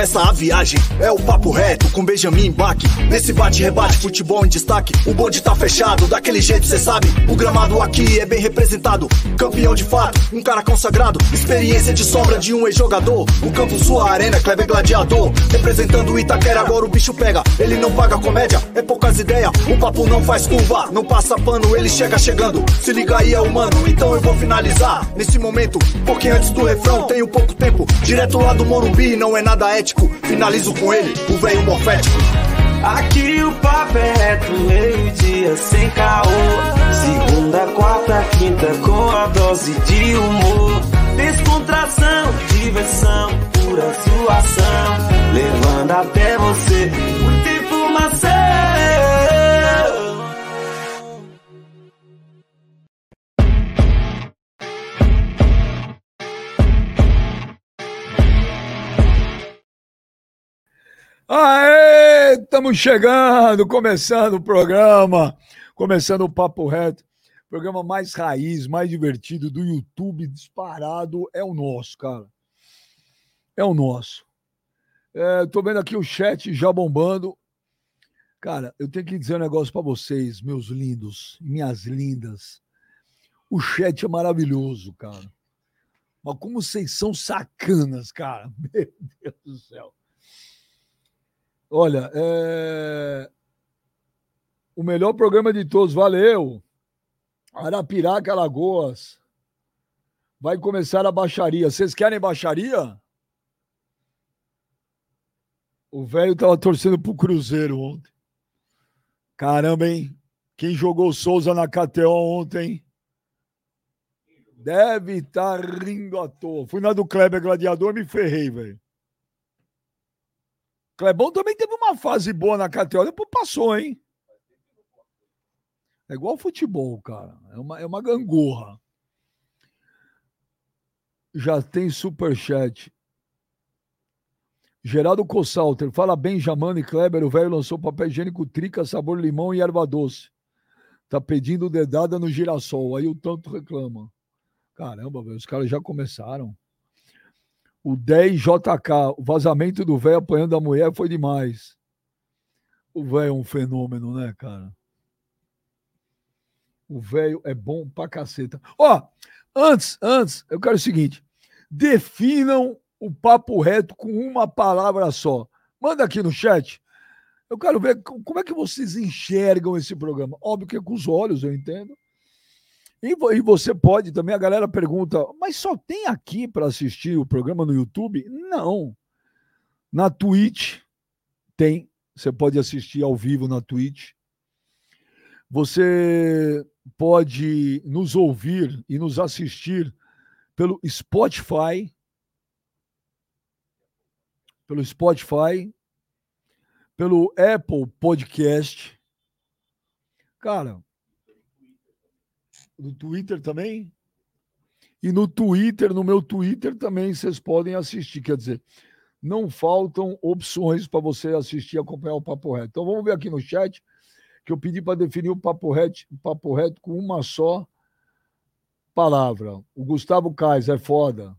Começa a viagem. É o papo reto com Benjamin Bach. Nesse bate-rebate, futebol em destaque. O bonde tá fechado, daquele jeito cê sabe. O gramado aqui é bem representado. Campeão de fato, um cara consagrado. Experiência de sombra de um ex-jogador. O campo, sua arena, Kleber Gladiador. Representando o Itaquera, agora o bicho pega. Ele não paga comédia, é poucas ideias. O papo não faz curva, não passa pano, ele chega chegando. Se liga aí, é humano, então eu vou finalizar. Nesse momento, pouquinho antes do refrão, tenho pouco tempo. Direto lá do Morumbi, não é nada ético. Finalizo com ele, o velho morfético. Aqui o papo é reto, meio-dia sem caô. Segunda, quarta, quinta, com a dose de humor. Descontração, diversão, pura zoação. Levando até você muita informação. Aê, estamos chegando, começando o programa, começando o Papo Reto. Programa mais raiz, mais divertido do YouTube disparado é o nosso, cara. É o nosso. É, tô vendo aqui o chat já bombando. Cara, eu tenho que dizer um negócio para vocês, meus lindos, minhas lindas. O chat é maravilhoso, cara. Mas como vocês são sacanas, cara. Meu Deus do céu. Olha, é... o melhor programa de todos, valeu. Arapiraca, Alagoas. Vai começar a baixaria. Vocês querem baixaria? O velho tava torcendo pro Cruzeiro ontem. Caramba, hein? Quem jogou Souza na KTO ontem? Deve estar tá rindo à toa. Fui na do Kleber Gladiador, me ferrei, velho. Clebão também teve uma fase boa na KTO, depois passou, hein? É igual futebol, cara. É uma, é uma gangorra. Já tem superchat. Geraldo Cossalter. Fala bem, Jamano e Kleber. O velho lançou papel higiênico trica, sabor limão e erva doce. Tá pedindo dedada no girassol. Aí o tanto reclama. Caramba, velho. Os caras já começaram. O 10JK, o vazamento do velho apanhando a mulher foi demais. O velho é um fenômeno, né, cara? O velho é bom pra caceta. Ó, antes, antes, eu quero o seguinte: definam o papo reto com uma palavra só. Manda aqui no chat. Eu quero ver como é que vocês enxergam esse programa. Óbvio que é com os olhos, eu entendo. E, você pode também, a galera pergunta, mas só tem aqui para assistir o programa no YouTube? Não. Na Twitch tem, você pode assistir ao vivo na Twitch. Você pode nos ouvir e nos assistir pelo Spotify. Pelo Spotify, pelo Apple Podcast. Cara, no Twitter também? E no Twitter, no meu Twitter também, vocês podem assistir. Quer dizer, não faltam opções para você assistir e acompanhar o Papo Reto. Então vamos ver aqui no chat que eu pedi para definir o Papo Reto, Papo Reto com uma só palavra. O Gustavo Kais é foda.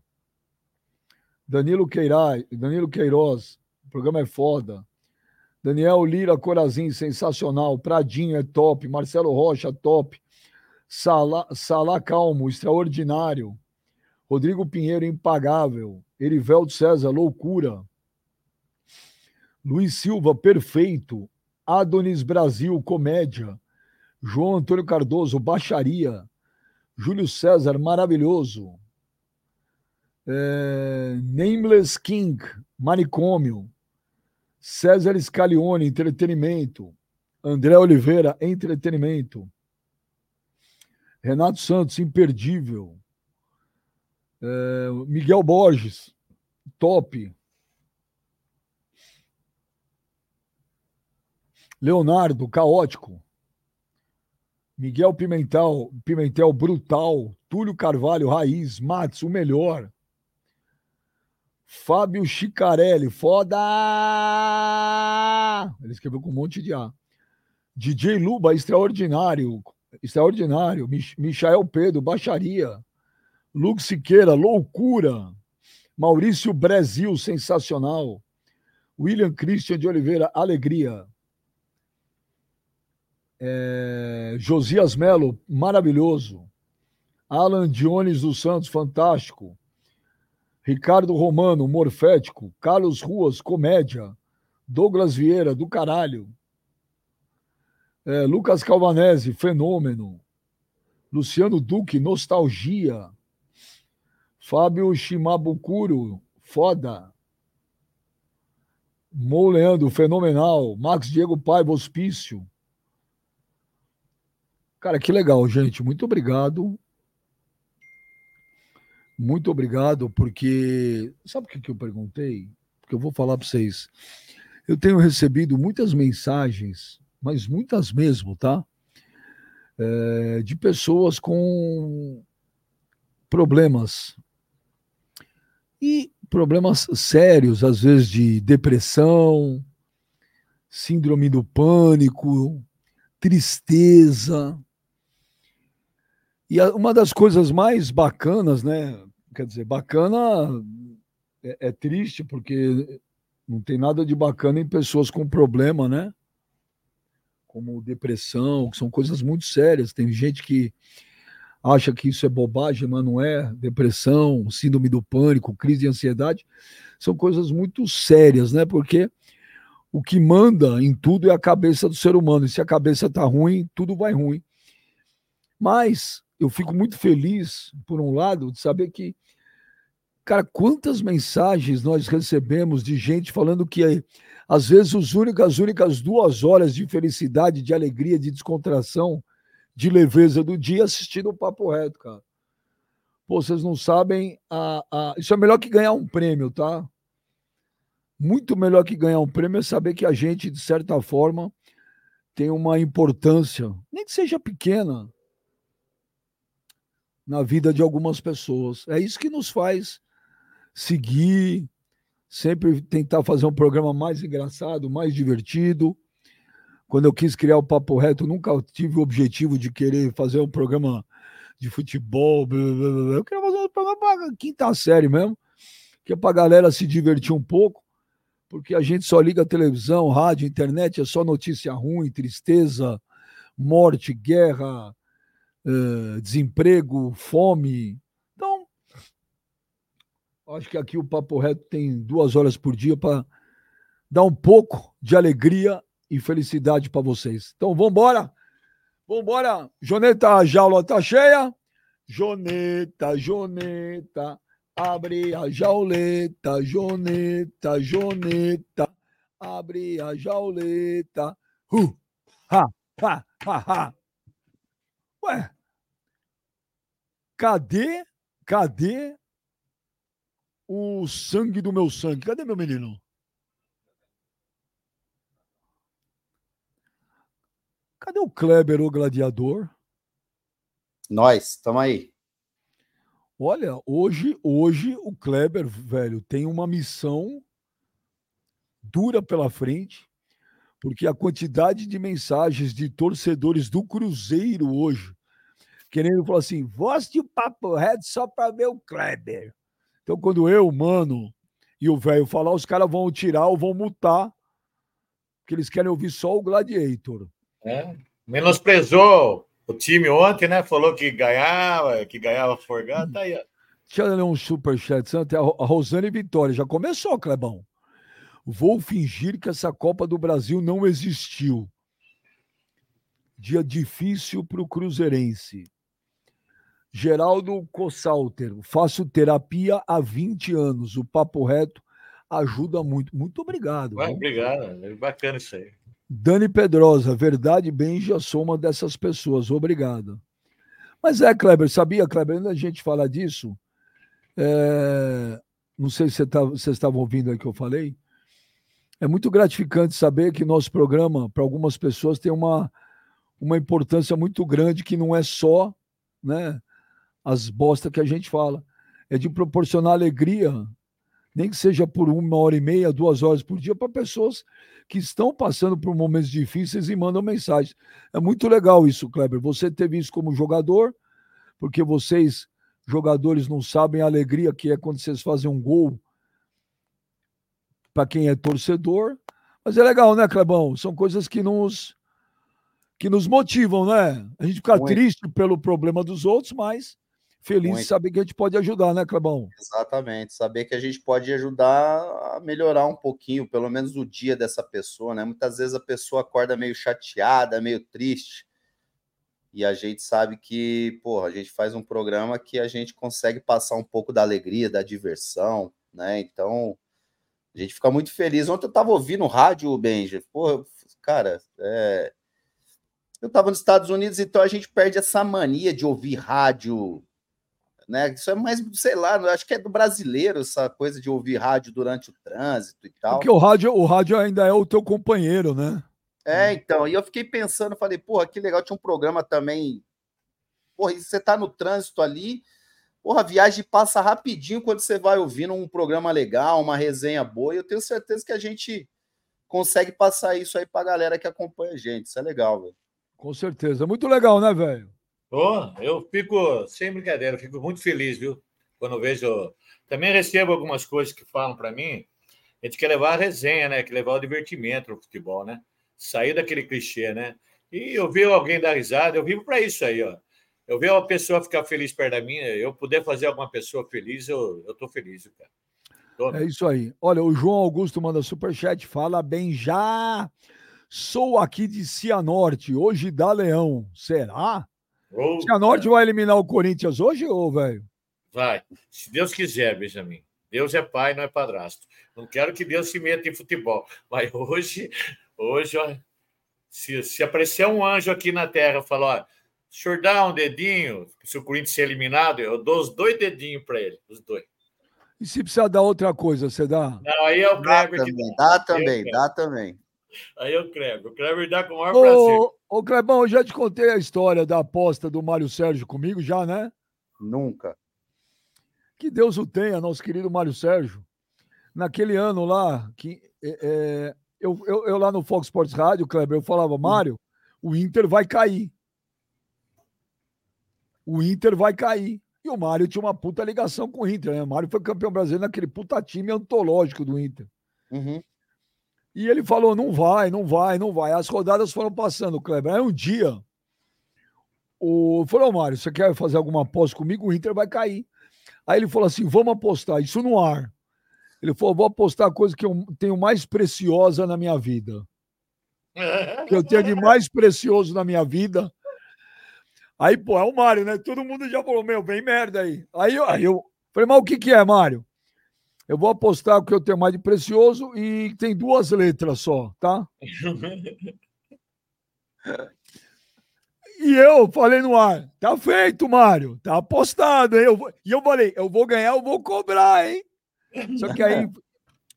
Danilo Queiroz, Danilo Queiroz, o programa é foda. Daniel Lira Corazim, sensacional. Pradinho é top. Marcelo Rocha, top. Sala Calmo, extraordinário. Rodrigo Pinheiro, impagável. Erivelto César, loucura. Luiz Silva, perfeito. Adonis Brasil, comédia. João Antônio Cardoso, baixaria. Júlio César, maravilhoso. É, Nameless King, manicômio. César Scalione, entretenimento. André Oliveira, entretenimento. Renato Santos, imperdível. É, Miguel Borges, top. Leonardo, caótico. Miguel Pimentel, Pimentel, brutal. Túlio Carvalho, raiz. Matos, o melhor. Fábio Chicarelli, foda! Ele escreveu com um monte de A. DJ Luba, extraordinário extraordinário. Michael Pedro, baixaria. Luke Siqueira, loucura. Maurício Brasil, sensacional. William Christian de Oliveira, alegria. É, Josias Melo, maravilhoso. Alan Diones dos Santos, fantástico. Ricardo Romano, morfético. Carlos Ruas, comédia. Douglas Vieira, do caralho. É, Lucas Calvanese, fenômeno. Luciano Duque, nostalgia. Fábio Shimabukuro, foda. Mo Leandro, fenomenal. Max Diego Paiva, hospício. Cara, que legal, gente. Muito obrigado. Muito obrigado, porque. Sabe o que eu perguntei? Porque eu vou falar para vocês. Eu tenho recebido muitas mensagens, mas muitas mesmo, tá? É, de pessoas com problemas. E problemas sérios, às vezes de depressão, síndrome do pânico, tristeza. E uma das coisas mais bacanas, né? Quer dizer, bacana é, é triste, porque não tem nada de bacana em pessoas com problema, né? Como depressão, que são coisas muito sérias. Tem gente que acha que isso é bobagem, mas não é. Depressão, síndrome do pânico, crise de ansiedade, são coisas muito sérias, né? Porque o que manda em tudo é a cabeça do ser humano. E se a cabeça tá ruim, tudo vai ruim. Mas eu fico muito feliz, por um lado, de saber que, cara, quantas mensagens nós recebemos de gente falando que às vezes as únicas duas horas de felicidade, de alegria, de descontração de leveza do dia assistindo o Papo Reto, cara. Pô, vocês não sabem. A, a... Isso é melhor que ganhar um prêmio, tá? Muito melhor que ganhar um prêmio é saber que a gente, de certa forma, tem uma importância, nem que seja pequena, na vida de algumas pessoas. É isso que nos faz seguir, sempre tentar fazer um programa mais engraçado, mais divertido quando eu quis criar o Papo Reto, nunca tive o objetivo de querer fazer um programa de futebol. Blá, blá, blá. Eu queria fazer um programa para quinta série mesmo, que é para a galera se divertir um pouco, porque a gente só liga televisão, rádio, internet, é só notícia ruim, tristeza, morte, guerra, eh, desemprego, fome. Acho que aqui o Papo Reto tem duas horas por dia para dar um pouco de alegria e felicidade para vocês. Então, vamos embora. Vamos embora. Joneta, a jaula tá cheia. Joneta, Joneta, abre a jauleta. Joneta, Joneta, abre a jauleta. Uh, ha, ha, ha, ha. Ué, cadê, cadê o sangue do meu sangue? Cadê meu menino? Cadê o Kleber, o gladiador? Nós, estamos aí. Olha, hoje, hoje o Kleber, velho, tem uma missão dura pela frente, porque a quantidade de mensagens de torcedores do Cruzeiro hoje, querendo falar assim, voz de papo reto só para ver o Kleber. Então, quando eu, mano, e o velho falar, os caras vão tirar ou vão mutar, porque eles querem ouvir só o Gladiator. É. Menosprezou o time ontem, né? Falou que ganhava, que ganhava forgado. Tá aí, ó. Deixa eu ler um superchat. A Rosane Vitória já começou, Clebão. Vou fingir que essa Copa do Brasil não existiu. Dia difícil para o Cruzeirense. Geraldo Cossalter, faço terapia há 20 anos. O papo reto ajuda muito. Muito obrigado. Ué, obrigado, é bacana isso aí. Dani Pedrosa, verdade, bem, já sou uma dessas pessoas, obrigado. Mas é, Kleber, sabia, Kleber, antes da gente falar disso, é... não sei se tá, vocês estavam ouvindo aí que eu falei, é muito gratificante saber que nosso programa, para algumas pessoas, tem uma, uma importância muito grande, que não é só né, as bostas que a gente fala, é de proporcionar alegria nem que seja por uma hora e meia, duas horas por dia, para pessoas que estão passando por momentos difíceis e mandam mensagens. É muito legal isso, Kleber. Você teve isso como jogador, porque vocês jogadores não sabem a alegria que é quando vocês fazem um gol para quem é torcedor. Mas é legal, né, Clebão? São coisas que nos que nos motivam, né? A gente fica Muito. triste pelo problema dos outros, mas feliz de saber que a gente pode ajudar, né, Clebão? Exatamente, saber que a gente pode ajudar a melhorar um pouquinho, pelo menos o dia dessa pessoa, né? Muitas vezes a pessoa acorda meio chateada, meio triste, e a gente sabe que, pô, a gente faz um programa que a gente consegue passar um pouco da alegria, da diversão, né? Então, a gente fica muito feliz. Ontem eu tava ouvindo rádio, Benja, pô, cara, é... eu tava nos Estados Unidos, então a gente perde essa mania de ouvir rádio né? Isso é mais, sei lá, acho que é do brasileiro essa coisa de ouvir rádio durante o trânsito e tal. Porque o rádio, o rádio ainda é o teu companheiro, né? É, então, e eu fiquei pensando, falei, porra, que legal, tinha um programa também. Porra, e você tá no trânsito ali, porra, a viagem passa rapidinho quando você vai ouvindo um programa legal, uma resenha boa, e eu tenho certeza que a gente consegue passar isso aí pra galera que acompanha a gente. Isso é legal, velho. Com certeza. Muito legal, né, velho? Oh, eu fico, sem brincadeira, fico muito feliz, viu? Quando vejo. Também recebo algumas coisas que falam para mim. A gente quer levar a resenha, né? Quer levar o divertimento no futebol, né? Sair daquele clichê, né? E eu ver alguém dar risada, eu vivo para isso aí, ó. Eu ver uma pessoa ficar feliz perto da minha, eu puder fazer alguma pessoa feliz, eu, eu tô feliz, cara. É isso aí. Olha, o João Augusto manda superchat, fala bem já. Sou aqui de Cianorte, hoje da Leão. Será? Oh, Cianorte vai eliminar o Corinthians hoje, ou velho? Vai. Se Deus quiser, Benjamin. Deus é pai, não é padrasto. Não quero que Deus se meta em futebol. Mas hoje, hoje, ó, se, se aparecer um anjo aqui na terra e falar, ó, o senhor dá um dedinho, se o Corinthians ser eliminado, eu dou os dois dedinhos para ele, os dois. E se precisar dar outra coisa, você dá? Não, aí é o Kleber que dá. Dá também, dá também. Aí é o Kleber. O Kleber dá com o maior ô, prazer. Ô, Clebão, eu já te contei a história da aposta do Mário Sérgio comigo, já, né? Nunca. Que Deus o tenha, nosso querido Mário Sérgio. Naquele ano lá, que é, é eu, eu, eu, lá no Fox Sports Rádio, Kleber, eu falava, Mário, o Inter vai cair. O Inter vai cair. E o Mário tinha uma puta ligação com o Inter, né? O Mário foi campeão brasileiro naquele puta time antológico do Inter. Uhum. E ele falou: não vai, não vai, não vai. As rodadas foram passando, Kleber. Aí um dia, o falou: Mário, você quer fazer alguma aposta comigo? O Inter vai cair. Aí ele falou assim: vamos apostar, isso no ar. Ele falou: vou apostar a coisa que eu tenho mais preciosa na minha vida. Que eu tenho de mais precioso na minha vida. Aí, pô, é o Mário, né? Todo mundo já falou: meu, vem merda aí. Aí, aí eu falei: mas o que, que é, Mário? Eu vou apostar o que eu tenho mais de precioso e tem duas letras só, tá? e eu falei no ar, tá feito, Mário, tá apostado, hein? Eu vou... E eu falei, eu vou ganhar, eu vou cobrar, hein? Só que aí,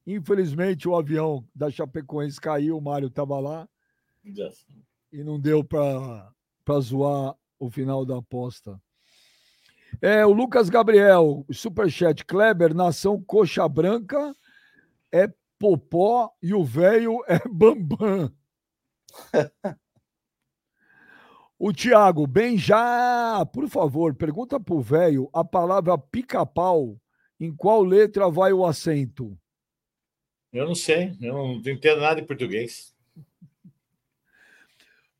infelizmente, o avião da Chapecoense caiu, o Mário tava lá e não deu para zoar o final da aposta. É, o Lucas Gabriel, Superchat Kleber, nação coxa branca é popó e o velho é bambam. o Tiago, bem já, por favor, pergunta pro velho a palavra pica-pau, em qual letra vai o acento? Eu não sei, eu não entendo nada de português.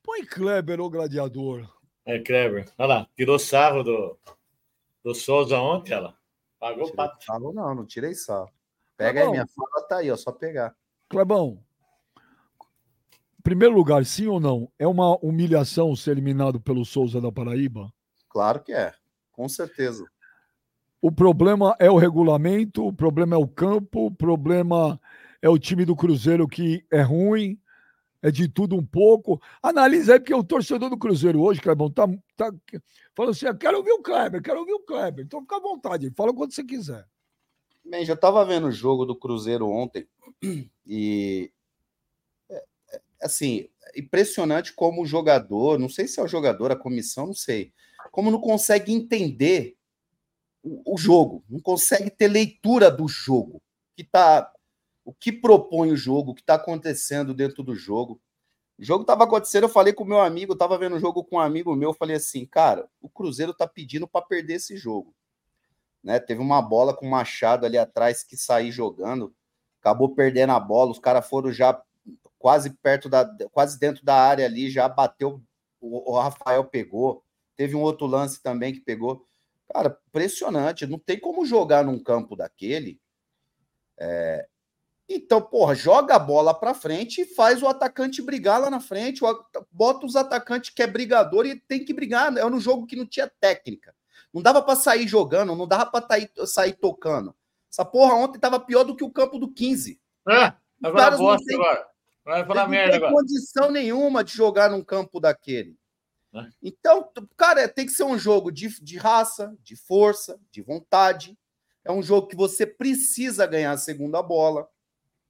Põe Kleber, o gladiador. É, Kleber. Olha lá, tirou sarro do, do Souza ontem, ela pagou o pato. Sarro, não, não tirei sarro. Pega Clebão. aí, minha fala tá aí, ó, só pegar. Clebão, primeiro lugar, sim ou não? É uma humilhação ser eliminado pelo Souza da Paraíba? Claro que é, com certeza. O problema é o regulamento, o problema é o campo, o problema é o time do Cruzeiro que é ruim, é de tudo um pouco. Analisa aí, porque o torcedor do Cruzeiro hoje, Clebão, tá, tá falando assim: eu quero ouvir o Kleber, quero ouvir o Kleber. Então fica à vontade, fala quando você quiser. Bem, já estava vendo o jogo do Cruzeiro ontem e é, é, assim, impressionante como o jogador, não sei se é o jogador, a comissão, não sei, como não consegue entender o, o jogo, não consegue ter leitura do jogo que está o que propõe o jogo, o que está acontecendo dentro do jogo. O jogo estava acontecendo, eu falei com o meu amigo, estava vendo o jogo com um amigo meu, eu falei assim, cara, o Cruzeiro está pedindo para perder esse jogo. né? Teve uma bola com o Machado ali atrás que saiu jogando, acabou perdendo a bola, os caras foram já quase perto da quase dentro da área ali, já bateu, o Rafael pegou. Teve um outro lance também que pegou. Cara, impressionante, não tem como jogar num campo daquele. É... Então, porra, joga a bola para frente e faz o atacante brigar lá na frente. Bota os atacantes que é brigador e tem que brigar. É um jogo que não tinha técnica. Não dava para sair jogando, não dava para sair tocando. Essa porra ontem tava pior do que o campo do 15. Ah, agora bosta tem, agora. Vai falar merda agora. Não tem condição nenhuma de jogar num campo daquele. É. Então, cara, tem que ser um jogo de, de raça, de força, de vontade. É um jogo que você precisa ganhar a segunda bola.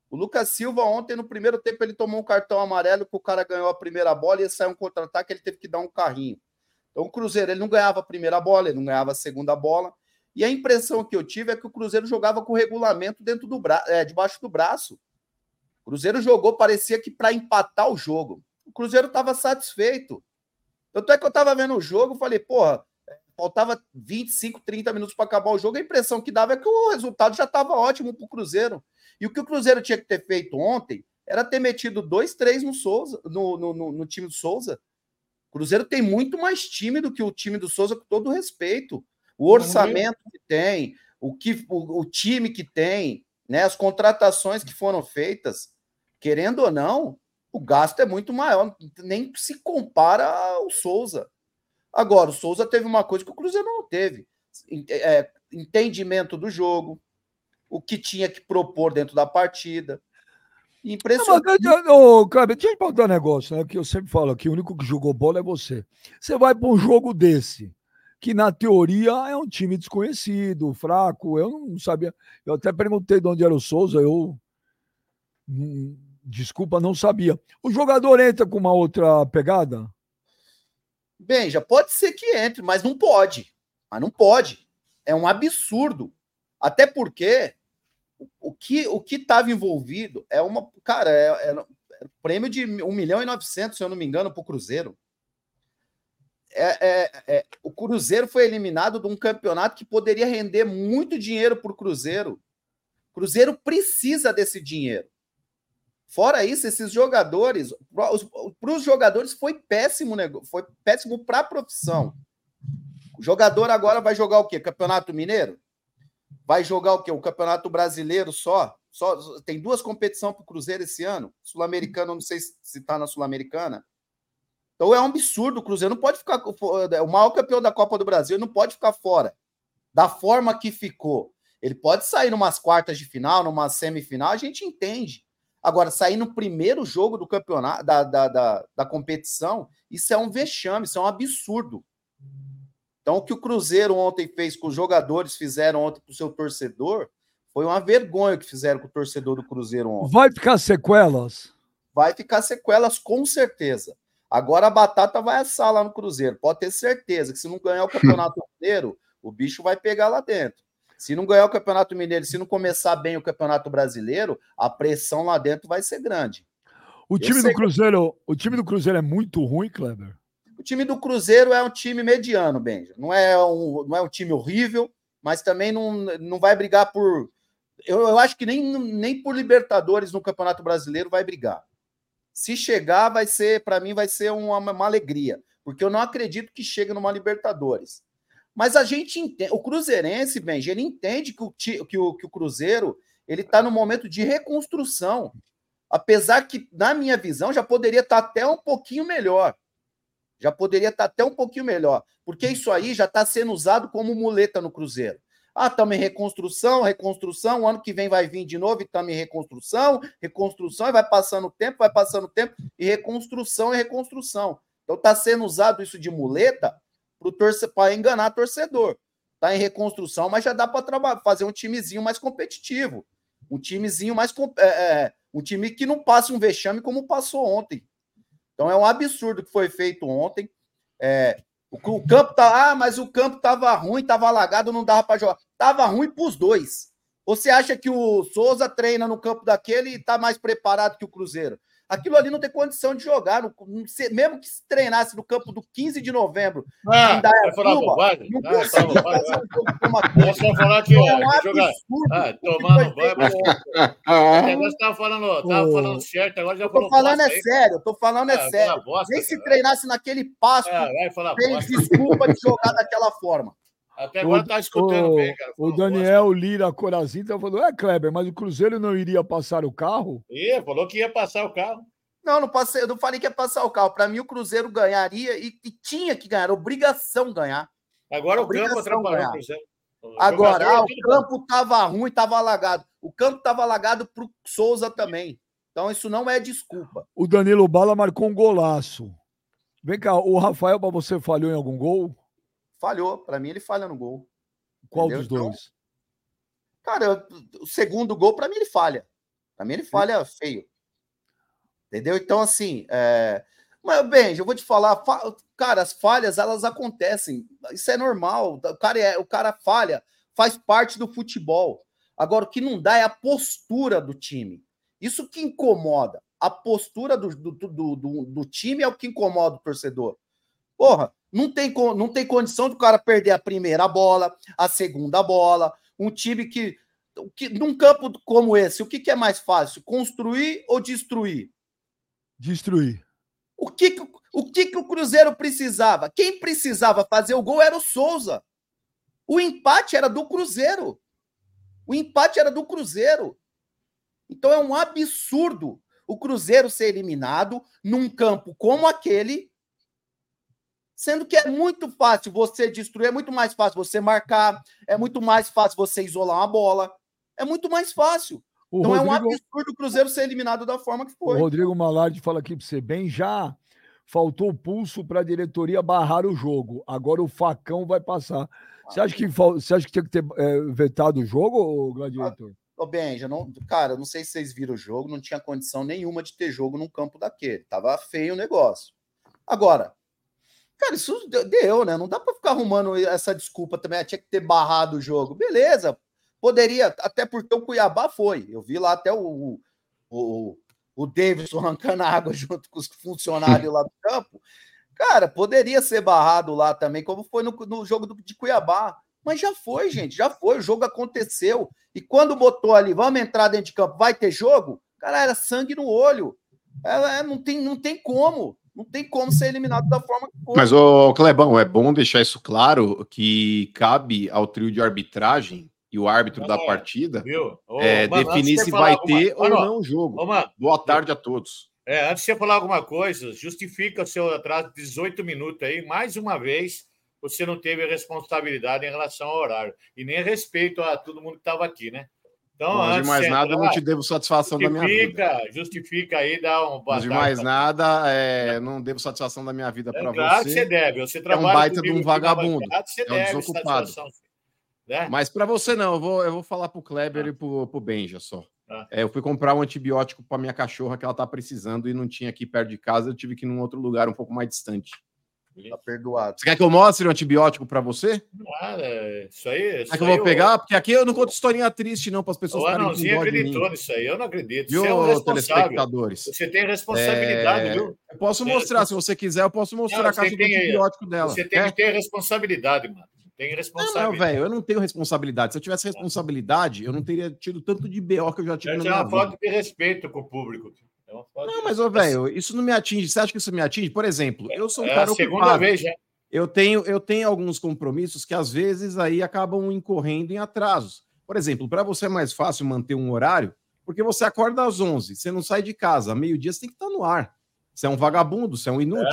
O Lucas Silva, ontem, no primeiro tempo, ele tomou um cartão amarelo que o cara ganhou a primeira bola e saiu um contra-ataque, ele teve que dar um carrinho. Então o Cruzeiro ele não ganhava a primeira bola, ele não ganhava a segunda bola. E a impressão que eu tive é que o Cruzeiro jogava com o regulamento dentro do bra é, debaixo do braço. O Cruzeiro jogou, parecia que para empatar o jogo. O Cruzeiro estava satisfeito. Tanto é que eu estava vendo o jogo, falei, porra, faltava 25, 30 minutos para acabar o jogo. A impressão que dava é que o resultado já estava ótimo para o Cruzeiro. E o que o Cruzeiro tinha que ter feito ontem era ter metido 2-3 no, Souza, no, no, no, no time do Souza Cruzeiro tem muito mais time do que o time do Souza, com todo respeito. O orçamento que tem, o, que, o, o time que tem, né, as contratações que foram feitas, querendo ou não, o gasto é muito maior, nem se compara ao Souza. Agora, o Souza teve uma coisa que o Cruzeiro não teve: é, entendimento do jogo, o que tinha que propor dentro da partida. Impressionante. Ô, Kleber, deixa eu te perguntar um negócio, né? Que eu sempre falo aqui, o único que jogou bola é você. Você vai para um jogo desse, que na teoria é um time desconhecido, fraco. Eu não sabia. Eu até perguntei de onde era o Souza, eu. Hum, desculpa, não sabia. O jogador entra com uma outra pegada? Bem, já pode ser que entre, mas não pode. Mas não pode. É um absurdo. Até porque o que o que estava envolvido é uma cara é, é, é, prêmio de 1 milhão e 900 se eu não me engano para o Cruzeiro é, é, é, o Cruzeiro foi eliminado de um campeonato que poderia render muito dinheiro para o Cruzeiro Cruzeiro precisa desse dinheiro fora isso esses jogadores para os jogadores foi péssimo foi péssimo para a profissão o jogador agora vai jogar o quê campeonato mineiro Vai jogar o quê? O Campeonato Brasileiro só? só tem duas competições para o Cruzeiro esse ano. Sul-Americana, não sei se está na Sul-Americana. Então é um absurdo. O Cruzeiro não pode ficar. É o maior campeão da Copa do Brasil não pode ficar fora. Da forma que ficou. Ele pode sair numas quartas de final, numa semifinal, a gente entende. Agora, sair no primeiro jogo do campeonato, da, da, da, da competição, isso é um vexame, isso é um absurdo. Então, o que o Cruzeiro ontem fez com os jogadores, fizeram ontem com o seu torcedor, foi uma vergonha que fizeram com o torcedor do Cruzeiro ontem. Vai ficar sequelas? Vai ficar sequelas, com certeza. Agora a batata vai assar lá no Cruzeiro. Pode ter certeza que se não ganhar o Campeonato Mineiro, o bicho vai pegar lá dentro. Se não ganhar o Campeonato Mineiro, se não começar bem o Campeonato Brasileiro, a pressão lá dentro vai ser grande. O time do Cruzeiro, o time do Cruzeiro é muito ruim, Kleber time do Cruzeiro é um time mediano, Benja. Não é um, não é um time horrível, mas também não, não vai brigar por. Eu, eu acho que nem, nem por Libertadores no Campeonato Brasileiro vai brigar. Se chegar, vai ser, para mim, vai ser uma, uma alegria, porque eu não acredito que chegue numa Libertadores. Mas a gente entende, o Cruzeirense, Benja, ele entende que o, que o, que o Cruzeiro ele está no momento de reconstrução. Apesar que, na minha visão, já poderia estar tá até um pouquinho melhor. Já poderia estar até um pouquinho melhor, porque isso aí já está sendo usado como muleta no Cruzeiro. Ah, estamos em reconstrução, reconstrução, ano que vem vai vir de novo e estamos em reconstrução, reconstrução, e vai passando o tempo, vai passando o tempo, e reconstrução e reconstrução. Então está sendo usado isso de muleta para enganar torcedor. Está em reconstrução, mas já dá para fazer um timezinho mais competitivo. Um timezinho mais. É, é, um time que não passe um vexame como passou ontem. Então é um absurdo que foi feito ontem. É, o, o, campo tá. Ah, mas o campo tava ruim, tava alagado, não dava para jogar. Tava ruim para os dois. Você acha que o Souza treina no campo daquele e tá mais preparado que o Cruzeiro? Aquilo ali não tem condição de jogar. Não, não, mesmo que se treinasse no campo do 15 de novembro, Ah, em Dayatuba, vai falar bobagem? não Ah, vai falar conseguia bobagem. fazer um jogo como Nós aquele. vamos falar que É ó, um que jogar. absurdo. Ah, o tomando feito banho. ontem. Até Agora você tava falando, tava Ô, falando certo, agora já Eu falou tô falando é sério, eu tô falando Ah, é vai sério. Nem se treinasse naquele pasto, Ah, tem desculpa de jogar daquela forma. Até agora tá escutando o, bem, cara. o Falou Daniel Lira Corazinho tá falando: é, Kleber, mas o Cruzeiro não iria passar o carro? Ih, falou que ia passar o carro. Não, não passei, eu não falei que ia passar o carro. Para mim, o Cruzeiro ganharia e, e tinha que ganhar, obrigação ganhar. Agora o Obrigação campo atrapalhou ganhar. o Cruzeiro. O Agora, ah, é o campo tava ruim, tava alagado. O campo tava alagado pro Souza também. Então, isso não é desculpa. O Danilo Bala marcou um golaço. Vem cá, o Rafael, para você, falhou em algum gol? Falhou. Para mim, ele falha no gol. Qual Entendeu? dos dois? Cara, eu- o segundo gol, para mim, ele falha. Para mim, ele falha feio. Entendeu? Então, assim, é... mas, Benji, eu vou te falar, fa- cara, as falhas, elas acontecem. Isso é normal. O cara, é... o cara falha, faz parte do futebol. Agora, o que não dá é a postura do time. Isso que incomoda. A postura do, do, do, do, do time é o que incomoda o torcedor. Porra, não tem, não tem condição do cara perder a primeira bola, a segunda bola. Um time que, que num campo como esse, o que, que é mais fácil? Construir ou destruir? Destruir. O que, que, o que, que o Cruzeiro precisava? Quem precisava fazer o gol era o Souza. O empate era do Cruzeiro. O empate era do Cruzeiro. Então é um absurdo o Cruzeiro ser eliminado num campo como aquele, sendo que é muito fácil você destruir, é muito mais fácil você marcar, é muito mais fácil você isolar uma bola, é muito mais fácil. O Então é um Rodrigo, absurdo o Cruzeiro ser eliminado da forma que o foi. Rodrigo Malardi fala aqui para você, bem, já faltou pulso para a diretoria barrar o jogo. Agora o facão vai passar. Você acha que, você acha que tinha que ter é, vetado o jogo, Gladiator? Ô, Benja, não, cara, não sei se vocês viram o jogo, não tinha condição nenhuma de ter jogo num campo daquele. Tava feio o negócio. Agora, cara, isso deu- né? Não dá pra ficar arrumando essa desculpa também. ah, tinha que ter barrado o jogo. Beleza, poderia, até porque o Cuiabá foi. Eu vi lá até o, o, o Davidson arrancando água junto com os funcionários lá do campo. Cara, poderia ser barrado lá também, como foi no, no jogo do- de Cuiabá. Mas já foi, gente, já foi. O jogo aconteceu. E quando botou ali, vamos entrar dentro de campo, vai ter jogo? Cara, era sangue no olho. É, não, tem, não tem como. Não tem como ser eliminado da forma que foi. Mas, ô Clebão, é bom deixar isso claro que cabe ao trio de arbitragem e o árbitro da é. partida Viu? Ô, é, mano, definir se vai alguma- ter ou não o jogo. Ô, mano, Boa tarde a todos. É, antes de você falar alguma coisa, justifica o seu atraso de 18 minutos aí. Mais uma vez, você não teve responsabilidade em relação ao horário. E nem respeito a todo mundo que estava aqui, né? Então, Bom, de mais de nada, eu não te devo satisfação da minha vida. justifica, justifica aí, dá um boa de mais nada, é, não devo satisfação da minha vida É para claro que você. você deve. Você trabalha baita de um comigo aqui na vagabundo. Você É um deve desocupado. Né? Mas para você não, eu vou, eu vou falar pro Kleber e pro, pro Benja só. Ah. É, eu fui comprar um antibiótico para minha cachorra que ela tá precisando e não tinha aqui perto de casa, eu tive que ir num outro lugar um pouco mais distante. Tá perdoado. Você quer que eu mostre o antibiótico para você? Ah, é, isso aí. Isso Quer que eu vou pegar? Porque aqui eu não conto historinha triste, não, para as pessoas O Anãozinho dó de mim. acreditou nisso aí. Eu não acredito. Viu, você é um responsável. Você tem responsabilidade, É, viu? Eu posso É, mostrar, se você quiser, eu posso mostrar Não, a caixa você do tem- antibiótico dela. Você tem Quer? que ter responsabilidade, mano. Tem Não, não, responsabilidade. velho, eu não tenho responsabilidade. Se eu tivesse responsabilidade, eu não teria tido tanto de BO que eu já tive Essa na é minha uma vida. falta de respeito com o público. É falta Não, mas, ô, velho, isso não me atinge. Você acha que isso me atinge? Por exemplo, eu sou um É cara a segunda ocupado. vez já. Eu tenho, eu tenho alguns compromissos que às vezes aí acabam incorrendo em atrasos. Por exemplo, para você é mais fácil manter um horário, porque você acorda às 11, você não sai de casa, meio-dia você tem que estar no ar. Você é um vagabundo, você é um inútil.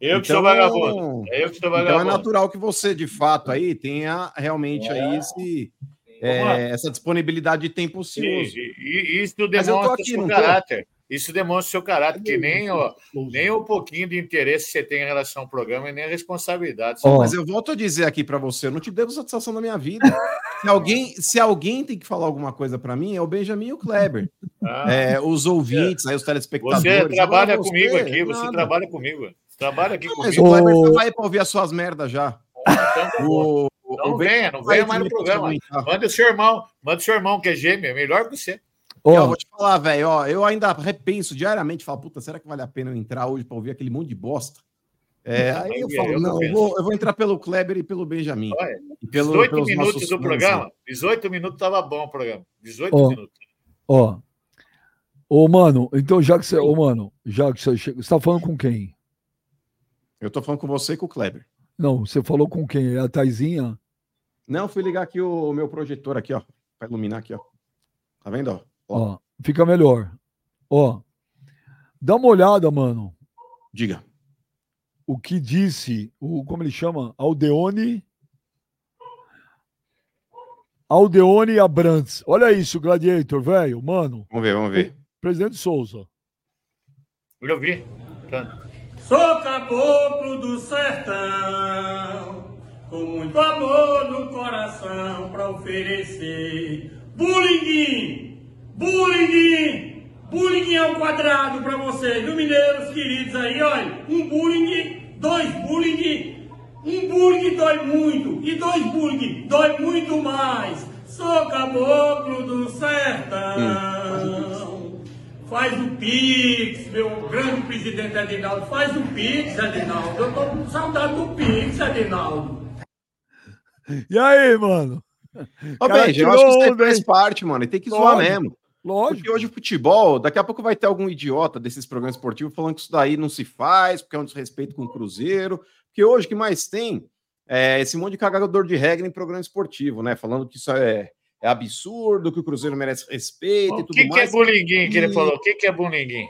Eu que sou Então- vagabundo. É eu que sou Então é vagabundo. natural que você, de fato, aí tenha realmente É. aí esse, é, essa disponibilidade de tempo ocioso. isso tô demonstra aqui, seu caráter. Isso demonstra o seu caráter, que nem, ó, nem o pouquinho de interesse que você tem em relação ao programa e nem a responsabilidade. Ó, Mas eu volto a dizer aqui para você, eu não te devo satisfação da minha vida. Se alguém, se alguém tem que falar alguma coisa para mim, é o Benjamin e o Kleber. Ah, É, os ouvintes, aí os telespectadores. você trabalha Agora comigo você, aqui, você nada. trabalha comigo. Você trabalha aqui Não, mas comigo. o Kleber tava aí para ouvir as suas merdas já. Então, tá. O, Não o Ben- venha, não vai venha mais no programa. aguentar. Manda o seu irmão, manda o seu irmão que é gêmeo, é melhor que você. Oh. Eu vou te falar, velho, ó, eu ainda repenso diariamente, falo, puta, será que vale a pena eu entrar hoje para ouvir aquele monte de bosta? É, aí eu falo, eu não, eu vou, eu vou, entrar pelo Kleber e pelo Benjamin. Olha, e pelo, 18 minutos do programa, 18 minutos tava bom o programa. 18 oh, minutos. Ó, ô, mano, então já que você, ô, mano, já que você chega, você tá falando com quem? Eu tô falando com você e com o Kleber. Não, você falou com quem? É a Taizinha? Não, fui ligar aqui o, o meu projetor aqui, ó, para iluminar aqui, ó. Tá vendo, ó? Ó, fica melhor. Ó, dá uma olhada, mano. Diga. O que disse o como ele chama? Aldeone. Aldeone Abrantes. Olha isso, Gladiator, velho, mano. Vamos ver, vamos ver. Presidente Souza. Eu vi. Tá. Sou caboclo do sertão, com muito amor no coração para oferecer. Bulinguim, bulinguim, bulinguim ao quadrado para vocês, do Mineiros queridos aí, olha. Um bulinguim, dois bulinguim, um bulinguim dói muito e dois bulinguim dói muito mais. Sou caboclo do sertão. Hum. Faz o Pix, meu grande presidente Adinaldo, faz o Pix, Adinaldo. Eu tô com saudade do Pix, Adinaldo. E aí, mano? Ô, bem, eu acho que isso aí faz parte, mano, e tem que zoar mesmo. Lógico. Porque hoje o futebol, daqui a pouco vai ter algum idiota desses programas esportivos falando que isso daí não se faz, porque é um desrespeito com o Cruzeiro. Porque hoje o que mais tem é esse monte de cagador de regra em programa esportivo, né? Falando que isso é é absurdo, que o Cruzeiro merece respeito o e tudo que mais. O que é bulinguinho que ele falou? O que, que é bulinguinho?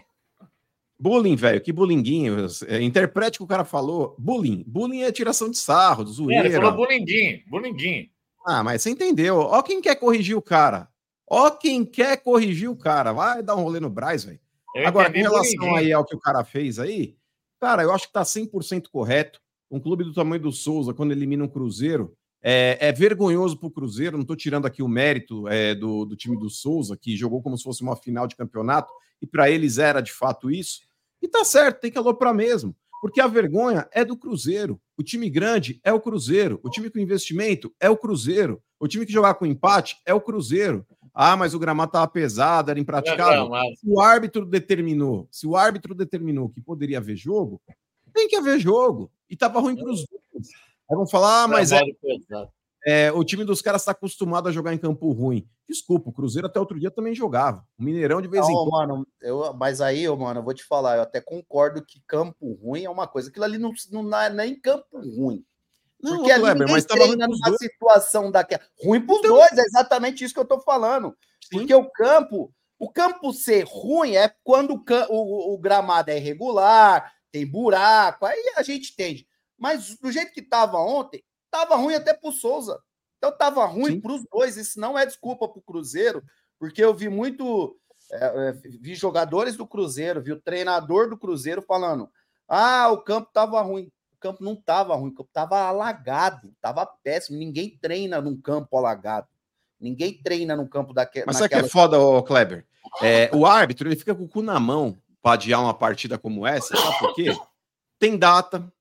Bullying, velho, que bulinguinho. É, interprete o que o cara falou. Bullying. Bullying é tiração de sarro, do zoeira. É, ele falou bulinguinho, bulinguinho. Ah, mas você entendeu. Ó quem quer corrigir o cara. Ó quem quer corrigir o cara. Vai dar um rolê no Braz, velho. Agora, com relação aí ao que o cara fez aí, cara, eu acho que tá 100% correto. Um clube do tamanho do Souza, quando elimina um Cruzeiro, é, é vergonhoso para o Cruzeiro, não estou tirando aqui o mérito é, do, do, time do Souza, que jogou como se fosse uma final de campeonato, e para eles era de fato isso. E tá certo, tem que aloprar mesmo, porque a vergonha é do Cruzeiro. O time grande é o Cruzeiro, o time com investimento é o Cruzeiro, o time que jogar com empate é o Cruzeiro. Ah, mas o gramado estava pesado, era impraticável. Não, O árbitro determinou, se o árbitro determinou que poderia haver jogo, tem que haver jogo. E estava ruim para os dois. Aí vão falar, ah, mas é, é, o time dos caras está acostumado a jogar em campo ruim. Desculpa, o Cruzeiro até outro dia também jogava. O Mineirão de vez não, em quando. Mano, eu, mas aí, mano, eu vou te falar, eu até concordo que campo ruim é uma coisa. Aquilo ali não, não é nem campo ruim. Não, Porque ali Kleber, mas treina numa dois. situação daquela. Ruim para os então... dois, é exatamente isso que eu tô falando. Sim. Porque o campo, o campo ser ruim é quando o, o, o gramado é irregular, tem buraco, aí a gente entende. Mas do jeito que estava ontem, estava ruim até para o Souza. Então estava ruim para os dois. Isso não é desculpa para o Cruzeiro, porque eu vi muito. É, é, vi jogadores do Cruzeiro, vi o treinador do Cruzeiro falando: ah, o campo estava ruim. Campo não estava ruim, o campo estava alagado, estava péssimo. Ninguém treina num campo alagado. Ninguém treina num campo daquele. Mas naquela... sabe que é foda, ô, Kleber? É, o árbitro ele fica com o cu na mão para adiar uma partida como essa, sabe por quê? Tem data,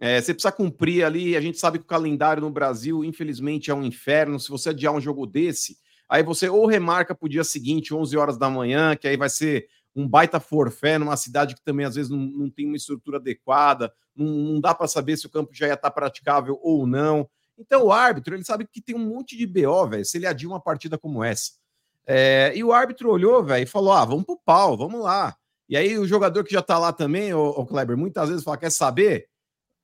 é, você precisa cumprir ali. A gente sabe que o calendário no Brasil, infelizmente, é um inferno. Se você adiar um jogo desse, aí você ou remarca para o dia seguinte, 11 horas da manhã, que aí vai ser um baita forfé numa cidade que também às vezes não, não tem uma estrutura adequada, não, dá para saber se o campo já ia estar tá praticável ou não. Então o árbitro ele sabe que tem um monte de BO, velho, se ele adia uma partida como essa. É, e o árbitro olhou, velho, e falou: ah, vamos pro pau, vamos lá. E aí o jogador que já tá lá também, o, o Kleber, muitas vezes fala: quer saber?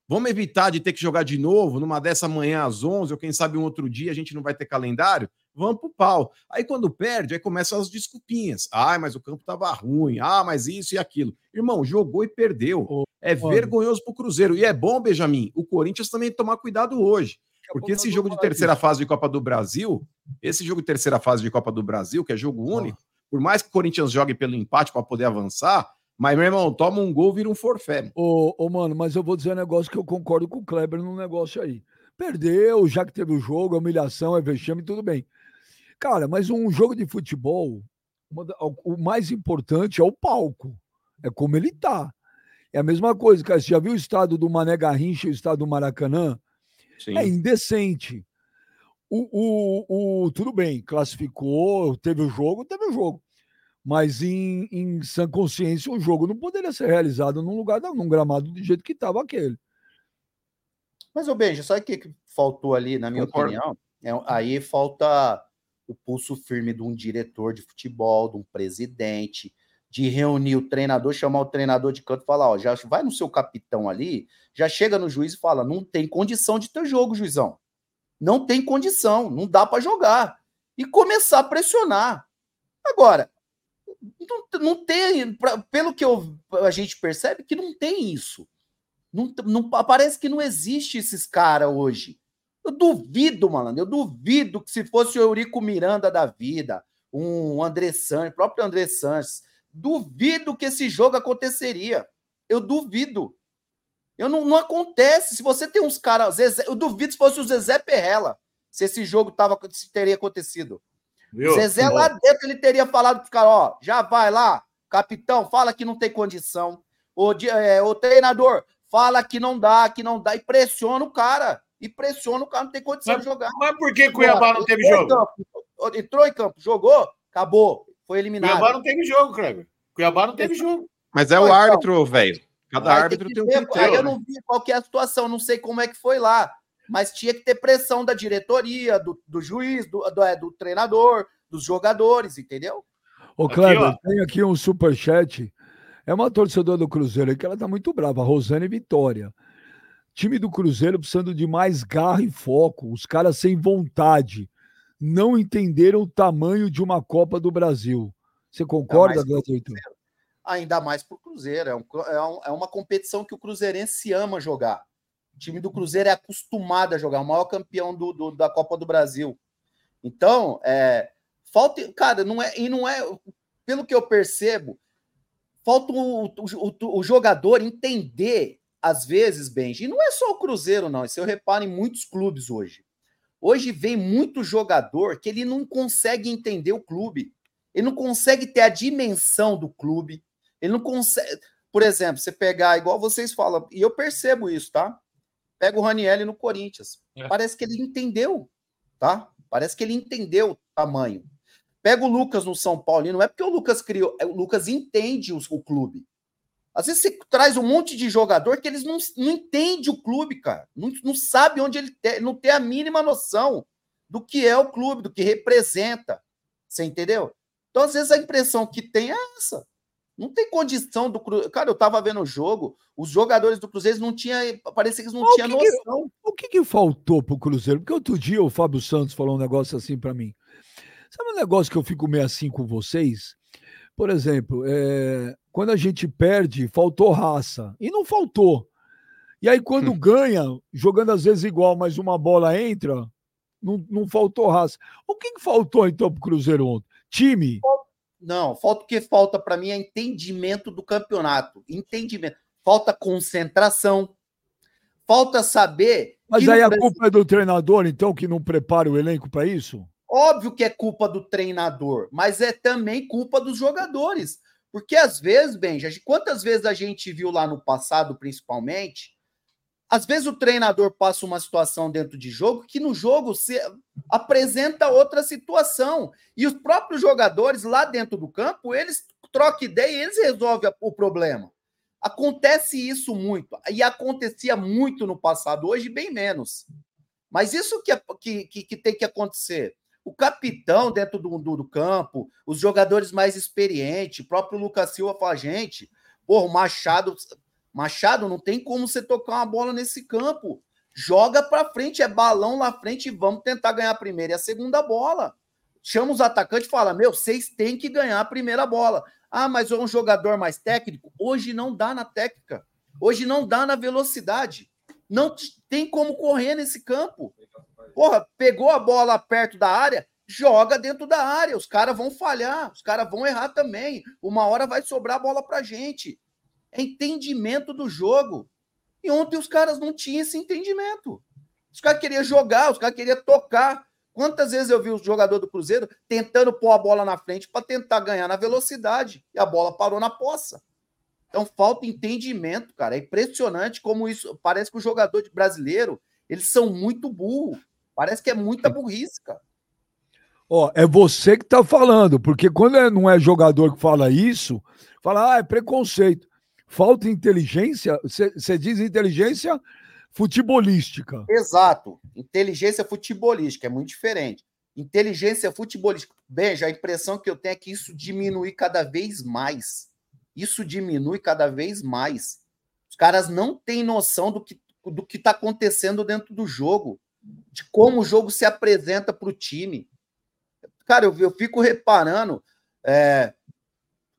Vamos evitar de ter que jogar de novo numa dessa manhã às 11, ou quem sabe um outro dia a gente não vai ter calendário? Vamos pro pau. Aí quando perde, aí começam as desculpinhas. Ah, mas o campo tava ruim. Ah, mas isso e aquilo. Irmão, jogou e perdeu. É vergonhoso pro Cruzeiro. E é bom, Benjamin, o Corinthians também tomar cuidado hoje. Porque esse jogo de terceira fase de Copa do Brasil, esse jogo de terceira fase de Copa do Brasil, que é jogo único, por mais que o Corinthians jogue pelo empate para poder avançar, mas, meu irmão, toma um gol, vira um forfé. Ô, ô, mano, mas eu vou dizer um negócio que eu concordo com o Kleber num negócio aí. Perdeu, já que teve o jogo, a humilhação, é vexame, tudo bem. Cara, mas um jogo de futebol, o mais importante é o palco. É como ele tá. É a mesma coisa, cara. Você já viu o estado do Mané Garrincha e o estado do Maracanã? Sim. É indecente. O, o, o, tudo bem, classificou, teve o jogo, teve o jogo. Mas em, em sã consciência, o jogo não poderia ser realizado num lugar, num gramado do jeito que estava aquele. Mas, ô Benja, sabe o que, que faltou ali, na minha Concordo. opinião? É, aí falta o pulso firme de um diretor de futebol, de um presidente, de reunir o treinador, chamar o treinador de canto e falar: ó, já vai no seu capitão ali, já chega no juiz e fala: não tem condição de ter jogo, juizão. Não tem condição, não dá para jogar. E começar a pressionar. Agora, não, não tem, pra, pelo que eu, a gente percebe, que não tem isso. Não, não, parece que não existe esses caras hoje. Eu duvido, mano, eu duvido que se fosse o Eurico Miranda da vida, um André Sanches, próprio André Sanches, duvido que esse jogo aconteceria. Eu duvido. Eu não, não acontece. Se você tem uns caras. Eu duvido se fosse o Zezé Perrella, se esse jogo tava, se teria acontecido. Viu? Zezé lá dentro ele teria falado para os caras: ó, já vai lá, capitão, fala que não tem condição. O, é, o treinador, fala que não dá, que não dá, e pressiona o cara e pressiona o cara, não tem condição mas, de jogar. Mas por que Cuiabá não teve jogo? Entrou em campo, jogou, acabou, foi eliminado. Cuiabá não teve jogo, Kleber. Cuiabá não teve jogo. Mas é o então, árbitro, velho. Cada árbitro tem, um critério. Eu não vi qual é a situação, não sei como é que foi lá. Mas tinha que ter pressão da diretoria, do, do juiz, do, do, é, do treinador, dos jogadores, entendeu? Ô, Kleber, aqui, tem aqui um superchat. É uma torcedora do Cruzeiro que ela tá muito brava, Rosane Vitória. Time do Cruzeiro precisando de mais garra e foco, os caras sem vontade. Não entenderam o tamanho de uma Copa do Brasil. Você concorda, Gladiator? Ainda mais para o Cruzeiro. É, um, é, um, é, uma competição que o Cruzeirense ama jogar. O time do Cruzeiro é acostumado a jogar, o maior campeão do, do da Copa do Brasil. Então, é, falta. Cara, não é. E não é. Pelo que eu percebo, falta o, o, o, o jogador entender às vezes, Benji, e não é só o Cruzeiro, não. Isso eu reparo em muitos clubes hoje. Hoje vem muito jogador que ele não consegue entender o clube. Ele não consegue ter a dimensão do clube. Ele não consegue. Por exemplo, você pegar, igual vocês falam, e eu percebo isso, tá? Pega o Raniel no Corinthians. É. Parece que ele entendeu, tá? Parece que ele entendeu o tamanho. Pega o Lucas no São Paulo, e não é porque o Lucas criou, é, o Lucas entende o, o clube. Às vezes você traz um monte de jogador que eles não, não entendem o clube, cara. Não, não sabe onde ele tem, não tem a mínima noção do que é o clube, do que representa. Você entendeu? Então, às vezes, a impressão que tem é essa. Não tem condição do Cruzeiro. Cara, eu tava vendo o jogo, os jogadores do Cruzeiro não tinham. Parecia que eles não tinham noção. Que, o que, que faltou pro Cruzeiro? Porque outro dia o Fábio Santos falou um negócio assim para mim. Sabe um negócio que eu fico meio assim com vocês? Por exemplo, é, quando a gente perde, faltou raça. E não faltou. E aí, quando hum. ganha, jogando às vezes igual, mas uma bola entra, não, não faltou raça. O que, que faltou então para o Cruzeiro ontem? Time? Não, falta o que falta para mim é entendimento do campeonato. Entendimento. Falta concentração. Falta saber. Mas aí a Brasil... culpa é do treinador, então, que não prepara o elenco para isso? Óbvio que é culpa do treinador, mas é também culpa dos jogadores. Porque às vezes, Benja, quantas vezes a gente viu lá no passado, principalmente, às vezes o treinador passa uma situação dentro de jogo que no jogo se apresenta outra situação. E os próprios jogadores lá dentro do campo, eles trocam ideia e eles resolvem o problema. Acontece isso muito. E acontecia muito no passado, hoje bem menos. Mas isso que, é, que, que tem que acontecer o capitão dentro do, do, do, campo, os jogadores mais experientes, o próprio Lucas Silva fala, gente, porra, o Machado, Machado, não tem como você tocar uma bola nesse campo. Joga para frente, é balão lá frente e vamos tentar ganhar a primeira e a segunda bola. Chama os atacantes e fala: Meu, vocês têm que ganhar a primeira bola. Ah, mas é um jogador mais técnico? Hoje não dá na técnica. Hoje não dá na velocidade. Não tem como correr nesse campo. Porra, pegou a bola perto da área, joga dentro da área. Os caras vão falhar, os caras vão errar também. Uma hora vai sobrar a bola pra gente. É entendimento do jogo. E ontem os caras não tinham esse entendimento. Os caras queriam jogar, os caras queriam tocar. Quantas vezes eu vi o jogador do Cruzeiro tentando pôr a bola na frente para tentar ganhar na velocidade e a bola parou na poça. Então falta entendimento, cara. É impressionante como isso. Parece que o jogador brasileiro eles são muito burros. Parece que é muita burrice, cara. Ó, é você que tá falando, porque quando é- não é jogador que fala isso, fala, ah, é preconceito. Falta inteligência, você diz inteligência futebolística. Exato. Inteligência futebolística é muito diferente. Inteligência futebolística. Beija, a impressão que eu tenho é que isso diminui cada vez mais. Isso diminui cada vez mais. Os caras não têm noção do que do que está acontecendo dentro do jogo, de como o jogo se apresenta para o time. Cara, eu, eu fico reparando. É...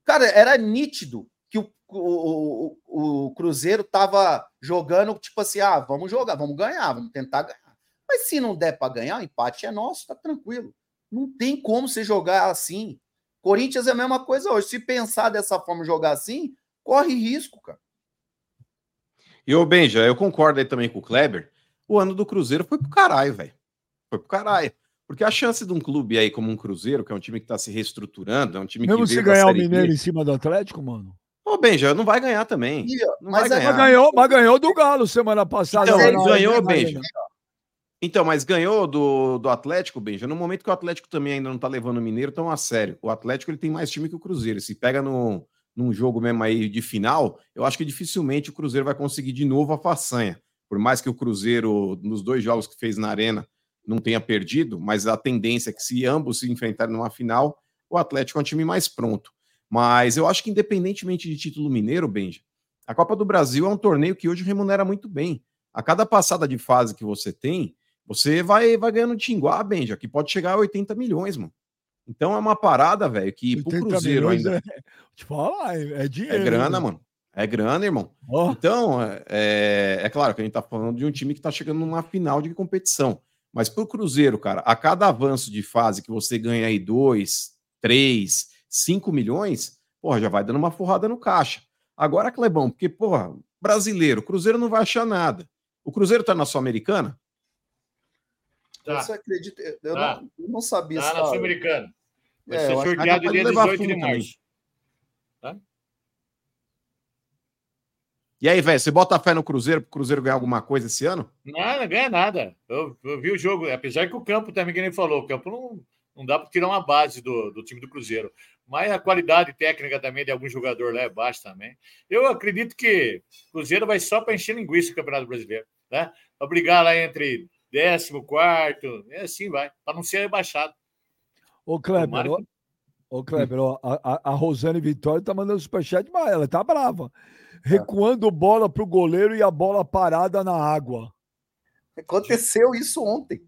Cara, era nítido que o, o, o, o Cruzeiro estava jogando, tipo assim, ah, vamos jogar, vamos ganhar, vamos tentar ganhar. Mas se não der para ganhar, o empate é nosso, tá tranquilo. Não tem como você jogar assim. Corinthians é a mesma coisa hoje. Se pensar dessa forma, jogar assim, corre risco, cara. E ô Benja, eu concordo aí também com o Kleber. O ano do Cruzeiro foi pro caralho, velho. Foi pro caralho. Porque a chance de um clube aí como um Cruzeiro, que é um time que tá se reestruturando, é um time Mesmo que se ganhar o Mineiro B, em cima do Atlético, mano. Ô, Benja, não vai ganhar também. Não mas, vai ganhar. Mas ganhou, mas ganhou do Galo semana passada. Então, ganhou, Benja. Então, mas ganhou do, do Atlético, Benja. No momento que o Atlético também ainda não tá levando o Mineiro tão a sério. O Atlético ele tem mais time que o Cruzeiro. Se pega no, num jogo mesmo aí de final, eu acho que dificilmente o Cruzeiro vai conseguir de novo a façanha. Por mais que o Cruzeiro, nos dois jogos que fez na Arena, não tenha perdido, mas a tendência é que se ambos se enfrentarem numa final, o Atlético é um time mais pronto. Mas eu acho que independentemente de título mineiro, Benja, a Copa do Brasil é um torneio que hoje remunera muito bem. A cada passada de fase que você tem, você vai, vai ganhando tinguá, Benja, que pode chegar a 80 milhões, mano. Então é uma parada, velho, que pro Cruzeiro ainda. É, te falar, é, é dinheiro. É grana, né? mano. É grana, irmão. Oh. Então, é, é claro que a gente tá falando de um time que tá chegando numa final de competição. Mas pro Cruzeiro, cara, a cada avanço de fase que você ganha aí 2, 3, 5 milhões, porra, já vai dando uma forrada no caixa. Agora, Clebão, porque, porra, brasileiro, o Cruzeiro não vai achar nada. O Cruzeiro tá na Sul-Americana? Tá. Você acredita? Eu, tá. não, eu não sabia. Tá na Sul-Americana. Vai é, ser sorteado dia 18 de março. Tá? E aí, velho, você bota fé no Cruzeiro para o Cruzeiro ganhar alguma coisa esse ano? Não, não ganha nada. Eu, eu, vi o jogo, apesar que o campo também, que nem falou, o campo não, não dá para tirar uma base do, do time do Cruzeiro. Mas a qualidade técnica também de algum jogador lá é baixa também. Eu acredito que o Cruzeiro vai só para encher linguiça no Campeonato Brasileiro. Né? Para brigar lá entre décimo, quarto, é assim vai, para não ser rebaixado. Ô, Kleber, ô, ô, Kleber ó, a, a Rosane Vitória tá mandando superchat, mas ela tá brava. Recuando bola pro goleiro e a bola parada na água. Aconteceu isso ontem.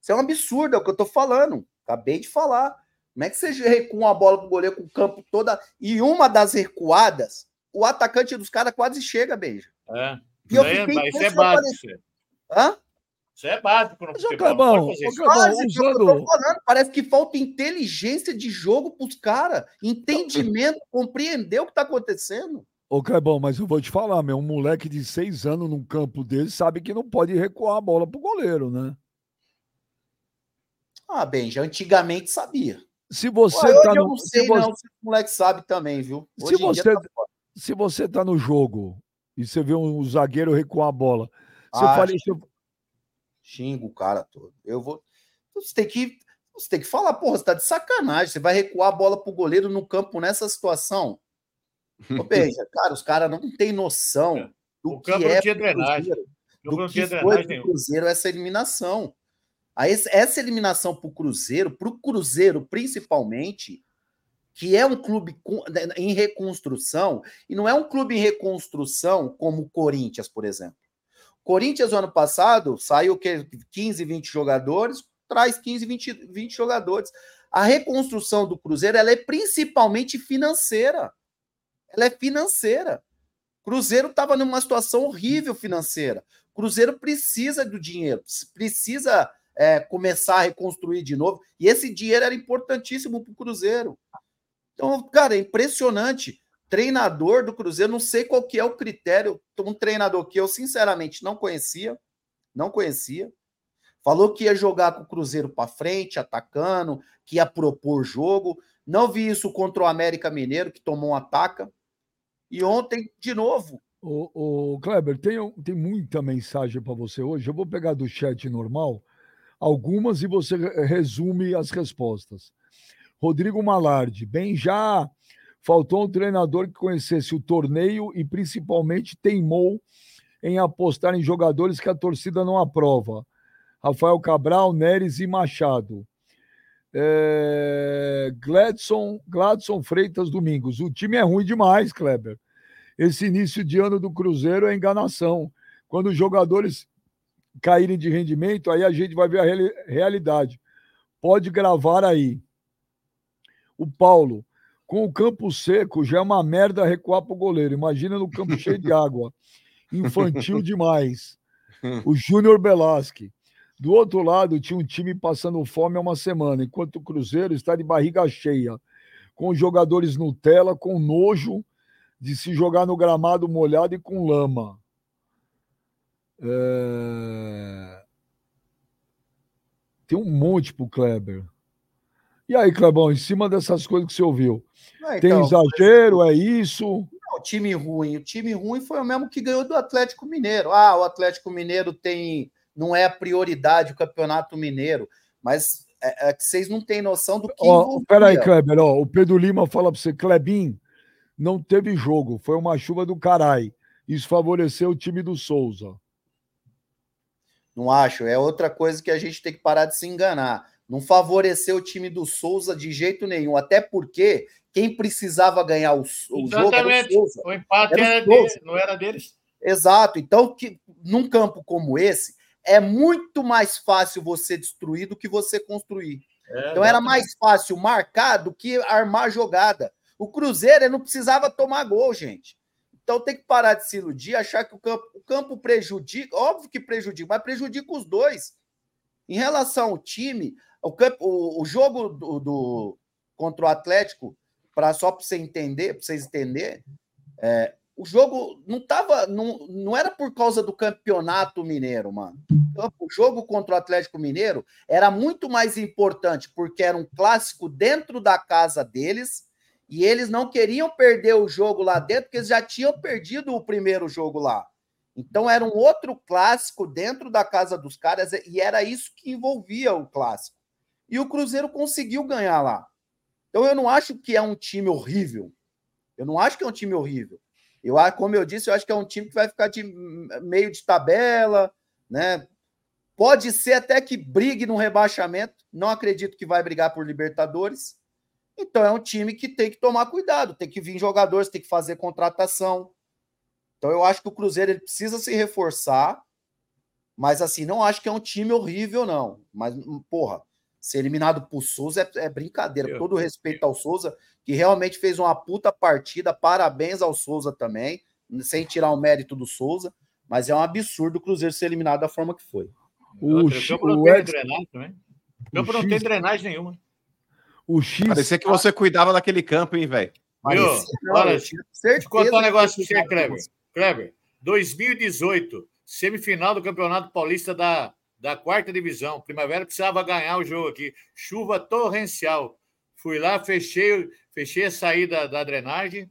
Isso é um absurdo, é o que eu tô falando. Acabei de falar. Como é que você recua uma bola pro goleiro com o campo toda e uma das recuadas, o atacante dos caras quase chega, beija. É. E eu é, fiquei isso é básico. Hã? Isso é básico no futebol. usando... Parece que falta inteligência de jogo para os caras, entendimento, compreender o que está acontecendo. Ô, Clebão, mas eu vou te falar, meu, um moleque de seis anos num campo dele sabe que não pode recuar a bola pro goleiro, né? Ah, bem, já antigamente sabia. Se você Pô, tá no. Eu não sei, se você... não, se o moleque sabe também, viu? Hoje se você, tá... se você tá no jogo e você vê um zagueiro recuar a bola, você ah, fala. Isso xingo o cara todo. Eu vou. Você tem que. Você tem que falar, porra, você tá de sacanagem. Você vai recuar a bola pro goleiro no campo nessa situação. Ô, beija, cara, os caras não têm noção é. do o que é tinha drenagem. do que foi pro Cruzeiro essa eliminação. A essa eliminação pro Cruzeiro, pro Cruzeiro principalmente, que é um clube né, em reconstrução, e não é um clube em reconstrução como o Corinthians, por exemplo. Corinthians, ano passado, saiu que 15, 20 jogadores, traz 15, 20, 20 jogadores. A reconstrução do Cruzeiro ela é principalmente financeira. Ela é financeira. Cruzeiro estava numa situação horrível financeira. Cruzeiro precisa do dinheiro, precisa é, começar a reconstruir de novo. E esse dinheiro era importantíssimo para o Cruzeiro. Então, cara, é impressionante treinador do Cruzeiro, não sei qual que é o critério, um treinador que eu sinceramente não conhecia, não conhecia. Falou que ia jogar com o Cruzeiro para frente, atacando, que ia propor jogo. Não vi isso contra o América Mineiro, que tomou um ataca. E ontem, de novo. O, o Kleber, tem, tem muita mensagem para você hoje. Eu vou pegar do chat normal. algumas e você resume as respostas. Rodrigo Malardi, bem já faltou um treinador que conhecesse o torneio e principalmente teimou em apostar em jogadores que a torcida não aprova. Rafael Cabral, Neres e Machado. É... Gladson, Gladson Freitas Domingos. O time é ruim demais, Kleber. Esse início de ano do Cruzeiro é enganação. Quando os jogadores caírem de rendimento, aí a gente vai ver a reali realidade. Pode gravar aí. O Paulo, com o campo seco, já é uma merda recuar para o goleiro. Imagina no campo cheio de água. Infantil demais. O Júnior Belasque. Do outro lado, tinha um time passando fome há uma semana, enquanto o Cruzeiro está de barriga cheia, com jogadores Nutella, com nojo de se jogar no gramado molhado e com lama. É... Tem um monte pro Kleber. E aí, Clebão, em cima dessas coisas que você ouviu, então, tem exagero, é isso? Não, time ruim. O time ruim foi o mesmo que ganhou do Atlético Mineiro. Ah, o Atlético Mineiro tem. Não é a prioridade o Campeonato Mineiro, mas é, é que vocês não têm noção do que. Ó, peraí, Kleber, ó, o Pedro Lima fala para você, Klebin, não teve jogo, foi uma chuva do carai. Isso favoreceu o time do Souza. Não acho. É outra coisa que a gente tem que parar de se enganar. Não favoreceu o time do Souza de jeito nenhum. Até porque quem precisava ganhar o, o jogo era o Souza. O empate era, era dele, não era deles. Exato. Então, que, num campo como esse, é muito mais fácil você destruir do que você construir. É, então era mais fácil marcar do que armar jogada. O Cruzeiro não precisava tomar gol, gente. Então tem que parar de se iludir, achar que o campo, o campo prejudica, óbvio que prejudica, mas prejudica os dois. Em relação ao time, o, campo, o, o jogo do, do, contra o Atlético, para só para você entender, para vocês entenderem, é, o jogo não tava, não, não era por causa do campeonato mineiro, mano. O jogo contra o Atlético Mineiro era muito mais importante porque era um clássico dentro da casa deles e eles não queriam perder o jogo lá dentro, porque eles já tinham perdido o primeiro jogo lá. Então era um outro clássico dentro da casa dos caras, e era isso que envolvia o clássico. E o Cruzeiro conseguiu ganhar lá. Então eu não acho que é um time horrível. Eu não acho que é um time horrível. Eu, como eu disse, eu acho que é um time que vai ficar de meio de tabela, né? Pode ser até que brigue no rebaixamento. Não acredito que vai brigar por Libertadores. Então é um time que tem que tomar cuidado, tem que vir jogadores, tem que fazer contratação. Então eu acho que o Cruzeiro ele precisa se reforçar, mas assim, não acho que é um time horrível, não. Mas, hum, porra, ser eliminado por Souza é, é brincadeira. Com todo respeito ao Souza, que realmente fez uma puta partida. Parabéns ao Souza também, sem tirar o mérito do Souza. Mas é um absurdo o Cruzeiro ser eliminado da forma que foi. O, o, campo não tem drenagem também. O campo não tem drenagem nenhuma. O X. Parecia que você cuidava daquele campo, hein, velho? Olha, eu contar um negócio pra você, Kleber. Kleber, 2018, semifinal do Campeonato Paulista da, da quarta divisão. Primavera precisava ganhar o jogo aqui. Chuva torrencial. Fui lá, fechei, fechei a saída da drenagem.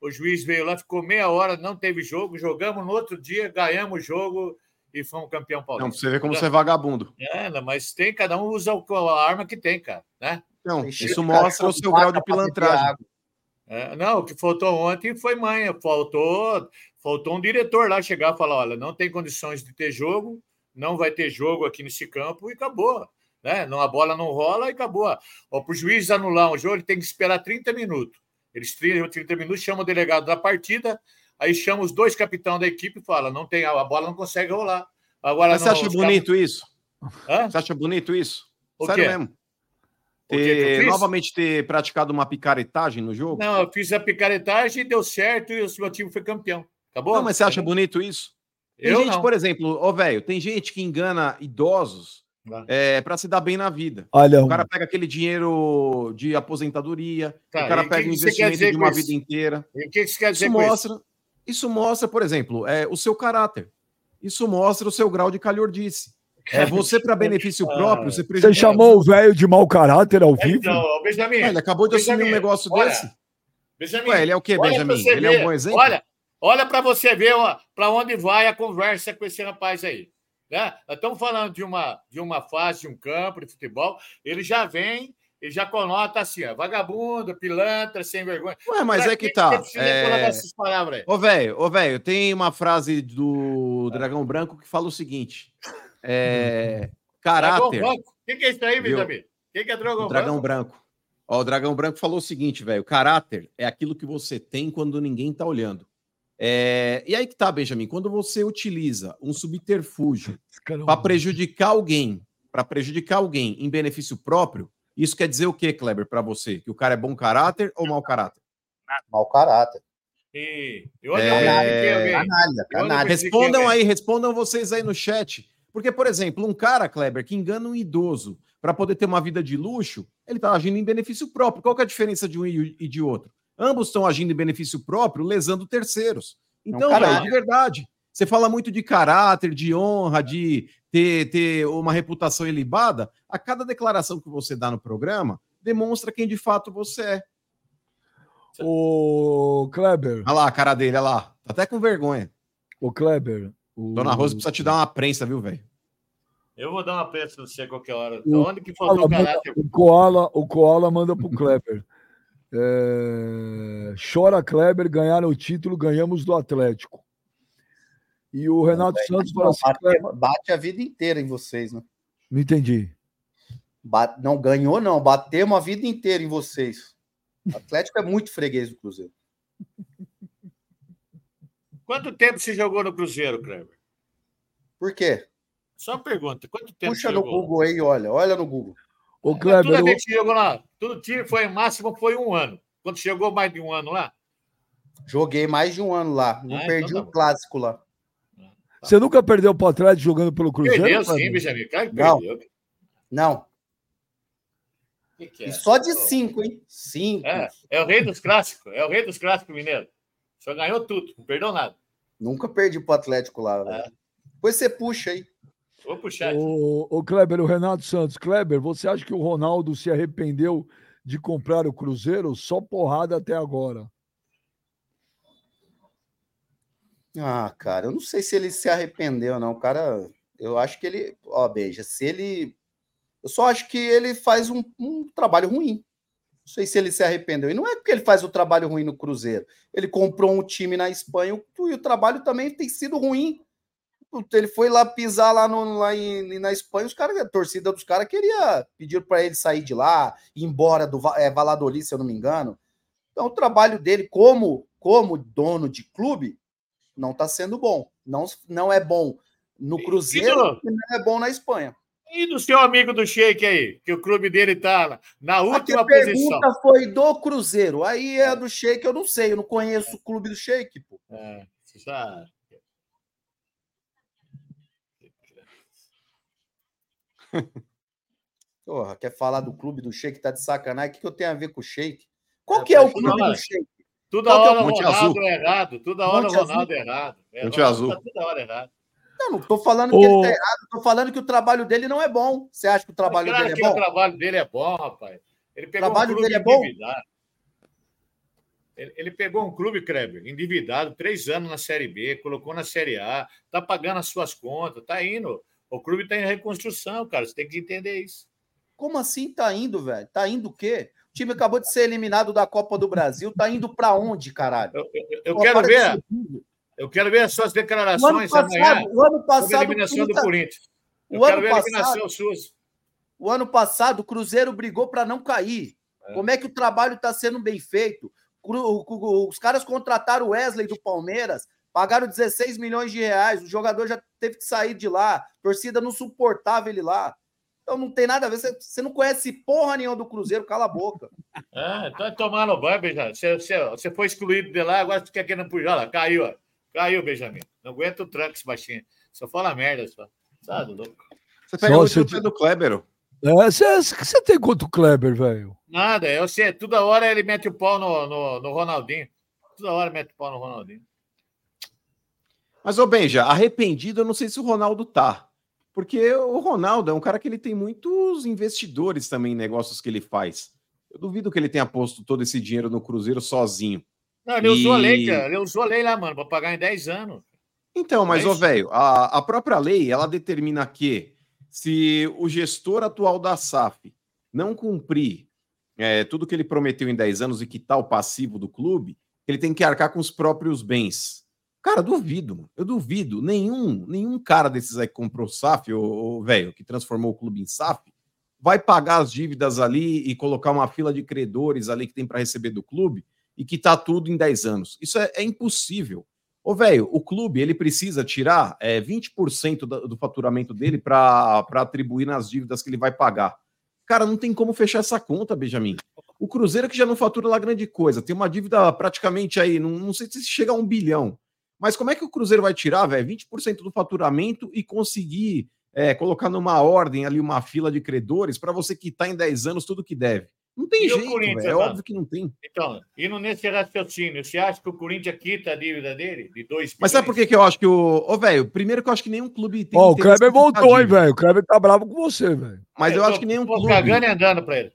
O juiz veio lá, ficou meia hora, não teve jogo. Jogamos no outro dia, ganhamos o jogo e fomos campeão paulista. Não, você vê como você é vagabundo. É, mas tem, cada um usa a arma que tem, cara, né? Não, isso mostra o seu grau de pilantragem. É, não, o que faltou ontem foi manha. Faltou, faltou um diretor lá chegar e falar: olha, não tem condições de ter jogo, não vai ter jogo aqui nesse campo e acabou. Né? Não, a bola não rola e acabou. Para o juiz anular um jogo, ele tem que esperar 30 minutos. Eles 30, 30 minutos chamam o delegado da partida, aí chama os dois capitães da equipe e fala: não tem, a bola não consegue rolar. Agora, Mas não, você acha bonito caras... isso? Hã? Você acha bonito isso? O Sério quê? mesmo? ter, novamente ter praticado uma picaretagem no jogo? Não, eu fiz a picaretagem, deu certo e o meu time foi campeão. Acabou? Não, mas você acha bonito isso? Tem eu gente, não. por exemplo, ó, velho, tem gente que engana idosos é, para se dar bem na vida. Olha, o cara pega aquele dinheiro de aposentadoria, tá, o cara pega o investimento de uma vida inteira. E o que você quer dizer isso mostra, isso? isso mostra, por exemplo, é, o seu caráter. Isso mostra o seu grau de calhordice. É você para benefício próprio. Você, você chamou o velho de mau caráter ao vivo? Então, Benjamin. ele acabou de Benjamin, assumir um negócio olha, desse. Benjamin, Ué, ele é o quê, Benjamin? Ele ver. é um bom exemplo? Olha, olha para você ver para onde vai a conversa com esse rapaz aí. Né? Estamos falando de uma, de uma fase, de um campo de futebol, ele já vem e já conota assim, ó, vagabundo, pilantra, sem vergonha. Ué, mas Pra é que que tá. é? Ô, velho, ô, velho, tem uma frase do Dragão Branco que fala o seguinte: é, caráter. O que, que é isso aí, Viu? Benjamin? O que, é dragão, Dragão branco? Branco. Ó, o Dragão Branco falou o seguinte, velho: caráter é aquilo que você tem quando ninguém tá olhando. É, E aí que tá, Benjamin, quando você utiliza um subterfúgio para prejudicar alguém, para prejudicar alguém em benefício próprio, isso quer dizer o quê, Kleber, para você? Que o cara é bom caráter ou mau caráter? Mau caráter. E, É, eu? Canalha, canalha. não- Respondam aí, respondam vocês aí no chat. Porque, por exemplo, um cara, Kleber, que engana um idoso para poder ter uma vida de luxo, ele está agindo em benefício próprio. Qual que é a diferença de um e de outro? Ambos estão agindo em benefício próprio, lesando terceiros. Então, caralho. velho, de verdade. Você fala muito de caráter, de honra, de ter, ter uma reputação ilibada. A cada declaração que você dá no programa, demonstra quem de fato você é. Ô, Kleber, Olha lá a cara dele, olha lá. Tá até com vergonha. ô Kleber. o- Dona Rosa precisa te dar uma prensa, viu, velho? Eu vou dar uma peça pra você a qualquer hora. O- Onde que faltou manda- caráter? o Koala, o Koala manda pro Kleber. É, chora Kleber, ganharam o título, ganhamos do Atlético. E o Renato Santos fala assim: Bate, bate a vida inteira em vocês, né? não entendi. Bate- não ganhou, não. Batemos a vida inteira em vocês. O Atlético é muito freguês do Cruzeiro. Quanto tempo você jogou no Cruzeiro, Kleber? Por quê? Só uma pergunta. Quanto tempo Puxa você no jogou? Google aí, olha. Olha no Google. Ô, Mas Kleber, o- vez que jogou lá, todo time foi máximo foi um ano. Quando chegou mais de um ano lá? Joguei mais de um ano lá. Não Ah, então perdi tá um bom. clássico lá. você nunca perdeu pro Atlético jogando pelo Cruzeiro? Perdeu sim? Benjamin. Claro Não. perdeu. O Não. que que é? E só de cinco, hein? Cinco. É, é o rei dos clássicos. É o rei dos clássicos mineiro. Só ganhou tudo, não perdeu nada. Nunca perdi pro Atlético lá, velho. Depois você puxa aí. Vou puxar. aqui. Ô, ô, Kleber, o Renato Santos. Kleber, você acha que o Ronaldo se arrependeu de comprar o Cruzeiro? Só porrada até agora. Ah, cara, eu não sei se ele se arrependeu, não. O cara, eu acho que ele. Ó, beija, se ele. Eu só acho que ele faz um, um trabalho ruim. Não sei se ele se arrependeu. E não é porque ele faz o trabalho ruim no Cruzeiro. Ele comprou um time na Espanha e o trabalho também tem sido ruim. Ele foi lá pisar lá, no, lá em- na Espanha, os caras, a torcida dos caras queria pedir para ele sair de lá, ir embora do é, Valladolid, se eu não me engano. Então, o trabalho dele como, como dono de clube não está sendo bom. Não, não é bom no Cruzeiro e não é bom na Espanha. E do seu amigo do Sheik aí, que o clube dele tá na última a posição. pergunta foi do Cruzeiro. Aí é do Sheik, eu não sei, eu não conheço o clube do Sheik, pô. É, você Porra, quer falar do clube do Sheik, tá de sacanagem. O que, que eu tenho a ver com o Sheik? Qual É, que é o clube do Sheik? Toda Qual é hora o o Monte Ronaldo Azul? é errado. Toda hora Monte o Ronaldo é errado. É, Monte Ronaldo Azul. Tá toda hora errado. Não, não tô falando que ele tá errado, tô falando que o trabalho dele não é bom. Você acha que o trabalho claro dele que é o bom? trabalho dele é bom, rapaz. Ele pegou trabalho um clube dele é bom? endividado. Ele, ele pegou um clube, Kleber, endividado, três anos na Série B, colocou na Série A, tá pagando as suas contas, tá indo. O clube está em reconstrução, cara. Você tem que entender isso. Como assim tá indo, velho? Tá indo o quê? O time acabou de ser eliminado da Copa do Brasil, tá indo pra onde, caralho? Eu, eu- eu quero para ver, eu quero ver as suas O ano declarações amanhã passado, o ano sobre a passado, eliminação do Pinta- Corinthians. Eu o quero ano ver a eliminação passado, suas. o ano passado, o Cruzeiro brigou para não cair. É. Como é que o trabalho está sendo bem feito? O- o- Os caras contrataram o Wesley do Palmeiras, pagaram 16 milhões de reais, o jogador já teve que sair de lá, a torcida não suportava ele lá. Então não tem nada a ver, você, você não conhece porra nenhuma do Cruzeiro, cala a boca. Ah, tá tomando banho, Benjamin. Você, você, você foi excluído de lá, agora você quer querendo puxar lá. Caiu, ó. Caiu, Benjamin. Não aguenta o tranco, esse baixinho. Só fala merda, só. Sabe, louco? Você pega Só muito se no eu pé do Kleber. ó. É, Você tem quanto Kleber, velho? Nada, eu sei. Toda hora ele mete o pau no, no, no Ronaldinho. Toda hora mete o pau no Ronaldinho. Mas, ô Benja, arrependido, eu não sei se o Ronaldo tá. Porque o Ronaldo é um cara que ele tem muitos investidores também em negócios que ele faz. Eu duvido que ele tenha posto todo esse dinheiro no Cruzeiro sozinho. Não, ele usou a lei, E- cara. Ele usou a lei lá, mano, para pagar em 10 anos. Então, mas, É ô, velho, a, a própria lei, ela determina que se o gestor atual da SAF não cumprir é, tudo que ele prometeu em 10 anos e quitar o passivo do clube, ele tem que arcar com os próprios bens. Cara, duvido. Eu duvido. Nenhum, nenhum cara desses aí que comprou SAF, o velho, que transformou o clube em SAF, vai pagar as dívidas ali e colocar uma fila de credores ali que tem para receber do clube e quitar tudo em 10 anos. Isso é, é impossível. Ô, velho, o clube ele precisa tirar é, 20% do, do faturamento dele para atribuir nas dívidas que ele vai pagar. Cara, não tem como fechar essa conta, Benjamin. O Cruzeiro que já não fatura lá grande coisa, tem uma dívida praticamente aí, não, não sei se chega a um bilhão. Mas como é que o Cruzeiro vai tirar, velho, 20% do faturamento e conseguir é, colocar numa ordem ali uma fila de credores para você quitar em 10 anos tudo que deve? Não tem E o jeito. É mano? óbvio que não tem. Então, indo nesse raciocínio, você acha que o Corinthians quita a dívida dele? De 2 Mas sabe por que, que eu acho que o. Ô, velho, primeiro que eu acho que nenhum clube tem. Ó, o interesse Kleber quitar voltou, hein, velho? O Kleber tá bravo com você, velho. Mas eu acho que nenhum Tô clube. cagando e andando pra ele.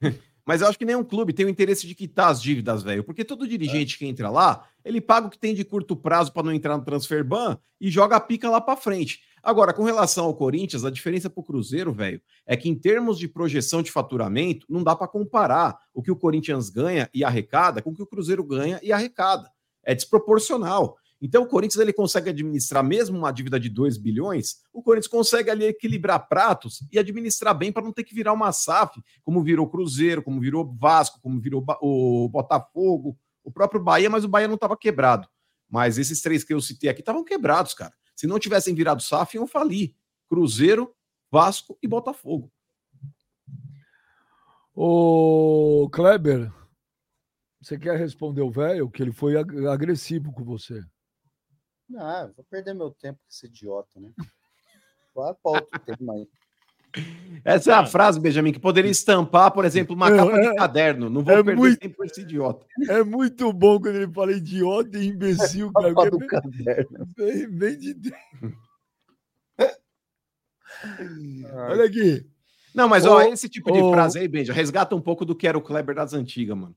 Mas eu acho que nenhum clube tem o interesse de quitar as dívidas, velho. Porque todo dirigente que entra lá, ele paga o que tem de curto prazo para não entrar no transfer ban e joga a pica lá para frente. Agora, com relação ao Corinthians, a diferença pro Cruzeiro, velho, é que em termos de projeção de faturamento, não dá para comparar o que o Corinthians ganha e arrecada com o que o Cruzeiro ganha e arrecada. É desproporcional. Então, o Corinthians ele consegue administrar mesmo uma dívida de 2 bilhões, o Corinthians consegue ali equilibrar pratos e administrar bem para não ter que virar uma SAF, como virou o Cruzeiro, como virou o Vasco, como virou o Botafogo, o próprio Bahia, mas o Bahia não estava quebrado. Mas esses três que eu citei aqui estavam quebrados, cara. Se não tivessem virado SAF, iam falir. Cruzeiro, Vasco e Botafogo. Ô, Kleber, você quer responder o velho? Que ele foi ag- agressivo com você. Ah, vou perder meu tempo com esse idiota, né? Outro tema aí. Essa é a frase, Benjamin, que poderia estampar, por exemplo, uma É, capa de é- caderno. Não vou é perder muito- tempo com esse idiota. É muito bom quando ele fala idiota e imbecil, cara. Capa porque do caderno. Vem, vem de. Olha aqui. Não, mas Ô, ó, esse tipo de frase aí, Benja, resgata um pouco do que era o Kleber das antigas, mano.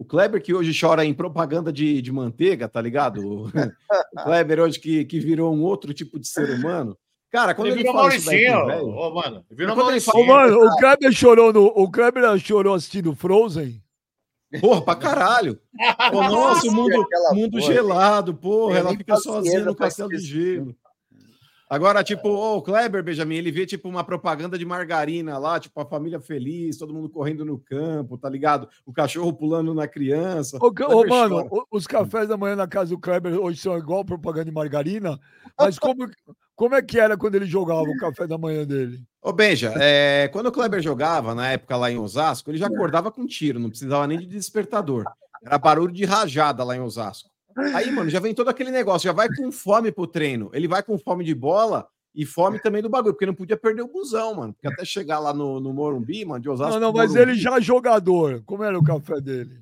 O Kleber que hoje chora em propaganda de, de manteiga, tá ligado? O, o Kleber hoje que, que virou um outro tipo de ser humano. Cara, quando Ele ele, virou fala isso pro velho, ô, mano. Virou Quando ele. Ô, mano, o Kleber chorou no. O Kleber chorou assistindo Frozen. porra, pra caralho. Pô, nossa, o mundo, mundo porra. gelado, porra, ela fica sozinha no castelo de gelo. Agora, tipo, ô, o Kleber, Benjamin, ele vê, tipo, uma propaganda de margarina lá, tipo, a família feliz, todo mundo correndo no campo, tá ligado? O cachorro pulando na criança. Ô, ô, mano, chora. os cafés da manhã na casa do Kleber hoje são igual propaganda de margarina. Mas como, como é que era quando ele jogava o café da manhã dele? Ô, Benja, é, quando o Kleber jogava, na época lá em Osasco, ele já acordava com tiro, não precisava nem de despertador. Era barulho de rajada lá em Osasco. Aí, mano, já vem todo aquele negócio, já vai com fome pro treino. Ele vai com fome de bola e fome também do bagulho, porque não podia perder o busão, mano. Porque até chegar lá no, no Morumbi, mano, de Osasco. Não, não, mas Morumbi- ele já jogador. Como era o café dele?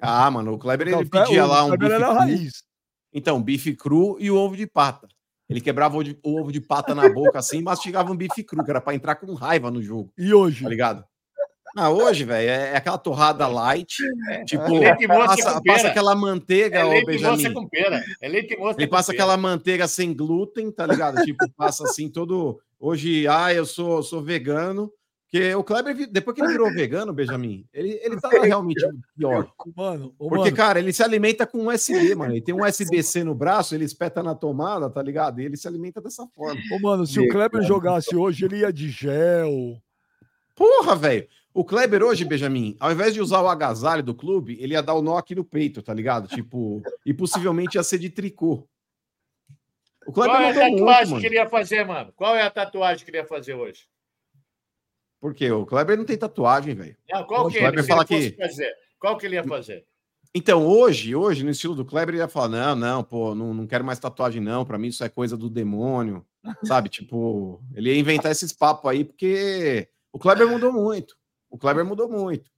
Ah, mano, o Kleber ele café- pedia o lá um Kleber bife era cru. raiz. Então, bife cru e o ovo de pata. Ele quebrava o ovo de, o ovo de pata na boca assim mastigava um bife cru, que era pra entrar com raiva no jogo. E hoje? tá ligado? Ah, hoje, velho, é, é aquela torrada light, tipo, Leite moça passa, com pera. passa aquela manteiga, É leite moça Benjamin. com pera. É leite moça Ele com passa pera. aquela manteiga sem glúten, tá ligado? Tipo, passa assim todo. Hoje, ah, eu sou, sou vegano. Porque o Kleber, depois que ele virou vegano, Benjamin, ele, ele tá realmente pior. Mano, ô, Porque, mano, cara, ele se alimenta com USB, mano. Ele tem um USB-C no braço, ele espeta na tomada, tá ligado? E ele se alimenta dessa forma. ô, mano, se o Kleber jogasse hoje, ele ia de gel. Porra, velho. O Kleber hoje, Benjamin, ao invés de usar o agasalho do clube, ele ia dar o nó aqui no peito, tá ligado? Tipo, e possivelmente ia ser de tricô. O Kleber Qual é a muito, tatuagem mano. que ele ia fazer, mano? Qual é a tatuagem que ele ia fazer hoje? Por quê? O Kleber não tem tatuagem, velho. Qual O que Kleber ele, fala ele que- fazer? Qual que ele ia fazer? Então, hoje, hoje, no estilo do Kleber, ele ia falar: não, não, pô, não, não quero mais tatuagem, não. Pra mim, isso é coisa do demônio. Sabe? Tipo, ele ia inventar esses papos aí, porque o Kleber mudou muito. O Kleber mudou muito.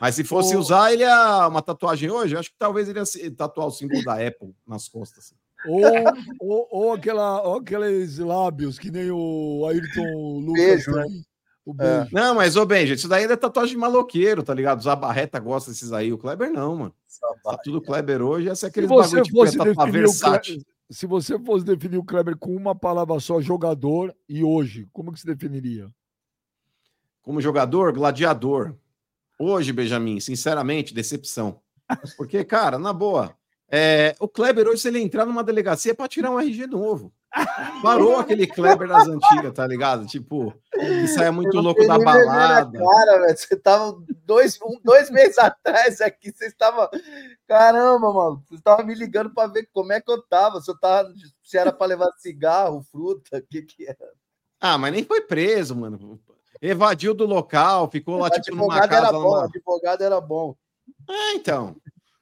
Mas se fosse Ô- usar ele ia uma tatuagem hoje, eu acho que talvez ele ia se- tatuar o símbolo da Apple nas costas. assim. Ou, ou, ou, aquela, ou aqueles lábios que nem o Ayrton Lucas Beijo, né? O beijo. Não, mas, ô Benja, isso daí ainda é tatuagem de maloqueiro, tá ligado? Os abarreta gosta desses aí. O Kleber não, mano. Tá tudo Kleber hoje, essa é aquele bagulho tipo, fosse o Versace. Kleber, se você fosse definir o Kleber com uma palavra só, jogador, e hoje, como que se definiria? Como jogador, gladiador. Hoje, Benjamin, sinceramente, decepção. Porque, cara, na boa, é, o Kleber hoje, se ele entrar numa delegacia, é pra tirar um RG novo. Parou aquele Kleber das antigas, tá ligado? Tipo, que saia muito louco da balada. Cara, velho, você tava dois, um, dois meses atrás aqui, você estava. Caramba, mano, você estava me ligando para ver como é que eu tava. Se, eu tava, se era para levar cigarro, fruta, o que que era. Ah, mas nem foi preso, mano. Evadiu do local, ficou lá, tipo, numa Advogado casa. era bom, lá- advogado era bom. É, então.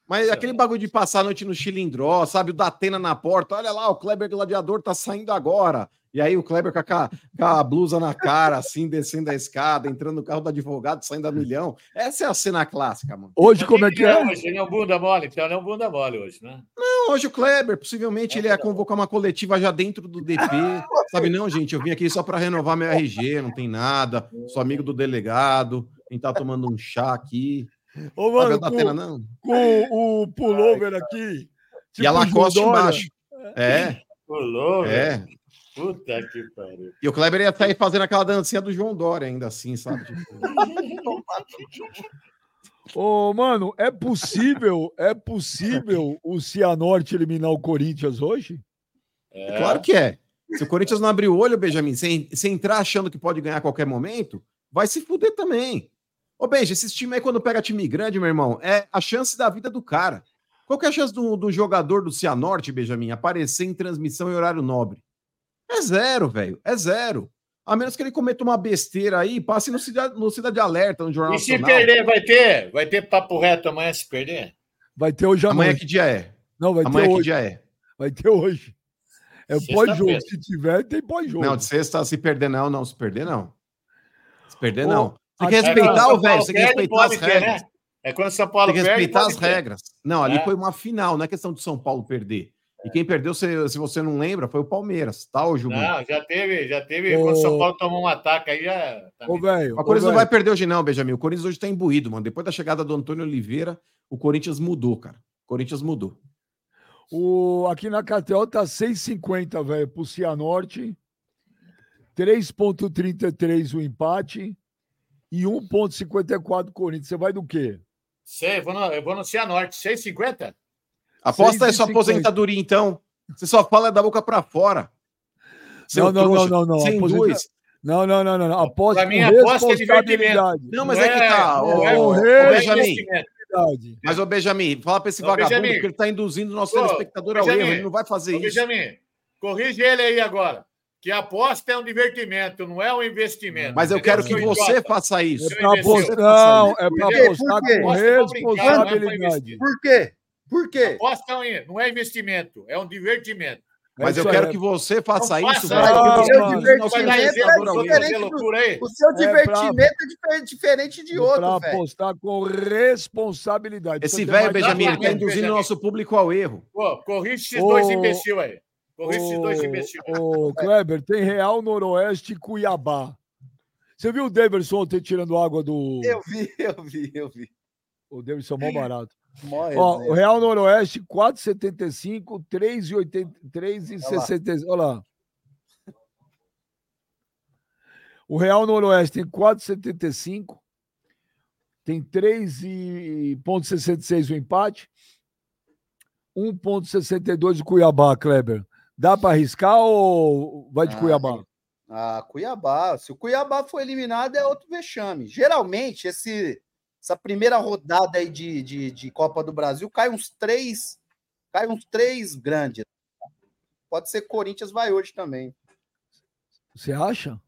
Mas aquele bagulho de passar a noite no Chilindró, sabe? O Datena na porta, olha lá, o Kleber Gladiador tá saindo agora. E aí o Kleber com a, com a blusa na cara, assim, descendo a escada, entrando no carro do advogado, saindo a milhão. Essa é a cena clássica, mano. Hoje, como é que é? Hoje ele é um bunda mole, então ele é um bunda mole hoje, né? Não, hoje o Kleber, possivelmente ele ia convocar uma coletiva já dentro do DP. Sabe, não, gente, eu vim aqui só para renovar meu RG, não tem nada. Sou amigo do delegado, quem tá tomando um chá aqui. Ô, mano, com, não. com o pullover aqui. E a tipo Lacoste embaixo. É, Pulou, é. Puta que pariu. E o Kleber ia sair fazendo aquela dancinha do João Dória, ainda assim, sabe? Tipo, Ô, mano, é possível, é possível o Cianorte eliminar o Corinthians hoje? É. Claro que é. Se o Corinthians não abrir o olho, Benjamin, sem, sem entrar achando que pode ganhar a qualquer momento, vai se fuder também. Ô, Benja, esses times aí, quando pega time grande, meu irmão, é a chance da vida do cara. Qual que é a chance do, do jogador do Cianorte, Benjamin, aparecer em transmissão em horário nobre? É zero, velho. É zero. A menos que ele cometa uma besteira aí, passe no Cidade, no Cidade Alerta, no Jornal E se Nacional. perder, vai ter? Vai ter papo reto amanhã se perder? Vai ter hoje à Amanhã noite. que dia é? Não, vai Amanhã ter que hoje. dia é? Vai ter hoje. É pós-jogo. Se tiver, tem pós-jogo. Não, de sexta, se perder, não, não. Se perder, não. Se perder, não. Você aqui- quer É, quando respeitar o velho, você tem que respeitar as ter, regras. né? É quando São Paulo Tem que respeitar as ter. regras. Não, ali É. foi uma final, não é questão de São Paulo perder. E quem perdeu, se, se você não lembra, foi o Palmeiras, tá, ô Gilberto? Não, já teve, já teve. Ô- Quando São Paulo tomou um ataque aí, já. tá Ô, velho. O ô, Corinthians não vai perder hoje, não, Benjamin. O Corinthians hoje tá imbuído, mano. Depois da chegada do Antônio Oliveira, o Corinthians mudou, cara. O Corinthians mudou. O, aqui na KTO tá 6,50, velho, pro Cianorte. 3,33 o empate. E 1,54 Corinthians. Você vai do quê? Sei, eu vou no, eu vou no Cianorte. 6,50? Aposta aí sua 6,50. aposentadoria, então. Você só fala da boca pra fora. Não, não, não, não, não. Sem Aposenta- dois. Não, não, não, não. não. Aposta Pra mim, aposta é divertimento. responsabilidade. Não, mas é que tá. É, não é Benjamin. Mas, ô Benjamin, fala pra esse vagabundo Benjamin. que ele tá induzindo o nosso telespectador ao erro. Ele não vai fazer Ô, isso. Benjamin, corrige ele aí agora. Que aposta é um divertimento, não é um investimento. Mas eu entendeu, quero que você faça isso. É pra imbecil. apostar, não, é pra Por quê? apostar Por quê? com é responsabilidade. Por quê? Por quê? Aposta não é investimento, é um divertimento. Mas É eu isso quero aí. que você faça Não isso, faça, não, o Vai dar Divertimento é diferente do-. O seu É divertimento é difer- diferente de É outro, velho. apostar com responsabilidade. Esse velho, Benjamin, ele tá Benjamin. induzindo o nosso público ao erro. Pô, corrige esses dois imbecil aí. Corrige esses dois imbecil. ô, Kleber, tem Real Noroeste e Cuiabá. Você viu o Davidson ontem tirando água do. Eu vi, eu vi, eu vi. O Davidson é mó barato. Ó, o. Real Noroeste, 4,75, 3,80, 3,60. Olha lá. O Real Noroeste tem 4,75, tem 3,66 o empate, 1,62 o Cuiabá, Kleber. Dá para arriscar ou vai de Ah, Cuiabá? Ah, Cuiabá. Se o Cuiabá for eliminado, é outro vexame. Geralmente, esse, essa primeira rodada aí de, de, de Copa do Brasil cai uns três. Cai uns três grandes. Pode ser que Corinthians vai hoje também. Você acha?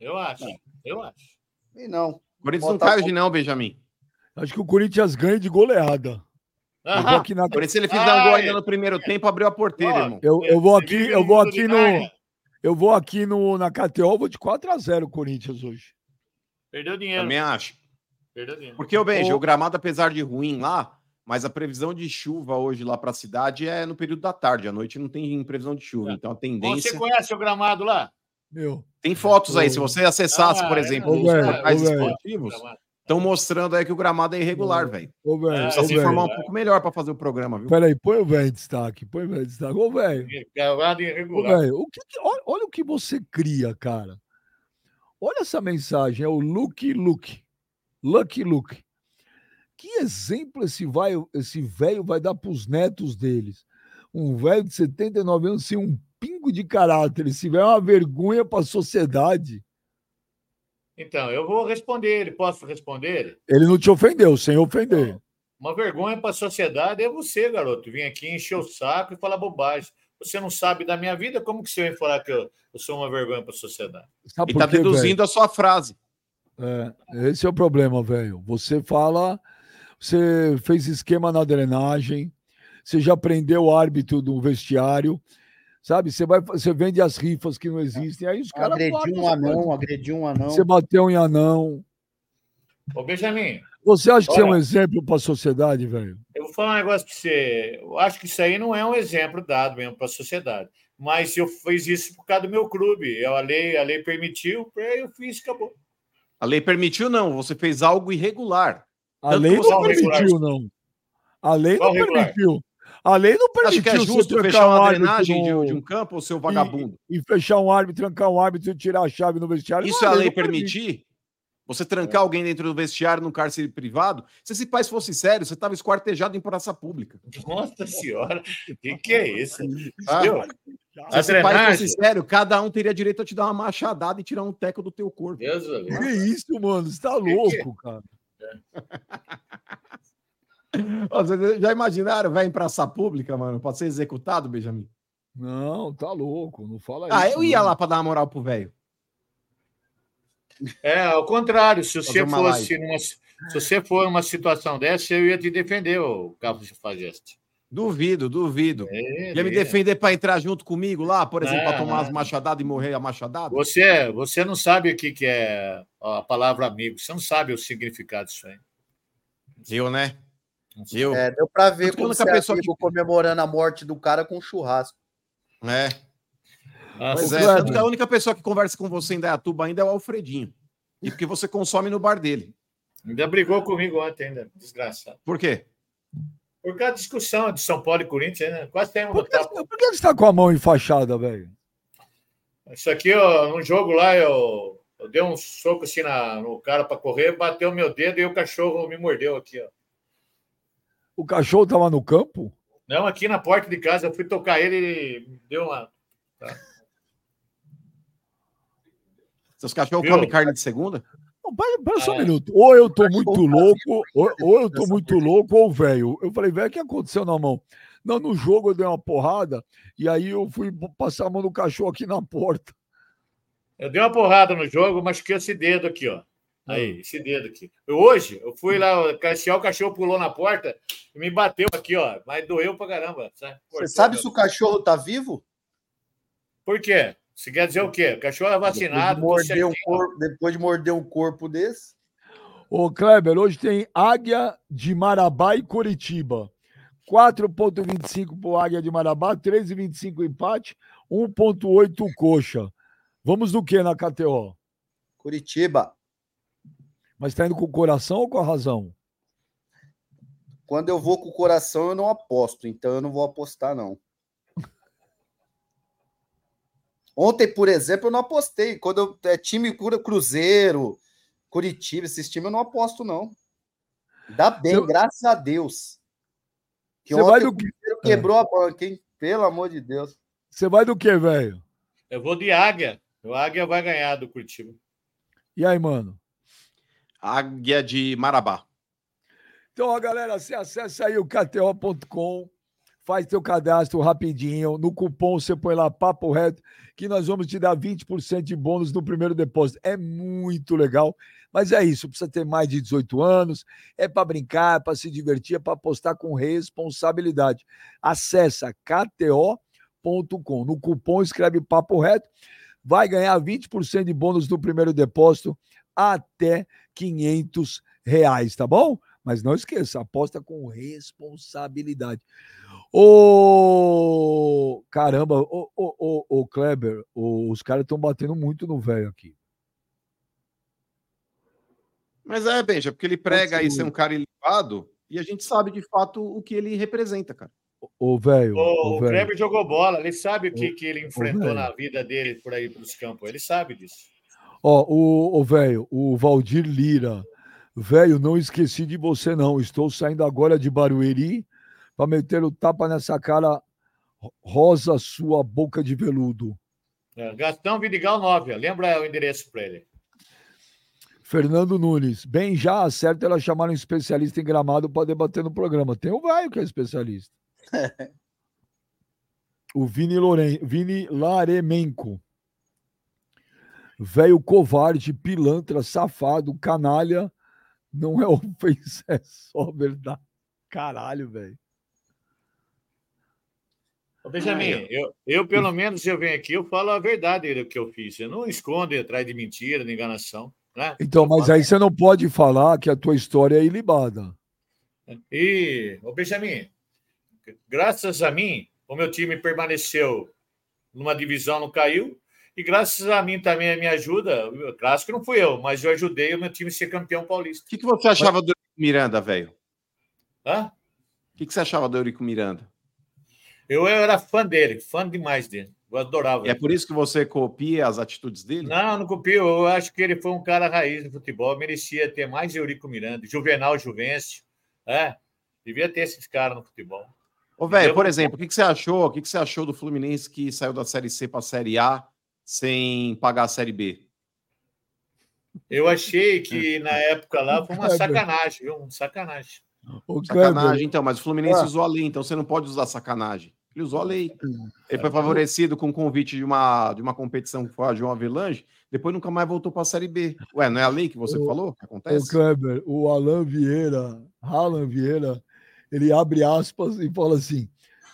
Eu acho, eu acho. E não. O Corinthians não cai hoje não, Benjamin. Acho que o Corinthians ganha de goleada. Aham. aqui na O Corinthians, se ele fizer um gol Ai. ainda no primeiro tempo, abriu a porteira, irmão. Eu, eu vou Você aqui, eu vou aqui no, eu vou aqui no na KTO, vou de 4 a 0 Corinthians hoje. Perdeu dinheiro. Também acho. Perdeu dinheiro. Porque, o Benja, Ô- o gramado, apesar de ruim lá, mas a previsão de chuva hoje lá para a cidade é no período da tarde. À noite não tem previsão de chuva. É. Então a Você tendência. conhece o gramado lá? Meu, Tem fotos aí. Ô- Se você acessasse, Ah, por é, exemplo, ô, os portais ô, esportivos, Estão mostrando aí que o gramado é irregular, velho. Ô, É, ô, Precisa se informar um pouco melhor para fazer o programa, viu? Peraí, põe o velho em destaque, põe o velho em destaque. Ô, velho, Gravado ô, irregular. velho, o que que- olha, olha o que você cria, cara. Olha essa mensagem, é o Lucky Luke. Lucky Luke. Que exemplo esse vai, esse velho vai dar pros netos deles? Um velho de 79 anos sem um pingo de caráter. Esse velho é uma vergonha para a sociedade. Então, eu vou responder ele. Posso responder ele? Ele não te ofendeu, sem ofender. Uma vergonha para a sociedade é você, garoto. Vir aqui encher o saco e falar bobagem. Você não sabe da minha vida, como que você vem falar que eu, eu sou uma vergonha para a sociedade? Sabe E tá velho? deduzindo a sua frase. É, esse é o problema, velho. Você fala, você fez esquema na drenagem, você já prendeu o árbitro do vestiário, sabe? Você vai, você vende as rifas que não existem, aí os caras Agrediu um anão, coisa. agrediu um anão. Você bateu em anão. Ô, Benjamin, Você acha que você é um exemplo para a sociedade, velho? eu vou falar um negócio para você. Eu acho que isso aí não é um exemplo dado mesmo para a sociedade. Mas eu fiz isso por causa do meu clube. Eu, a, lei, a lei permitiu, aí eu fiz acabou. A lei permitiu, não. Você fez algo irregular. A Tanto lei não um regular. permitiu, não. A lei não regular? permitiu. A lei não permitiu. Acho que é justo fechar um uma drenagem de, no- de um campo, seu vagabundo. e fechar um árbitro, trancar um árbitro e tirar a chave no vestiário. Isso Não, é a lei não permite. Você trancar alguém dentro do vestiário num cárcere privado? Se esse país fosse sério, você estava esquartejado em praça pública. Nossa senhora, o que, que é isso? Ah, Viu? Se esse país fosse sério, cada um teria direito a te dar uma machadada e tirar um teco do teu corpo. Deus Que céu. isso, mano? Você tá Que que- louco, cara. Ó, Vocês já imaginaram, vai em praça pública, mano, pode ser executado, Benjamin? Não, tá louco. Não fala Ah, isso. eu ia não. lá para dar uma moral pro velho. É, ao contrário, se você uma fosse numa, se você for numa situação dessa, eu ia te defender, o Carlos Fageste. Duvido, duvido. É, Ia me é. defender para entrar junto comigo lá, por exemplo, para tomar as machadadas e morrer a machadada? Você, você não sabe o que, que é a palavra amigo, você não sabe o significado disso aí. Eu, né? Eu. É, deu pra ver que como você é pessoa amigo comemorando a morte do cara com churrasco. É. Ô, é, Kleber. tanto que a única pessoa que conversa com você em Dayatuba ainda é o Alfredinho. E porque você consome no bar dele. ainda brigou comigo ontem, ainda, desgraçado. Por quê? Por causa da discussão de São Paulo e Corinthians, né? quase tem um Por que, tapa. por que você tá com a mão enfaixada, velho? Isso aqui, ó, num jogo lá, eu, eu dei um soco assim na, no cara para correr, bateu meu dedo e o cachorro me mordeu aqui, ó. O cachorro tava no campo? Não, aqui na porta de casa, eu fui tocar ele e me deu uma. Seus cachorros comem carne de segunda? Não, pera, só um É. minuto. Ou eu tô muito louco, ou, ou eu tô muito louco, ou velho. Eu falei, velho, o que aconteceu na mão? Não, no jogo eu dei uma porrada e aí eu fui passar a mão do cachorro aqui na porta. Eu dei uma porrada no jogo, machuquei esse dedo aqui, ó. Aí, esse dedo aqui. Eu, hoje, eu fui lá, o cachorro pulou na porta e me bateu aqui, ó. Mas doeu pra caramba. Sabe? Você sabe se o cachorro tá vivo? Por quê? Você quer dizer o quê? O cachorro é vacinado. depois, de morder um corpo, depois de morder um corpo desse. Ô, Kleber, hoje tem Águia de Marabá e Curitiba. 4,25 pro Águia de Marabá, 3,25 empate, 1,8 coxa. Vamos do que na KTO? Curitiba. Mas tá indo com o coração ou com a razão? Quando eu vou com o coração, eu não aposto. Então eu não vou apostar, não. Ontem, por exemplo, eu não apostei. Quando eu, é time cura Cruzeiro, Curitiba, esses times eu não aposto, não. Dá bem, Eu- graças a Deus. Que Você ontem vai do que? Quebrou a banca, hein? Pelo amor de Deus. Você vai do que, velho? Eu vou de águia. O águia vai ganhar do Curitiba. E aí, mano? Águia de Marabá. Então, ó, galera, você acessa aí o KTO.com, faz teu cadastro rapidinho. No cupom você põe lá Papo Reto, que nós vamos te dar 20% de bônus no primeiro depósito. É muito legal, mas é isso, precisa ter mais de 18 anos, é para brincar, é para se divertir, é para apostar com responsabilidade. Acessa KTO.com. No cupom escreve Papo Reto, vai ganhar 20% de bônus no primeiro depósito até 500 reais, tá bom? Mas não esqueça, aposta com responsabilidade. Ô, caramba, ô, ô, ô, ô Kleber, ô, os caras estão batendo muito no velho aqui. Mas é, Benja, porque ele prega aí ser. um cara ilibado e a gente sabe de fato o que ele representa, cara. Ô, velho. O, ô, o. Kleber jogou bola, ele sabe o que, que ele enfrentou na vida dele por aí pelos campos. Ele sabe disso. Ó, o, o velho, o Valdir Lira. Velho, não esqueci de você, não. Estou saindo agora de Barueri para meter o tapa nessa cara rosa sua boca de veludo. É, Gastão Vidigal 9, ó. lembra o endereço para ele. Fernando Nunes. Bem, já acerta ela chamar um especialista em gramado para debater no programa. Tem o velho que é especialista. o Vini, Loren... Vini Laremenco. Velho covarde, pilantra, safado, canalha. Não é ofensa, é só verdade. Caralho, velho. Ô, Benjamin, eu, eu, pelo menos, eu venho aqui, eu falo a verdade do que eu fiz. Eu não escondo atrás de mentira, de enganação. Né? Então, mas aí você não pode falar que a tua história é ilibada. E, ô Benjamin, graças a mim, o meu time permaneceu numa divisão, não caiu. E graças a mim também, a minha ajuda, claro que não fui eu, mas eu ajudei o meu time a ser campeão paulista. O que, que você achava do Eurico Miranda, velho? Hã? O que, que você achava do Eurico Miranda? Eu era fã dele, fã demais dele. Eu adorava. E é por isso que você copia as atitudes dele? Não, não copio. Eu acho que ele foi um cara raiz do futebol. Merecia ter mais Eurico Miranda, Juvenal Juvencio. É, devia ter esses caras no futebol. Ô, velho, por exemplo, o que, que você achou? O que, que você achou do Fluminense que saiu da Série C para a Série A sem pagar a Série B? Eu achei que na época lá foi uma sacanagem, viu? Um sacanagem. Ô, Sacanagem, Kleber, então, mas o Fluminense Ah. usou a lei, então você não pode usar sacanagem. Ele usou a lei. Ele foi favorecido com o convite de uma, de uma competição que foi a João Avelange, depois nunca mais voltou para a Série B. Ué, não é a lei que você Ô, falou que acontece? Kleber, o Alan Vieira, Alan Vieira, ele abre aspas e fala assim: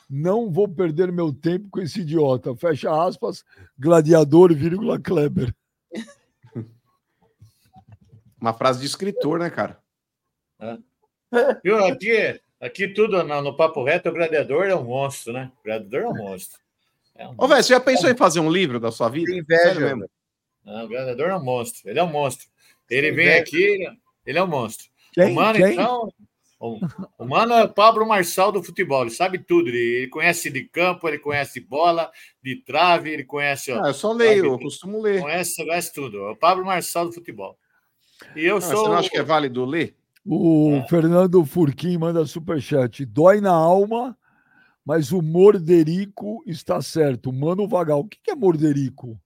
não vou perder meu tempo com esse idiota. Fecha aspas, gladiador, vírgula, Kleber. Uma frase de escritor, né, cara? Viu? Aqui, aqui tudo no, no Papo Reto, o gladiador é um monstro, né? O gladiador é um monstro. É um Ô, velho, você já pensou em fazer um livro da sua vida? Que inveja, mesmo? Não, o gladiador é um monstro. Ele é um monstro. Ele vem aqui, ele- é um monstro. Quem? o Mano, Quem? então. O, o Mano é o Pablo Marçal do futebol. Ele sabe tudo. Ele, ele conhece de campo, ele conhece de bola, de trave, ele conhece. ó, Ah, eu só leio, eu Sabe, costumo ler. Conhece, conhece tudo. É o Pablo Marçal do futebol. E eu Ah, sou. Você não acha que é válido ler? O É. Fernando Furquim manda superchat. Dói na alma, mas o Morderico está certo. Mano Vagal. O que é Morderico?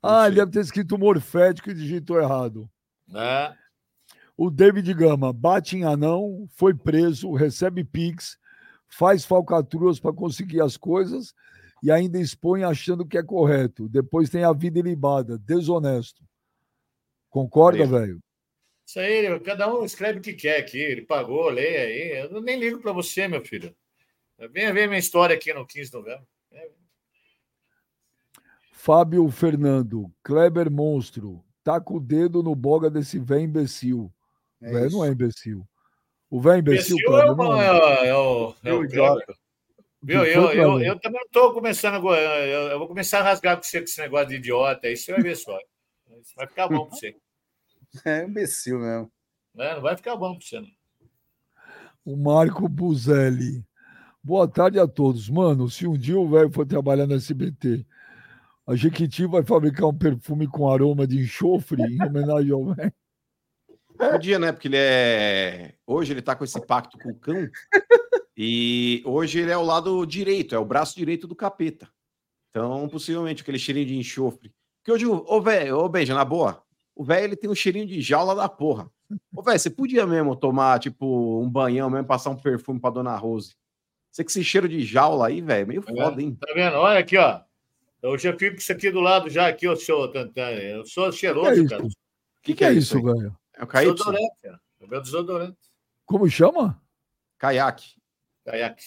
Ah, ele deve ter escrito morfético e digitou errado. né? O David Gama bate em anão, foi preso, recebe Pix, faz falcatruas para conseguir as coisas e ainda expõe achando que é correto. Depois tem a vida ilibada, desonesto. Concorda, velho? Isso aí, cada um escreve o que quer aqui. Ele pagou, lê aí. Eu nem ligo para você, meu filho. Venha ver minha história aqui no 15 de novembro. Fábio Fernando, Kleber Monstro, tá com o dedo no boga desse velho imbecil. O É velho isso. não é imbecil. O velho imbecil, Imbecil é Kleber, não é é. o, é o, é o Eu idiota. Kleber. Viu? Eu, eu, Kleber? eu também não estou começando agora. Eu, eu vou começar a rasgar com você com esse negócio de idiota. Aí você vai ver só. Vai ficar bom para você. É imbecil mesmo. Né? Não vai ficar bom. Não. O Marco Buzelli. Boa tarde a todos. Mano, se um dia o velho for trabalhar no SBT, a Jequiti vai fabricar um perfume com aroma de enxofre em homenagem ao velho. Podia, né? Porque ele é. Hoje ele tá com esse pacto com o cão. E hoje ele é o lado direito, é o braço direito do capeta. Então, possivelmente, aquele cheirinho de enxofre. Porque hoje, o- ô, velho, ô, Beija, na boa, o velho ele tem um cheirinho de jaula da porra. Ô, velho, você podia mesmo tomar, tipo, um banhão mesmo, passar um perfume pra dona Rose. Você com esse cheiro de jaula aí, velho, meio foda, hein? Tá vendo? Olha aqui, ó. Eu já fico com isso aqui do lado já, aqui, ó, seu Tantan. Eu sou Que é cheiroso, cara. O que, que é isso, aí? velho? É o KY? Desodorante, cara. É o meu desodorante. Como chama? Caiaque. Caiaque.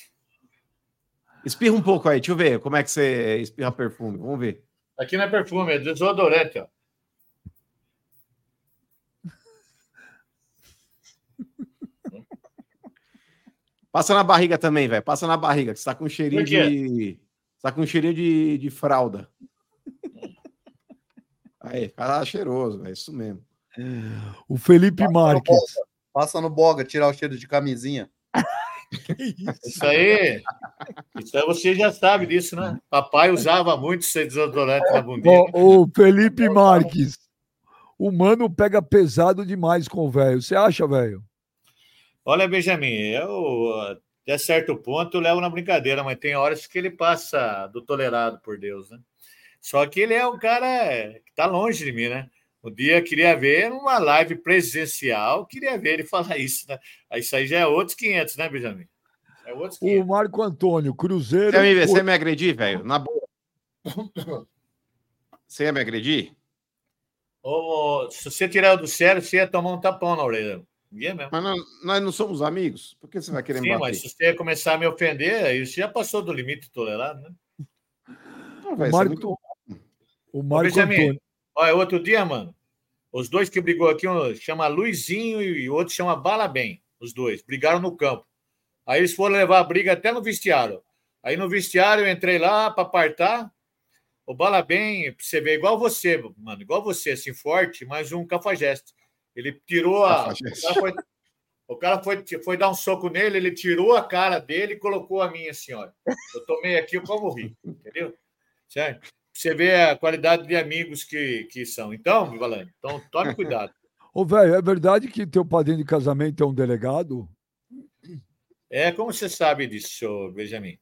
Espirra um pouco aí, deixa eu ver como é que você espirra perfume. Vamos ver. Aqui não é perfume, é desodorante, ó. Passa na barriga também, velho. Passa na barriga, que você tá com um cheirinho de. Você tá com um cheirinho de, de fralda. Aí, cara cheiroso, velho. Isso mesmo. O Felipe Passa no Marques. boga, Passa no boga, tirar o cheiro de camisinha. Isso aí, isso aí você já sabe disso, né? Papai usava muito esse desodorante na bundinha. Ó, O Felipe Marques. O mano pega pesado demais com o velho. Você acha, velho? Olha, Benjamin, eu até certo ponto eu levo na brincadeira, mas tem horas que ele passa do tolerado por Deus, né? Só que ele é um cara que está longe de mim, né? Um dia eu queria ver numa live presencial, queria ver ele falar isso, né? Isso aí já é outros 500, né, Benjamin? É outros O 500. Marco Antônio, Cruzeiro. Você me, você me agredir, velho? Na boa. Você ia me agredir? Ô, ô, se você tirar o do sério, você ia tomar um tapão na orelha. Ninguém mesmo. Mas não- nós não somos amigos? Por que você vai querer me Sim, bater? mas se você começar a me ofender, aí você já passou do limite tolerado, né? Não, O você é Marco, muito- o Marco. Antônio. Olha, outro dia, mano, os dois que brigou aqui, um chama Luizinho e o outro chama Bala Bem. Os dois brigaram no campo. Aí eles foram levar a briga até no vestiário. Aí no vestiário eu entrei lá para apartar. O Bala Bem, você ver, igual você, mano, igual você, assim, forte, mas um cafajeste. Ele tirou a. Cafajeste. O cara, foi, o cara foi, foi dar um soco nele, ele tirou a cara dele e colocou a minha assim, ó. Eu tomei aqui, eu como ri, entendeu? Certo? Você vê a qualidade de amigos que, que são. Então, Valente, então tome cuidado. Ô, velho, é verdade que teu padrinho de casamento é um delegado? É como você sabe disso, senhor Benjamin?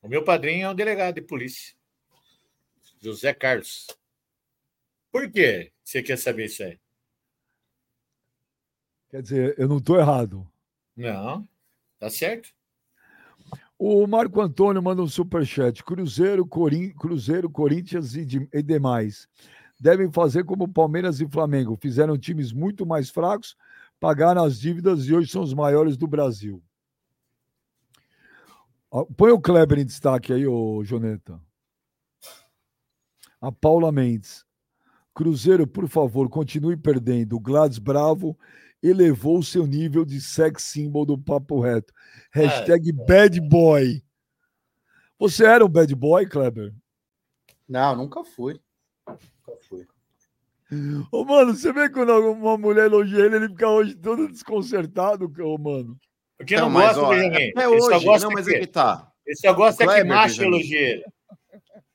O meu padrinho é um delegado de polícia. José Carlos. Por quê você quer saber isso aí? Quer dizer, eu não estou errado. Não, tá certo. O Marco Antônio manda um superchat. Cruzeiro, Corin... Cruzeiro Corinthians e, de- e demais devem fazer como Palmeiras e Flamengo. Fizeram times muito mais fracos, pagaram as dívidas e hoje são os maiores do Brasil. Ó, Põe o Kleber em destaque aí, ô Joneta. A Paula Mendes. Cruzeiro, por favor, continue perdendo. O Gladys Bravo elevou seu nível de sex symbol do papo reto. Hashtag bad boy. Você era um bad boy, Kleber? Não, nunca fui. Nunca fui. Ô, mano, você vê quando uma mulher elogia ele, ele fica hoje todo desconcertado, ô, mano. Porque Não, não gosta, ó, Benjamin. é hoje. gosta Não, mas de é que tá. Ele só gosta que Kleber, macho elogie ele.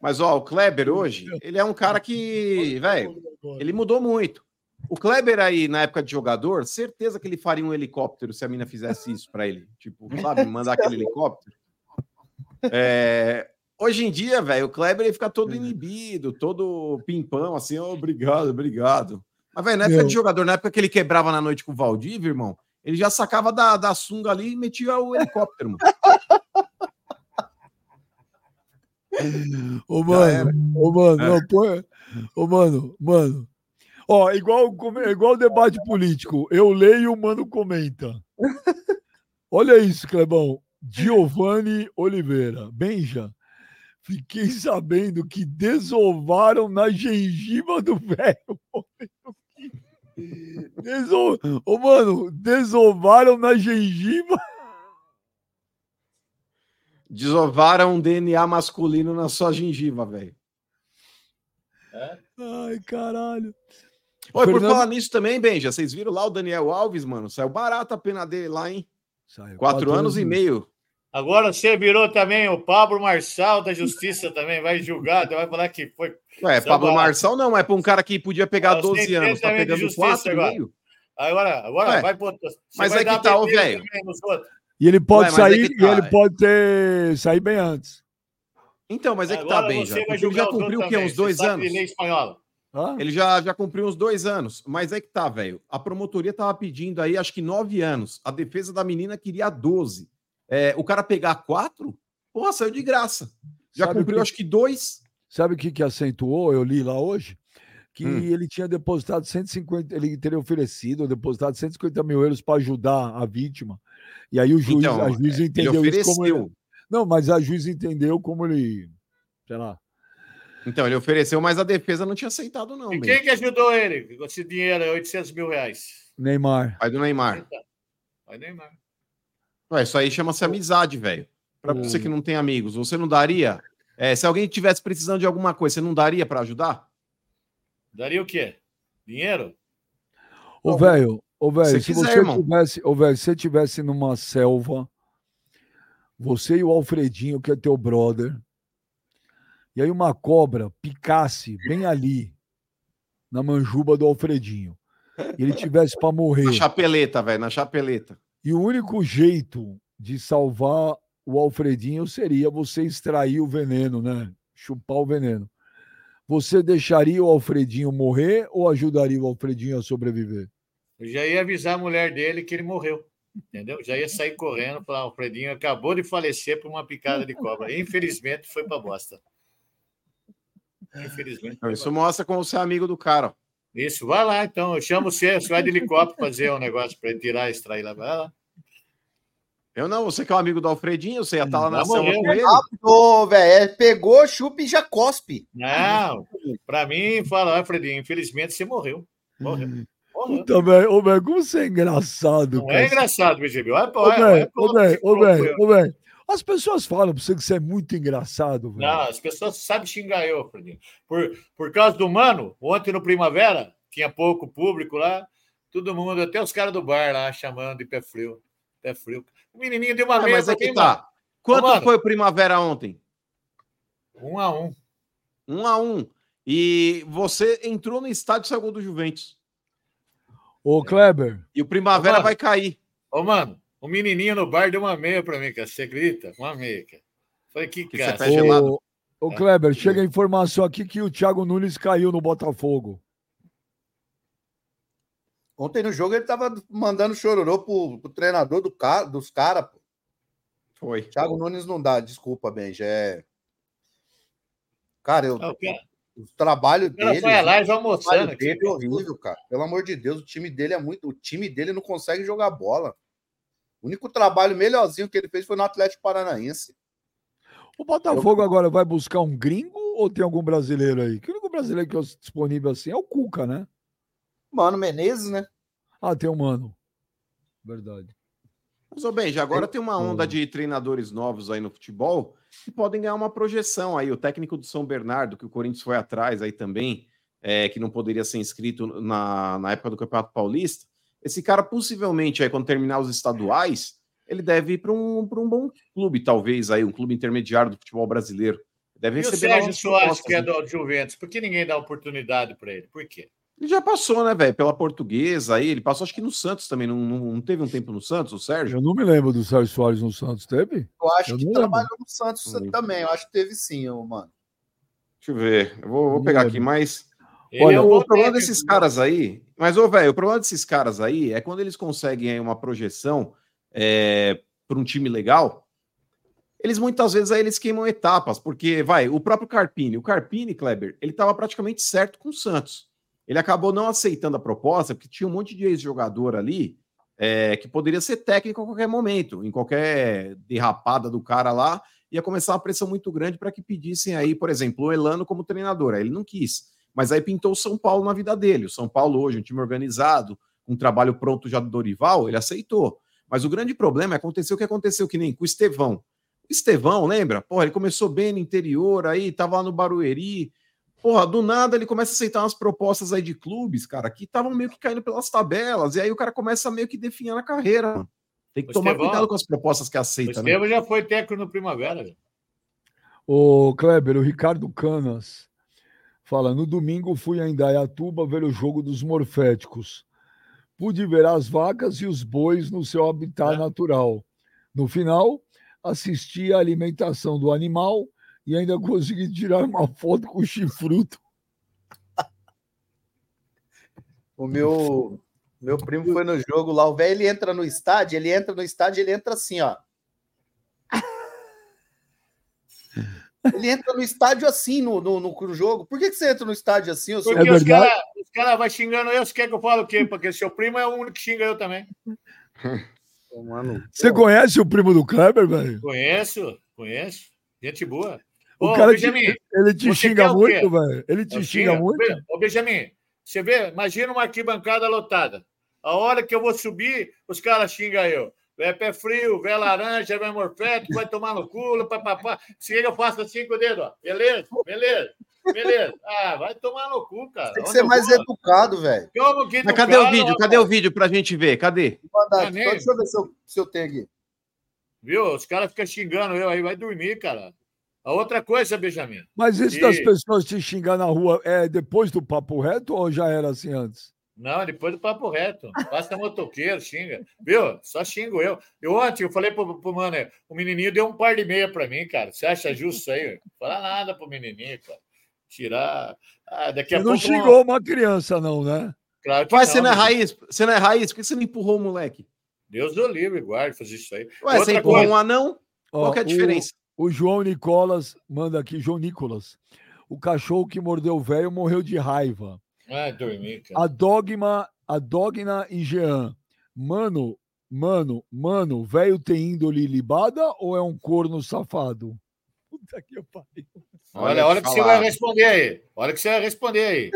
Mas, ó, o Kleber hoje, ele é um cara que, velho, ele mudou muito. O Kleber aí, na época de jogador, certeza que ele faria um helicóptero se a mina fizesse isso pra ele. Tipo, sabe, mandar aquele helicóptero. É, Hoje em dia, velho, o Kleber ele fica todo inibido, todo pimpão, assim, ó, obrigado, obrigado. Mas, velho, na época Meu. de jogador, na época que ele quebrava na noite com o Valdívia, irmão, ele já sacava da, da sunga ali e metia o helicóptero, mano. Ô, mano, ô, mano, É. não, põe. Ô, mano, mano. Ó, igual, come- igual debate político. Eu leio, o mano comenta. Olha isso, Clebão. Giovanni Oliveira. Benja, fiquei sabendo que desovaram na gengiva do velho. Deso... Ô, mano, desovaram na gengiva. Desovaram um DNA masculino na sua gengiva, velho. Ai, caralho. Oi, por Fernando- falar nisso também, Benja, vocês viram lá o Daniel Alves, mano? Saiu barato a pena dele lá, hein? Saiu, Quatro, anos e meio. Agora você virou também o Pablo Marçal da Justiça também, vai julgar, vai falar que foi. Ué, Pablo barato. Marçal não, é pra um cara que podia pegar Ah, 12 você anos, tá pegando 4 agora. meio. Agora, agora Ué, vai botar. mas vai é que dar tá, velho. E ele pode Ué, é sair, que tá, e ele é. pode ter sair bem antes. Então, mas é que tá, Agora você vai porque Ele já cumpriu o quê? Uns dois anos? Ele já, já cumpriu uns dois anos. Mas é que tá, velho. A promotoria tava pedindo aí, acho que nove anos. A defesa da menina queria 12. É, o cara pegar quatro, porra, saiu de graça. Já Sabe cumpriu, que- acho que dois. Sabe o que, que acentuou? Eu li lá hoje. Que Hum. ele tinha depositado 150, ele teria oferecido, depositado 150 mil euros para ajudar a vítima. E aí o juiz, Então, a juiz Ele entendeu isso como ele. ofereceu. Não, mas a juiz entendeu como ele. Sei lá. Então, ele ofereceu, mas a defesa não tinha aceitado, não, E quem que ajudou ele com esse dinheiro, 800 mil reais? Neymar. Pai do Neymar. Vai Neymar. Ué, isso aí chama-se amizade, velho. Pra O- você que não tem amigos, você não daria? É, se alguém tivesse precisando de alguma coisa, você não daria pra ajudar? Daria o quê? Dinheiro? Ô, velho, ô, velho, Se quiser, você irmão. tivesse, ô, velho, se você tivesse numa selva, você e o Alfredinho, que é teu brother, e aí uma cobra picasse bem ali, na manjuba do Alfredinho, e ele tivesse para morrer, Na chapeleta, velho, na chapeleta. e o único jeito de salvar o Alfredinho seria você extrair o veneno, né? Chupar o veneno. Você deixaria o Alfredinho morrer ou ajudaria o Alfredinho a sobreviver? Eu já ia avisar a mulher dele que ele morreu. Entendeu? Já ia sair correndo, falar: o Fredinho acabou de falecer por uma picada de cobra. Infelizmente, foi pra bosta. Infelizmente. Isso mostra como você é amigo do cara. Isso, vai lá então. Eu chamo você, você vai de helicóptero fazer um negócio para ele tirar, extrair lá. Vai lá. Eu não, você que é o amigo do Alfredinho, você ia estar lá na selva morreu, com ele. Ô, velho, pegou, chupa e já cospe. Não, para mim, fala, ah, Fredinho, infelizmente você morreu. Morreu. Puta, velho, ô, velho, como você é engraçado, Não cara. é engraçado, BGB. Olha, Ô, olha, velho, ô, velho, ô, olha, velho, ô, velho. As pessoas falam pra você que você é muito engraçado, velho. Não, as pessoas sabem xingar eu, Fredinho. Por, por causa do Mano, ontem no Primavera, tinha pouco público lá, todo mundo, até os caras do bar lá, chamando de pé frio. Pé frio. O menininho deu uma Ah, mas mesa é que aqui, tá. Quanto Ô, mano. foi o Primavera ontem? mano. Um a um. Um a um. E você entrou no estádio e saiu gol do Juventus. Ô, Kleber, E o Primavera Ô, vai cair. Ô, mano, o menininho no bar deu uma meia pra mim, cara. Você acredita? Uma meia, cara. Falei, que Que cara. ô, ô, Kleber, chega a informação aqui que o Thiago Nunes caiu no Botafogo. Ontem no jogo ele tava mandando chororô pro, pro treinador do cara, dos caras, pô. Foi. Thiago Nunes não dá, desculpa, Benja. É... Cara, eu, Ah, O o trabalho o dele. foi a live o almoçando trabalho aqui. dele é horrível, cara. Pelo amor de Deus, o time dele é muito. O time dele não consegue jogar bola. O único trabalho melhorzinho que ele fez foi no Atlético Paranaense. O Botafogo agora vai buscar um gringo ou tem algum brasileiro aí? Que o único brasileiro que é disponível assim é o Cuca, né? Mano, Menezes, né? Ah, tem o Mano. Verdade. Mas, ô Benja, agora tem uma onda de treinadores novos aí no futebol que podem ganhar uma projeção aí. O técnico do São Bernardo, que o Corinthians foi atrás aí também, é, que não poderia ser inscrito na, na época do Campeonato Paulista. Esse cara, possivelmente, aí, quando terminar os estaduais, ele deve ir para um, pra um bom clube, talvez, aí, um clube intermediário do futebol brasileiro. Deve E o receber Sérgio novas Soares, que é né? do Juventus, por que ninguém dá oportunidade para ele? Por quê? Ele já passou, né, velho? Pela portuguesa aí. Ele passou, acho que no Santos também. Não, não, não teve um tempo no Santos, o Sérgio? Eu não me lembro do Sérgio Soares no Santos, teve? Eu acho Eu que lembro. trabalhou no Santos Não também. Eu acho que teve sim, mano. Deixa eu ver. Eu vou, vou pegar aqui, mas. Ele Olha, é o problema técnico, desses caras aí. Mas, ô, velho, o problema desses caras aí é quando eles conseguem aí uma projeção é, para um time legal. Eles muitas vezes aí eles queimam etapas, porque vai, o próprio Carpini, o Carpini, Kleber, ele estava praticamente certo com o Santos. Ele acabou não aceitando a proposta, porque tinha um monte de ex-jogador ali é, que poderia ser técnico a qualquer momento, em qualquer derrapada do cara lá, ia começar uma pressão muito grande para que pedissem aí, por exemplo, o Elano como treinador. Aí ele não quis. Mas aí pintou o São Paulo na vida dele. O São Paulo hoje, um time organizado, um trabalho pronto já do Dorival, ele aceitou. Mas o grande problema é aconteceu o que aconteceu, que nem com o Estevão. O Estevão, lembra? Porra, ele começou bem no interior, aí tava lá no Barueri. Porra, do nada ele começa a aceitar umas propostas aí de clubes, cara, que estavam meio que caindo pelas tabelas. E aí o cara começa meio que definhar na carreira, mano. Tem que O tomar Estevão- cuidado com as propostas que O aceita, né? Estevam já foi técnico no Primavera. velho. Ô, Kleber, o Ricardo Canas fala: no domingo fui a Indaiatuba ver o jogo dos morféticos. Pude ver as vacas e os bois no seu habitat É. natural. No final, assisti à alimentação do animal e ainda consegui tirar uma foto com o chifruto. O meu, meu primo foi no jogo lá. O velho ele entra no estádio, ele entra no estádio, ele entra assim, ó. Ele entra no estádio assim no, no, no jogo. Por que, que você entra no estádio assim? ô seu- Porque É os caras cara vão xingando eu, você quer que eu fale o quê? Porque seu primo é o único que xinga eu também. Mano, Você conhece o primo do Kleber, velho? Conheço, conheço. Gente boa. O Ô, cara te, Benjamin, ele te xinga muito, velho. Ele te eu xinga muito. Ô, Benjamin, você vê, imagina uma arquibancada lotada. A hora que eu vou subir, os caras xingam eu. É pé frio, vê laranja, vai morfético, vai tomar no culo, papapá. Se eu faço assim com o dedo, ó. Beleza, beleza. Beleza. Ah, vai tomar no cu, cara. Tem que Onde ser mais vou? educado, velho. Como que Mas cadê o vídeo? Cadê o vídeo pra gente ver? Cadê? Vou mandar Deixa eu ver se eu, se eu tenho aqui. Viu? Os caras ficam xingando eu aí, vai dormir, cara. A outra coisa, Benjamin. Mas isso E- das pessoas te xingar na rua é depois do papo reto ou já era assim antes? Não, depois do papo reto. Passa motoqueiro, xinga. Viu? Só xingo eu. Eu ontem eu falei pro, pro mano, o menininho deu um par de meia pra mim, cara. Você acha justo isso aí? Não fala nada pro menininho, cara. Tirar. Ah, daqui a Você não pouco. xingou uma criança, não, né? Claro que Vai, você não é né? raiz? Você não é raiz? Por que você não empurrou o moleque? Deus do livre, guarde fazer isso aí. Ué, você Outra empurrou coisa. um anão? Qual que é a o- diferença? O João Nicolas manda aqui, João Nicolas. O cachorro que mordeu o velho morreu de raiva. Ah, dormir, cara. A Dogma, a Dogna e Jean. Mano, mano, mano, velho tem índole libada ou é um corno safado? Puta que pariu. Olha, olha o que você vai responder aí. Olha o que você vai responder aí.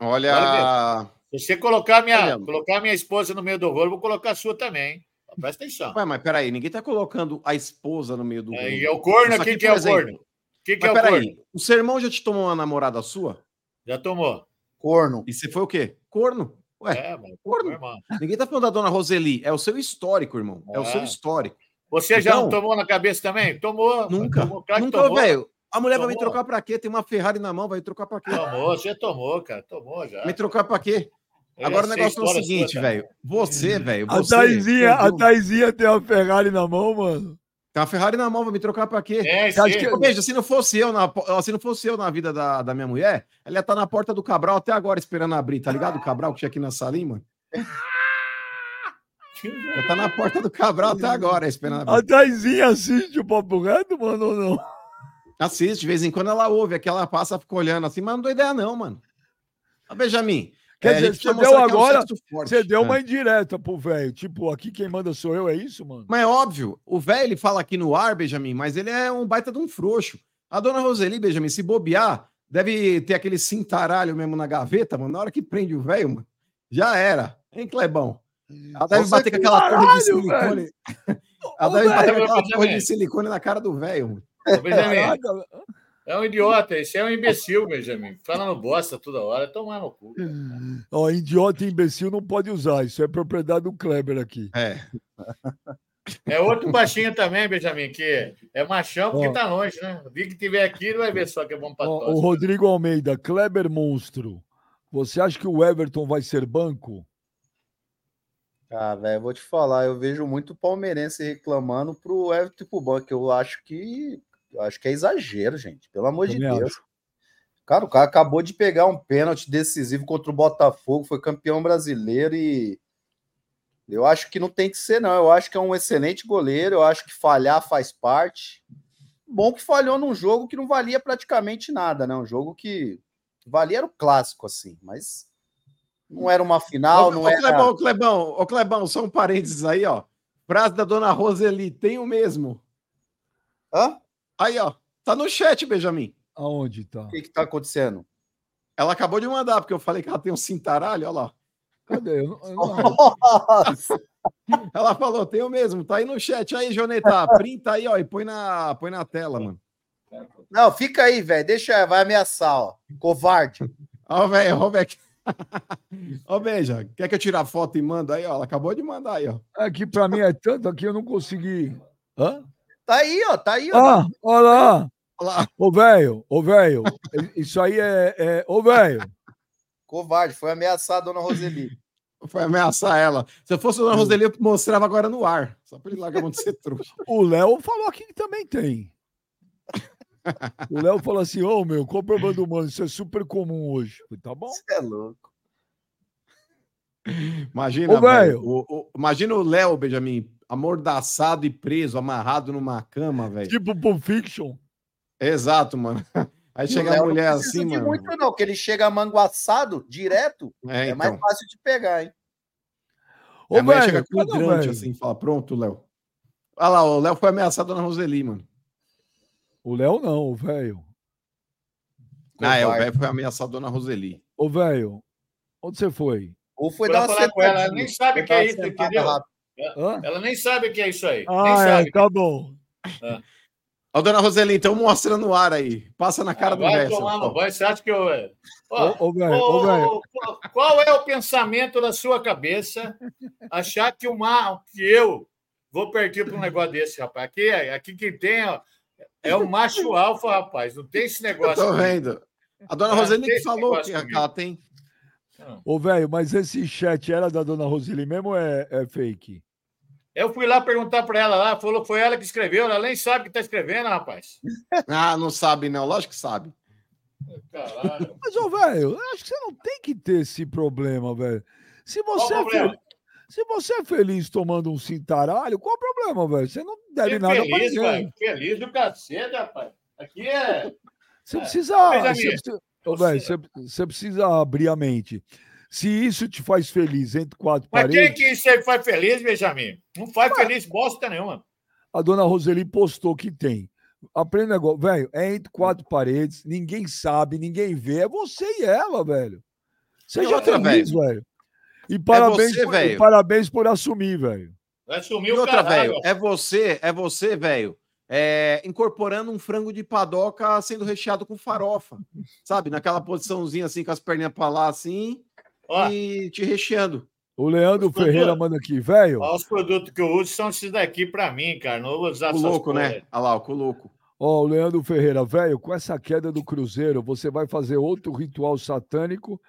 Olha. Se você colocar minha, Olha. colocar minha esposa no meio do rolo, eu vou colocar a sua também. Presta atenção. Ué, mas peraí, ninguém tá colocando a esposa no meio do. Aí rolo. é o corno aqui, que é o corno. Quem que é o peraí, corno? o seu irmão já te tomou uma namorada sua? Já tomou. Corno. E você foi o quê? Corno? Ué, É, mano. corno. normal. Ninguém tá falando da dona Roseli. É o seu histórico, irmão. É o Ah. seu histórico. Você já não tomou na cabeça também? Tomou. Nunca. Tomou, claro Nunca, tomou. velho. A mulher vai me Tomou. trocar pra quê? Tem uma Ferrari na mão, vai me trocar pra quê? Tomou, você tomou, cara. Tomou já. Me trocar pra quê? Eu Agora o sei negócio é o seguinte, tá? velho. Você, velho. A. Taizinha, a Taizinha tem uma Ferrari na mão, mano. Tem uma Ferrari na mão, vai me trocar pra quê? É, que- Veja, se não fosse eu na, se não fosse eu na vida da, da minha mulher, ela ia estar na porta do Cabral até agora esperando abrir, tá ligado? O Cabral que tinha aqui na salinha, mano. Ela tá na porta do Cabral até agora esperando A abrir. Taizinha assiste o papo reto, mano, ou não? Assiste, de vez em quando ela ouve, aquela passa, fica olhando assim, mas não dou ideia não, mano. Ô, Benjamin, Quer é, dizer, precisa você deu é um agora-. Você deu É. uma indireta pro velho. Tipo, aqui quem manda sou eu, é isso, mano? Mas é óbvio, o velho ele fala aqui no ar, Benjamin, mas ele é um baita de um frouxo. A dona Roseli, Benjamin, se bobear, deve ter aquele cintaralho mesmo na gaveta, mano. Na hora que prende o velho, mano, já era. Hein, Clebão? Ela deve Você bater com aquela torre de silicone. Ela Ô, deve bater com aquela torre de silicone na cara do velho, mano. Ô, Benjamin, Caraca, é um idiota. Esse é um imbecil, Benjamin. Falando bosta toda hora. Tomar no cu. Ó, idiota e imbecil não pode usar. Isso é propriedade do Kleber aqui. É. É outro baixinho também, Benjamin, que é machão porque Ó. tá longe, né? O dia que tiver aqui, ele vai ver só que é bom pra Ó, o. Rodrigo Almeida, Kleber Monstro. Você acha que o Everton vai ser banco? Ah, velho, eu vou te falar, eu vejo muito palmeirense reclamando pro Everton e pro Banco. Eu acho que eu acho que é exagero, gente. Pelo amor de Deus. Cara, o cara acabou de pegar um pênalti decisivo contra o Botafogo, foi campeão brasileiro e eu acho que não tem que ser, não. Eu acho que é um excelente goleiro, eu acho que falhar faz parte. Bom que falhou num jogo que não valia praticamente nada, né? Um jogo que valia era o clássico, assim, mas não era uma final, Ô, não ô, era. Clebão, ô, Clebão, ô, Clebão, só um parênteses aí, ó. Frase da dona Roseli, tem o mesmo. Hã? Aí, ó. Tá no chat, Benjamin. Aonde tá? O que que tá acontecendo? Ela acabou de mandar, porque eu falei que ela tem um cintaralho, olha lá. Cadê? Eu não- eu não- Nossa! Ela falou, tem o mesmo, tá aí no chat. Aí, Joneta, printa aí, ó, e põe na, põe na tela, mano. Não, fica aí, velho. Deixa, vai ameaçar, ó. Covarde. Ó, velho, ó, velho. Ó, Beija, quer que eu tire a foto e manda aí, ó? Ela acabou de mandar aí, ó. Aqui pra mim é tanto aqui, eu não consegui. Hã? Tá aí, ó. Tá aí, ó. Ah, olha lá. Olha lá. Ô, velho, ô, velho. Isso aí é. é... Ô, velho. Covarde. Foi ameaçar a dona Roseli. Foi ameaçar ela. Se eu fosse a dona Roseli, eu mostrava agora no ar. Só pra ele largar a mão de ser trouxa. O Léo falou aqui que também tem. O Léo falou assim: Ô, meu, qual o problema do mano? Isso é super comum hoje. Falei, tá bom. Você é louco. Imagina, Ô, o- o- Imagina o Léo, Benjamin, amordaçado e preso, amarrado numa cama, velho. Tipo Pulp Fiction. Exato, mano. Aí O chega a não mulher precisa assim, mano. muito, não, que ele chega manguaçado direto. É, É, mais então. fácil de pegar, hein? Ô, a mulher velho, chega com o velho? assim, fala, pronto, Léo. Olha lá, o Léo foi ameaçado na Roseli, mano. O Léo não, o velho. Ah, é, o velho foi ameaçado na Roseli. Ô, velho, onde você foi? Ou foi Foi dar uma com ela, nem sabe Foi que é isso, sentada entendeu? Hã? Ela nem sabe o que é isso aí. nem Ah, sabe. é, tá bom. Ó, dona Roseli, então mostra no ar aí. Passa na cara Ah, do vai resto. tomar no banho. Você acha que eu. Ó, Ô, ô, velho, ô, velho. qual- qual é o pensamento da sua cabeça achar que, uma, que eu vou partir para um negócio desse, rapaz? Aqui, aqui quem tem ó, é o macho alfa, rapaz. Não tem esse Eu negócio. tô comigo. vendo. A dona Ah, Roseli que falou que ela tem. Ô, velho, mas esse chat era da dona Roseli mesmo ou é, é fake? Eu fui lá perguntar para ela lá, falou que foi ela que escreveu, ela nem sabe o que está escrevendo, rapaz. Ah, não sabe, não. Lógico que sabe. Caralho. Mas, ô, velho, eu acho que você não tem que ter esse problema, velho. Se você, Qual é o problema? fel- se você é feliz tomando um cintaralho, qual o problema, velho? Você não deve nada pra feliz, ninguém. velho. Feliz do cacete, rapaz. Aqui é. Você É. precisa. Benjamin, Você precisa, você- velho, precisa abrir a mente. Se isso te faz feliz entre quatro Mas quem paredes, que isso aí faz feliz, Benjamin? Não faz feliz bosta nenhuma. a dona Roseli postou que tem. O negócio, velho. É entre quatro paredes, ninguém sabe, ninguém vê. É você e ela, velho. Seja outra, feliz, velho. E parabéns, você, por, velho. e parabéns por assumir, velho. Vai sumir E o outra, caralho. velho, é você, é você, velho, é, incorporando um frango de padoca sendo recheado com farofa, sabe? Naquela posiçãozinha assim, com as perninhas pra lá, assim, Ó, e te recheando. O Leandro Doutor. Ferreira manda aqui, velho. os produtos que eu uso são esses daqui pra mim, cara. Não vou usar O essas louco, né? Olha lá, o louco. Ó, o Leandro Ferreira, velho, com essa queda do Cruzeiro, você vai fazer outro ritual satânico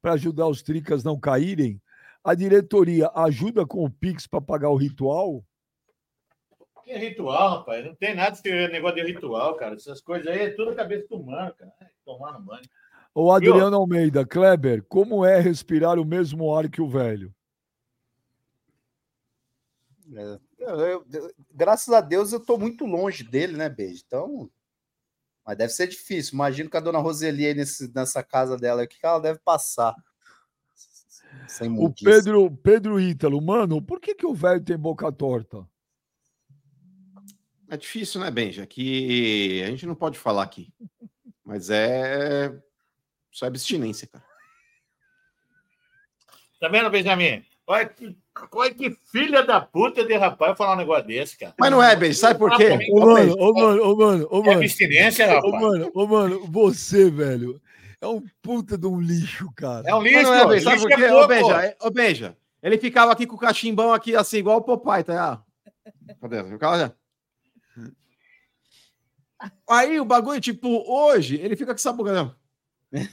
para ajudar os tricas não caírem? A diretoria ajuda com o Pix para pagar o ritual? Que ritual, rapaz? Não tem nada de negócio de ritual, cara. Essas coisas aí é tudo cabeça do humano, cara. Ai, Tomar no banho. O Adriano Almeida, Kleber, como é respirar o mesmo ar que o velho? É, eu- eu- graças a Deus eu tô muito longe dele, né, Beijo? Então. Mas deve ser difícil. Imagino que a dona Roseli aí nesse, nessa casa dela, o que ela deve passar? Sem O. Pedro, Pedro Ítalo, mano, por que, que o velho tem boca torta? É difícil, né, Benja? Que a gente não pode falar aqui. Mas é. Só abstinência, cara. Tá vendo, Benjamin? Olha que, olha que filha da puta de rapaz falar um negócio desse, cara. Mas não é, Benja, sabe por quê? Ô, Ô, mano, ô, mano, ô, mano, ô, É mano. abstinência, Ô, rapaz. mano, ô, mano, você, velho, é um puta de um lixo, cara. É um Mas lixo, não é, Benja, sabe lixo por quê? é Ô. Benja, é- ô, Benja, ele ficava aqui com o cachimbão aqui, assim, igual o Popeye, tá? Cadê? Ficava. Aí o bagulho, tipo, hoje, ele fica com essa boca. né?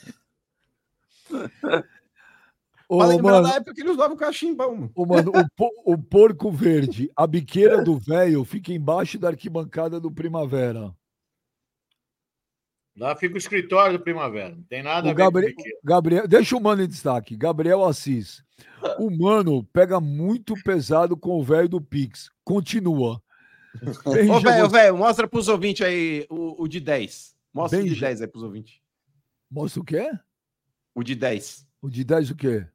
Ô, mano, da época que ele usava o cachimbão. mano. ô, mano, o, po- o porco verde, a biqueira do velho fica embaixo da arquibancada do Primavera. Lá fica o escritório do Primavera. Não tem nada O a ver Gabriel, com. Gabriel, deixa o mano em destaque. Gabriel Assis. O mano pega muito pesado com o velho do Pix. Continua. Benja, Ô, velho, velho, mostra pros ouvintes aí o, o de 10. Mostra o de Benja. 10 aí pros ouvintes. Mostra o quê? O de 10. O de 10 o quê?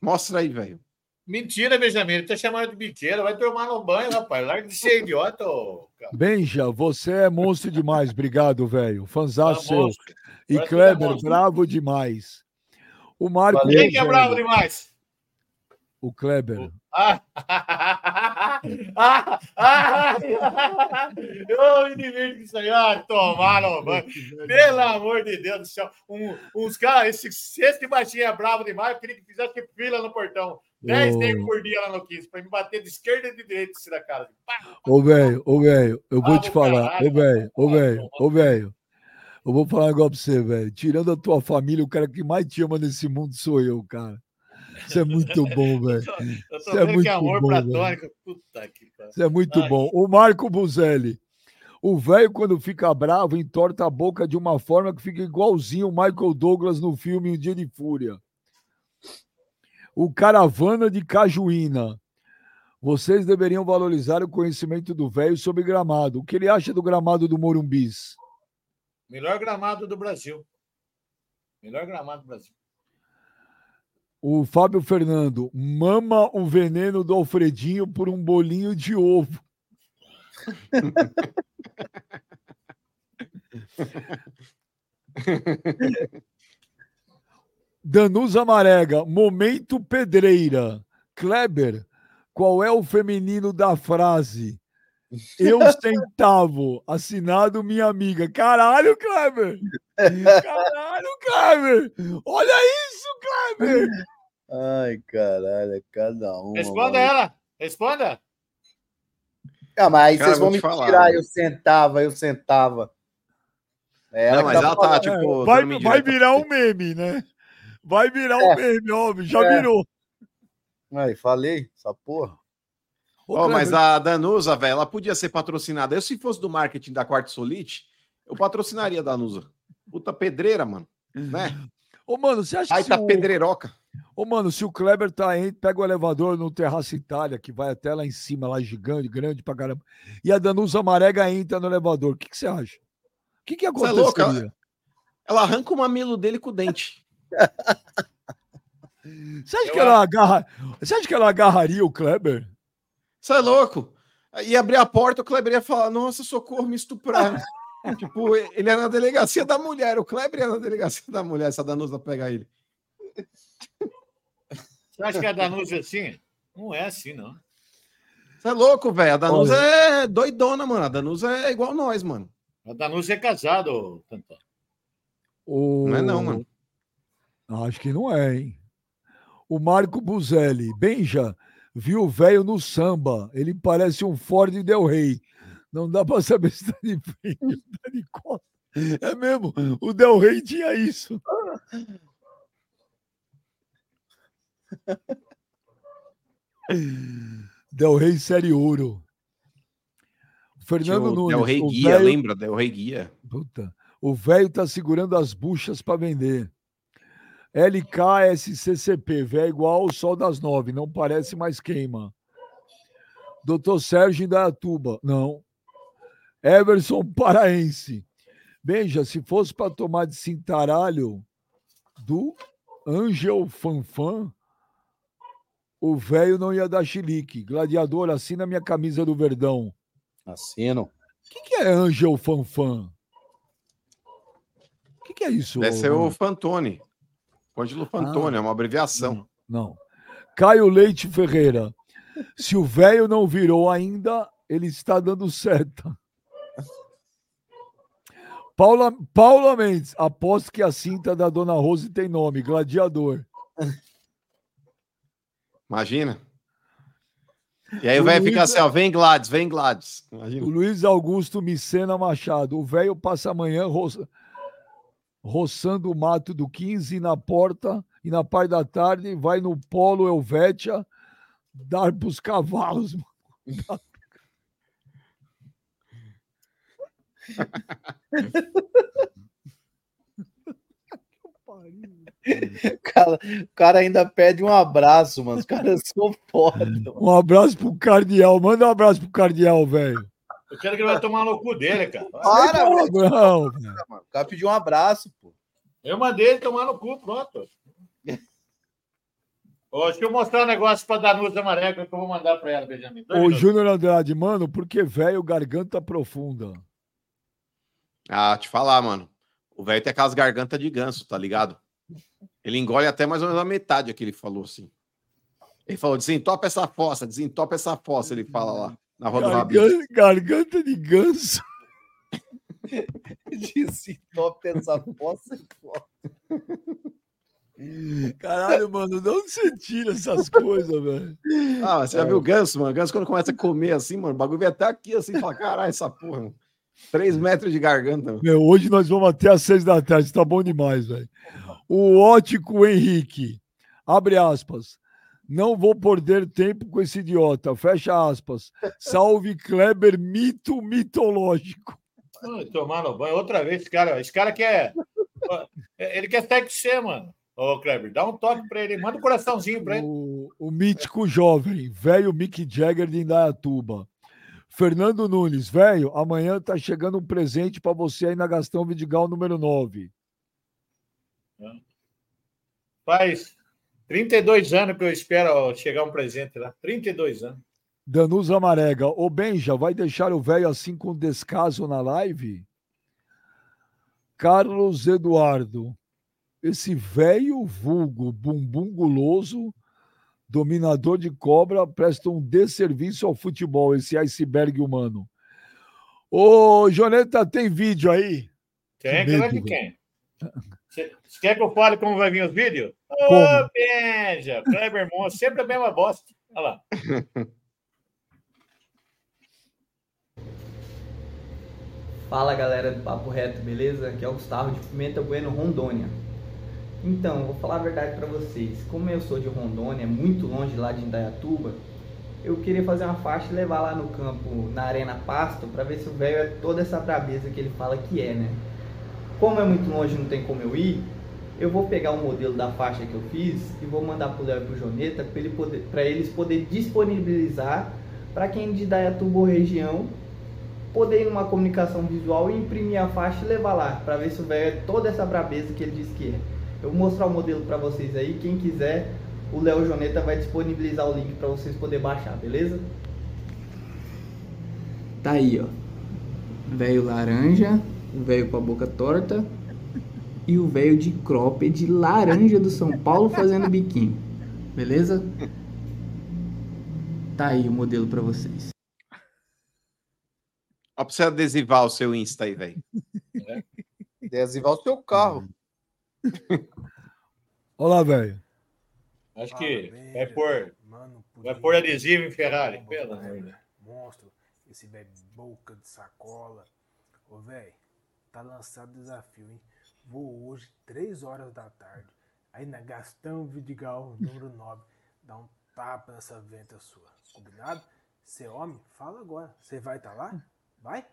Mostra aí, velho. Mentira, Benjamin. Ele tá chamando de biqueira. Vai tomar no banho, rapaz. Larga de ser idiota, ô, cara. Benja, você é monstro demais. Obrigado, velho. Tá seu. monstro. E que Kleber, é bravo demais. O Marco. Quem que é bravo demais? O Kleber. Ah! ah! Ah! Eu me divirto com isso aí. Ah, tomar no banho. Pelo amor de Deus do céu. Um- uns caras, esse, se esse baixinho é bravo demais, eu queria que fizesse fila no portão. 10 Ô. negros por dia lá no 15, pra me bater de esquerda e de direita esse da cara. Ô, velho, ô, velho, eu vou Ah, te falar. Ô, velho, ô, velho, ô, velho. Eu vou falar negócio pra você, velho. Tirando a tua família, o cara que mais te ama nesse mundo sou eu, cara. Isso é muito bom, velho. Eu tô Isso é vendo que muito é amor bom, platônico. Puta que pariu. Isso é muito Ai. bom. O Marco Buzelli. O velho, quando fica bravo, entorta a boca de uma forma que fica igualzinho o Michael Douglas no filme Um Dia de Fúria. O Caravana de Cajuína. Vocês deveriam valorizar o conhecimento do velho sobre gramado. O que ele acha do gramado do Morumbis? Melhor gramado do Brasil. Melhor gramado do Brasil. O Fábio Fernando. Mama o veneno do Alfredinho por um bolinho de ovo. Danusa Marega, momento pedreira. Kleber, qual é o feminino da frase? Eu centavo, assinado minha amiga. Caralho, Kleber! Caralho, Kleber! Olha isso, Kleber! Ai, caralho, é cada um. Responda ela. Responda. Ah, mas aí Cara, vocês vão me falar, tirar, mano. eu sentava, eu sentava. É Não, mas ela tá, falando. tipo, vai, dando vai indireta. virar um meme, né? Vai virar um É. meme, óbvio, já É. virou. Aí, falei, essa porra. Ô, Ó, mas a Danusa, velho, ela podia ser patrocinada. Eu, se fosse do marketing da Quarto Solite, eu patrocinaria a Danusa. Puta pedreira, mano. Né? Ô, mano, você acha que Aí tá o... pedreiroca. Ô, mano, se o Kleber tá aí, pega o elevador no Terraço Itália, que vai até lá em cima, lá gigante, grande pra caramba, e a Danusa Marega entra no elevador, o que, que você acha? O que, que Você é louco, aconteceria? Ela arranca o mamilo dele com o dente. Você acha Eu que ela agarra... Você acha que ela agarraria o Kleber? Você é louco? E abrir a porta, o Kleber ia falar: Nossa, socorro, me estupraram. tipo, ele é na delegacia da mulher. O Kleber é na delegacia da mulher, se a Danusa pegar ele. Você acha que a Danusa é assim? Não é assim, não. Você é louco, velho. A Danusa é doidona, mano. A Danusa é igual nós, mano. A Danusa é casada, ô, Tantão. O... Não é não, mano. Acho que não é, hein? O Marco Buzelli. Benja, viu o velho no samba. Ele parece um Ford Del Rey. Não dá pra saber se tá de frente ou tá de costas. É mesmo, o Del Rey tinha isso. Del Rey Série Ouro. Fernando Tinha o Nunes. Del Rey o Guia, velho- lembra? Del Rey Guia. Puta. O velho tá segurando as buchas para vender. LKSCCP, velho igual ao sol das nove, não parece mais queima. Doutor Sérgio Indaiatuba, não. Everson Paraense. Beija, se fosse para tomar de cintaralho do Angel Fanfan, o velho não ia dar chilique. Gladiador, assina minha camisa do Verdão. Assino. O que, que é Angel Fanfan? O que, que é isso? Deve ser o Fantoni. Ângelo Fantoni, é uma abreviação. Não. Caio Leite Ferreira. Se o velho não virou ainda, ele está dando certo. Paula, Paula Mendes, aposto que a cinta da Dona Rose tem nome, Gladiador. Imagina. E aí o O velho fica Luiz- assim, ó, vem Gladys, vem Gladys. O Imagina. Luiz Augusto Micena Machado. O velho passa amanhã ro- roçando o mato do 15 na porta e na parte da tarde vai no Polo Helvétia dar pros cavalos. O cara, o cara ainda pede um abraço, mano. Os caras são foda. mano. Um abraço pro Cardeal. Manda um abraço pro Cardeal, velho. Eu quero que ele vai tomar no cu dele, cara. Para, velho. mano. O cara pediu um abraço, pô. Eu mandei ele tomar no cu, pronto. Ô, deixa eu mostrar um negócio pra Danusa Mareca que eu vou mandar pra ela, Benjamin. Ô. Júnior Andrade, mano, porque velho, garganta profunda. Ah, te falar, mano. O velho tem aquelas gargantas de ganso, tá ligado? Ele engole até mais ou menos a metade que ele falou assim. Ele falou: desentopa essa fossa, desentopa essa fossa, ele fala lá na roda do Rabinho. Garganta, garganta de ganso. Disse top essa poça. Caralho, mano, de onde você tira essas coisas, velho? Ah, você já viu o ganso, mano? O ganso, quando começa a comer assim, mano, o bagulho vem até aqui assim, fala: caralho, essa porra, mano. Três metros de garganta. Meu, hoje nós vamos até às seis da tarde, tá bom demais, velho. O ótico Henrique, abre aspas. Não vou perder tempo com esse idiota, fecha aspas. Salve Kleber, mito mitológico. Tomar no banho outra vez, esse cara. Esse cara quer. Ele quer com você, mano. Ô, Kleber, dá um toque pra ele. Manda um coraçãozinho pra ele. O, o mítico jovem, velho Mick Jagger de Indaiatuba. Fernando Nunes, velho, amanhã tá chegando um presente para você aí na Gastão Vidigal número 9. Faz 32 anos que eu espero chegar um presente lá. 32 anos. Danusa Marega, ô Benja, vai deixar o velho assim com descaso na live? Carlos Eduardo, esse velho vulgo bumbum guloso Dominador de cobra presta um desserviço ao futebol, esse iceberg humano. Ô, Joneta, tem vídeo aí? Tem, Que vai de quem? Você quer que eu fale como vai vir os vídeos? Ô, Como? Benja! Kleber Monstro, sempre a mesma bosta. Olha lá. Fala galera do Papo Reto, beleza? Aqui é o Gustavo de Pimenta Bueno, Rondônia. Então, vou falar a verdade pra vocês. Como eu sou de Rondônia, muito longe lá de Indaiatuba, eu queria fazer uma faixa e levar lá no campo, na Arena Pasto, pra ver se o velho é toda essa brabeza que ele fala que é, né? Como é muito longe, não tem como eu ir, eu vou pegar o modelo da faixa que eu fiz e vou mandar pro Léo e pro Joneta pra, ele poder, eles poderem disponibilizar pra quem de Indaiatuba ou região poder ir numa comunicação visual e imprimir a faixa e levar lá, para ver se o velho é toda essa brabeza que ele diz que é. Eu vou mostrar o modelo para vocês aí, quem quiser, o Léo Joneta vai disponibilizar o link para vocês poderem baixar, beleza? Tá aí, ó. Velho laranja, o velho com a boca torta e o velho de cropped laranja do São Paulo fazendo biquinho. Beleza? Tá aí o modelo para vocês. Ó, pra você adesivar o seu Insta aí, velho. Adesivar o seu carro. Olha lá, velho. Acho que vai pôr, vai pôr adesivo em Ferrari. Pelo amor de Deus. Monstro, esse velho boca de sacola. Ô, velho, tá lançado o desafio, hein? Vou hoje, 3 horas da tarde, aí na Gastão Vidigal, número 9, dar um tapa nessa venta sua. Combinado? Você é homem? Fala agora. Você vai estar lá? Vai?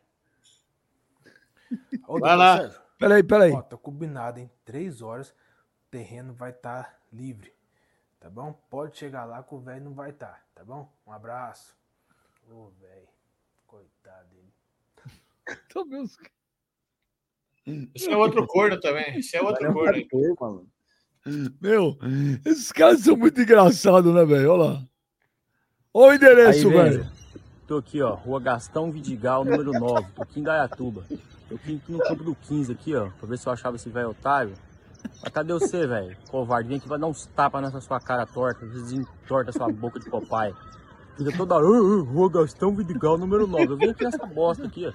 Ô, Vai lá. Sérgio, Peraí, peraí. Ó, tá combinado, hein? Três horas, o terreno vai estar livre. Tá bom? Pode chegar lá que o velho não vai estar, tá bom? Um abraço. Ô, velho. Coitado dele. Tá meus- Isso é outro corno também. Isso é outro corno. Meu, esses caras são muito engraçados, né, velho? Olha lá. Olha o endereço, velho. Tô aqui, ó, Rua Gastão Vidigal, número 9, tô Eu aqui no campo do 15 aqui, ó, pra ver se eu achava esse velho otário. Mas cadê você, velho? Covarde, vem aqui, vai dar uns tapas nessa sua cara torta, desentorta sua boca de papai. Fica toda hora, "Ah, ah, Rua Gastão Vidigal, número 9. Eu vim aqui nessa bosta aqui, ó.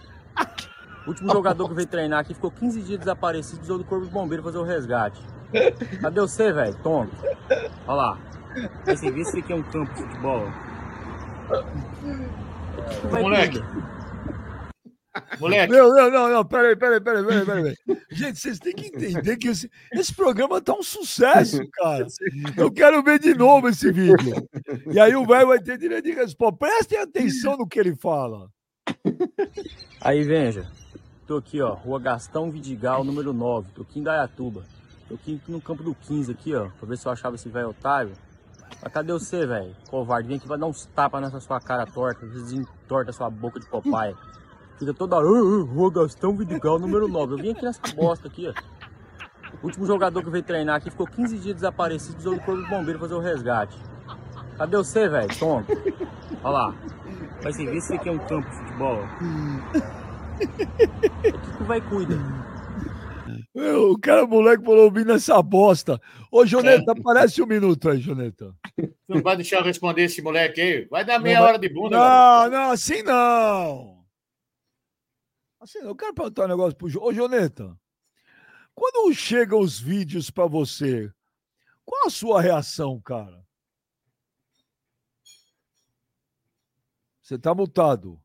O último jogador que veio treinar aqui ficou 15 dias desaparecido, precisou do corpo de bombeiro fazer o resgate. Cadê você, velho? Tonto. Olha lá. Aí você vê se isso aqui é um campo de futebol. Vai Moleque. cuida. Moleque, Meu, não, não, não, peraí, peraí, peraí, peraí, peraí. Gente, vocês têm que entender que esse, esse programa tá um sucesso, cara. Eu quero ver de novo esse vídeo. E aí o velho vai ter direito de resposta. Prestem atenção no que ele fala. Aí, Venja. Tô aqui, ó, Rua Gastão Vidigal, número 9. Tô aqui em Dayatuba. Tô aqui no campo do 15 aqui, ó, pra ver se eu achava esse velho otário. Mas cadê você, velho? Covarde, vem aqui, vai dar uns tapas nessa sua cara torta, desentorta sua boca de papai. Fica toda hora, "Ah, ah, Rua Gastão Vidigal, número 9. Eu vim aqui nessa bosta aqui, ó. O último jogador que veio treinar aqui ficou 15 dias desaparecido, precisou do corpo de bombeiro fazer o resgate. Cadê você, velho? Tonto. Olha lá. Vai se ver se aqui é um campo de futebol. O que vai cuida? Meu, o cara moleque falou ouvindo essa bosta. Ô, Joneta, aparece um minuto aí, Joneta. não vai deixar eu responder esse moleque aí? Vai dar meia Não, hora de bunda. Não, não, assim não. Assim, eu quero perguntar um negócio pro Ô, Joneta. Quando chegam os vídeos pra você, qual a sua reação, cara? Você tá mutado.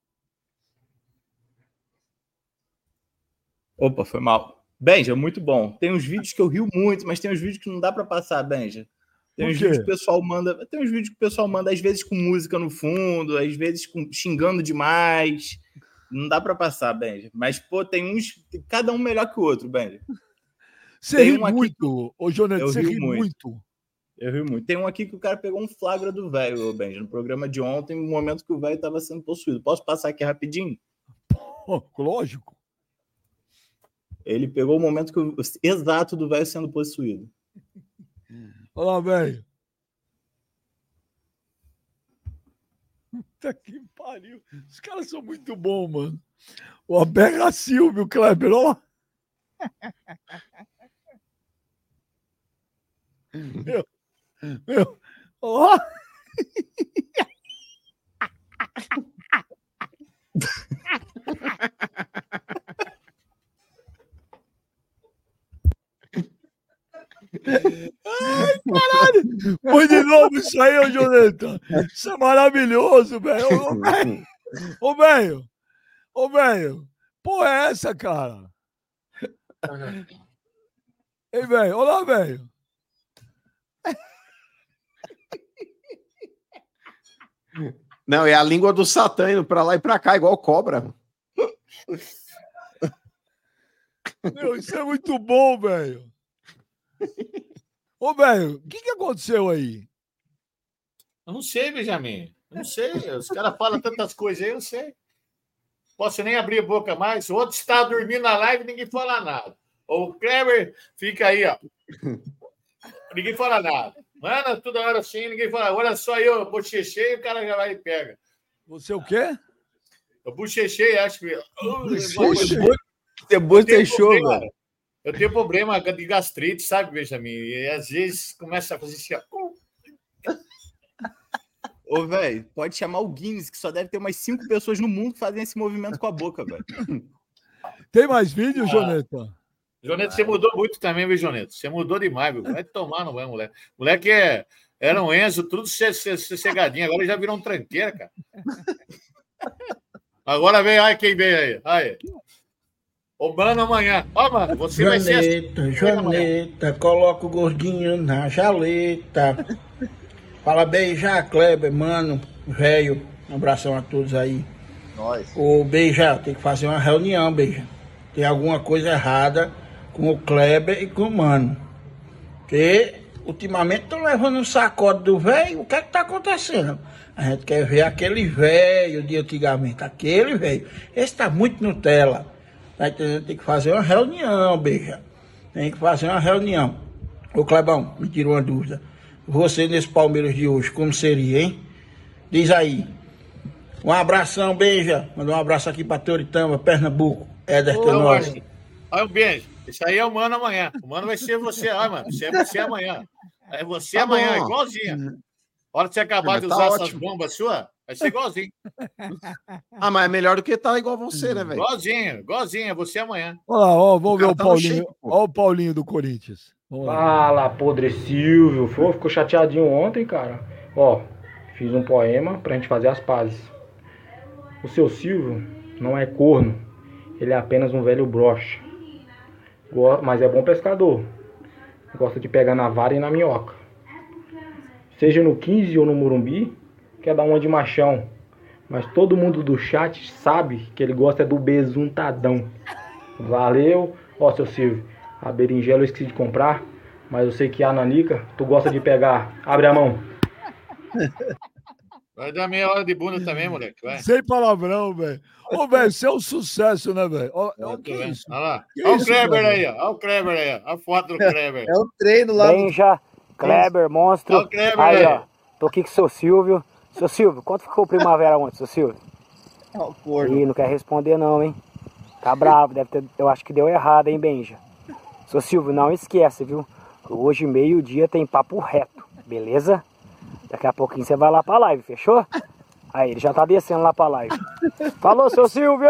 Opa, foi mal. Benja, muito bom. Tem uns vídeos que eu rio muito, mas tem uns vídeos que não dá pra passar, Benja. Tem uns vídeos que o pessoal manda. Tem uns vídeos que o pessoal manda, às vezes, com música no fundo, às vezes com, xingando demais. Não dá pra passar, Benja. Mas, pô, tem uns. Cada um melhor que o outro, Benja. Você Tem ri um aqui- muito. Ô, Joneta, Eu você ri muito. muito. Eu rio muito. Tem um aqui que o cara pegou um flagra do velho, ô, Benja, no programa de ontem, no momento que o velho tava sendo possuído. Posso passar aqui rapidinho? Pô, lógico. Ele pegou o momento que o- exato do velho sendo possuído. Olha lá, velho. Puta que pariu. Os caras são muito bons, mano. O Aberra Silvio, Kleber, ó. Meu, meu, ó. Caralho! Põe de novo isso aí, ô Jonathan. Isso é maravilhoso, velho. Ô, velho. Ô, velho. Ô, velho. Porra, é essa, cara? Ei, velho. Olá, velho. Não, é a língua do Satã indo pra lá e pra cá, igual cobra. Meu, isso é muito bom, velho. Ô, velho, o que, que aconteceu aí? Eu não sei, Benjamin. Eu não sei. Os caras falam tantas coisas aí, eu não sei. Posso nem abrir a boca mais. O outro está dormindo na live e ninguém fala nada. O Kleber fica aí, ó. Ninguém fala nada. Mano, toda hora assim, ninguém fala. Olha só eu, bochechei, o cara já vai e pega. Você o quê? Eu bochechei, acho que. Bochechei? Você bochechou, velho. Eu tenho problema de gastrite, sabe, Benjamin? E às vezes começa a fazer assim, ó. Ô, velho, pode chamar o Guinness, que só deve ter umas cinco pessoas no mundo que fazem esse movimento com a boca, velho. Tem mais vídeo, Ah. Joneta? Joneta, você mudou muito também, viu, Joneta? Você mudou demais, viu? Vai tomar, não vai, moleque. Moleque é, era um Enzo, tudo sossegadinho. Agora já virou um tranqueira, cara. Agora vem, ai, quem vem aí? Aí. Ô, mano, amanhã. Ó, mano, você vai ser. Janeta, Janeta, coloca o gordinho na jaleta. Fala beija, Kleber, mano, velho. Um abração a todos aí. Nós. Ô, Beija, tem que fazer uma reunião, Beija. Tem alguma coisa errada com o Kleber e com o Mano. Porque ultimamente estão levando um sacode do velho. O que é que tá acontecendo? A gente quer ver aquele velho de antigamente. Aquele velho. Esse tá muito Nutella. Tá entendendo? Tem que fazer uma reunião, Beija. Tem que fazer uma reunião. Ô, Clebão, me tira uma dúvida. Você nesse Palmeiras de hoje, como seria, hein? Diz aí. Um abração, beija. Manda um abraço aqui pra Toritama, Pernambuco. Éder Tenório. Márcio. Olha um beijo. Isso aí é o mano amanhã. O mano vai ser você. Olha, mano. Isso é você amanhã. É você Tá amanhã, bom. igualzinho. A hora que você acabar Mas de tá usar essas ótimo. bombas suas, vai ser igualzinho. Ah, mas é melhor do que tá igual você, né, velho? Igualzinho, igualzinho. É você amanhã. Olha lá, ó, vamos ver cara o tá Paulinho. Olha o Paulinho do Corinthians. Vamos lá. Fala, podre Silvio. Pô, ficou chateadinho ontem, cara. Ó, fiz um poema pra gente fazer as pazes. O seu Silvio não é corno, ele é apenas um velho broche. Mas é bom pescador. Gosta de pegar na vara e na minhoca. Seja no 15 ou no Morumbi, quer dar uma de machão. Mas todo mundo do chat sabe que ele gosta do besuntadão. Valeu. Ó, seu Silvio, a berinjela eu esqueci de comprar, mas eu sei que a nanica tu gosta de pegar. Abre a mão. Vai dar meia hora de bunda também, moleque. Vai. Sem palavrão, velho. Ô, velho, isso é um sucesso, né, velho? Olha lá. Olha o Kleber aí, ó. Olha o Kleber aí, ó. A foto do Kleber. É o treino lá. do- Benja, Kleber, monstro. Olha o Kleber Aí, aí. ó. Tô aqui com o seu Silvio. Seu Silvio, quanto ficou o primavera ontem, seu Silvio? Ó, o corno. Ih, não quer responder não, hein? Tá bravo, deve ter. Eu acho que deu errado, hein, Benja? Seu Silvio, não esquece, viu? Hoje, meio-dia, tem papo reto, beleza? Daqui a pouquinho você vai lá pra live, fechou? Aí, ele já tá descendo lá pra live. Falou, seu Silvio!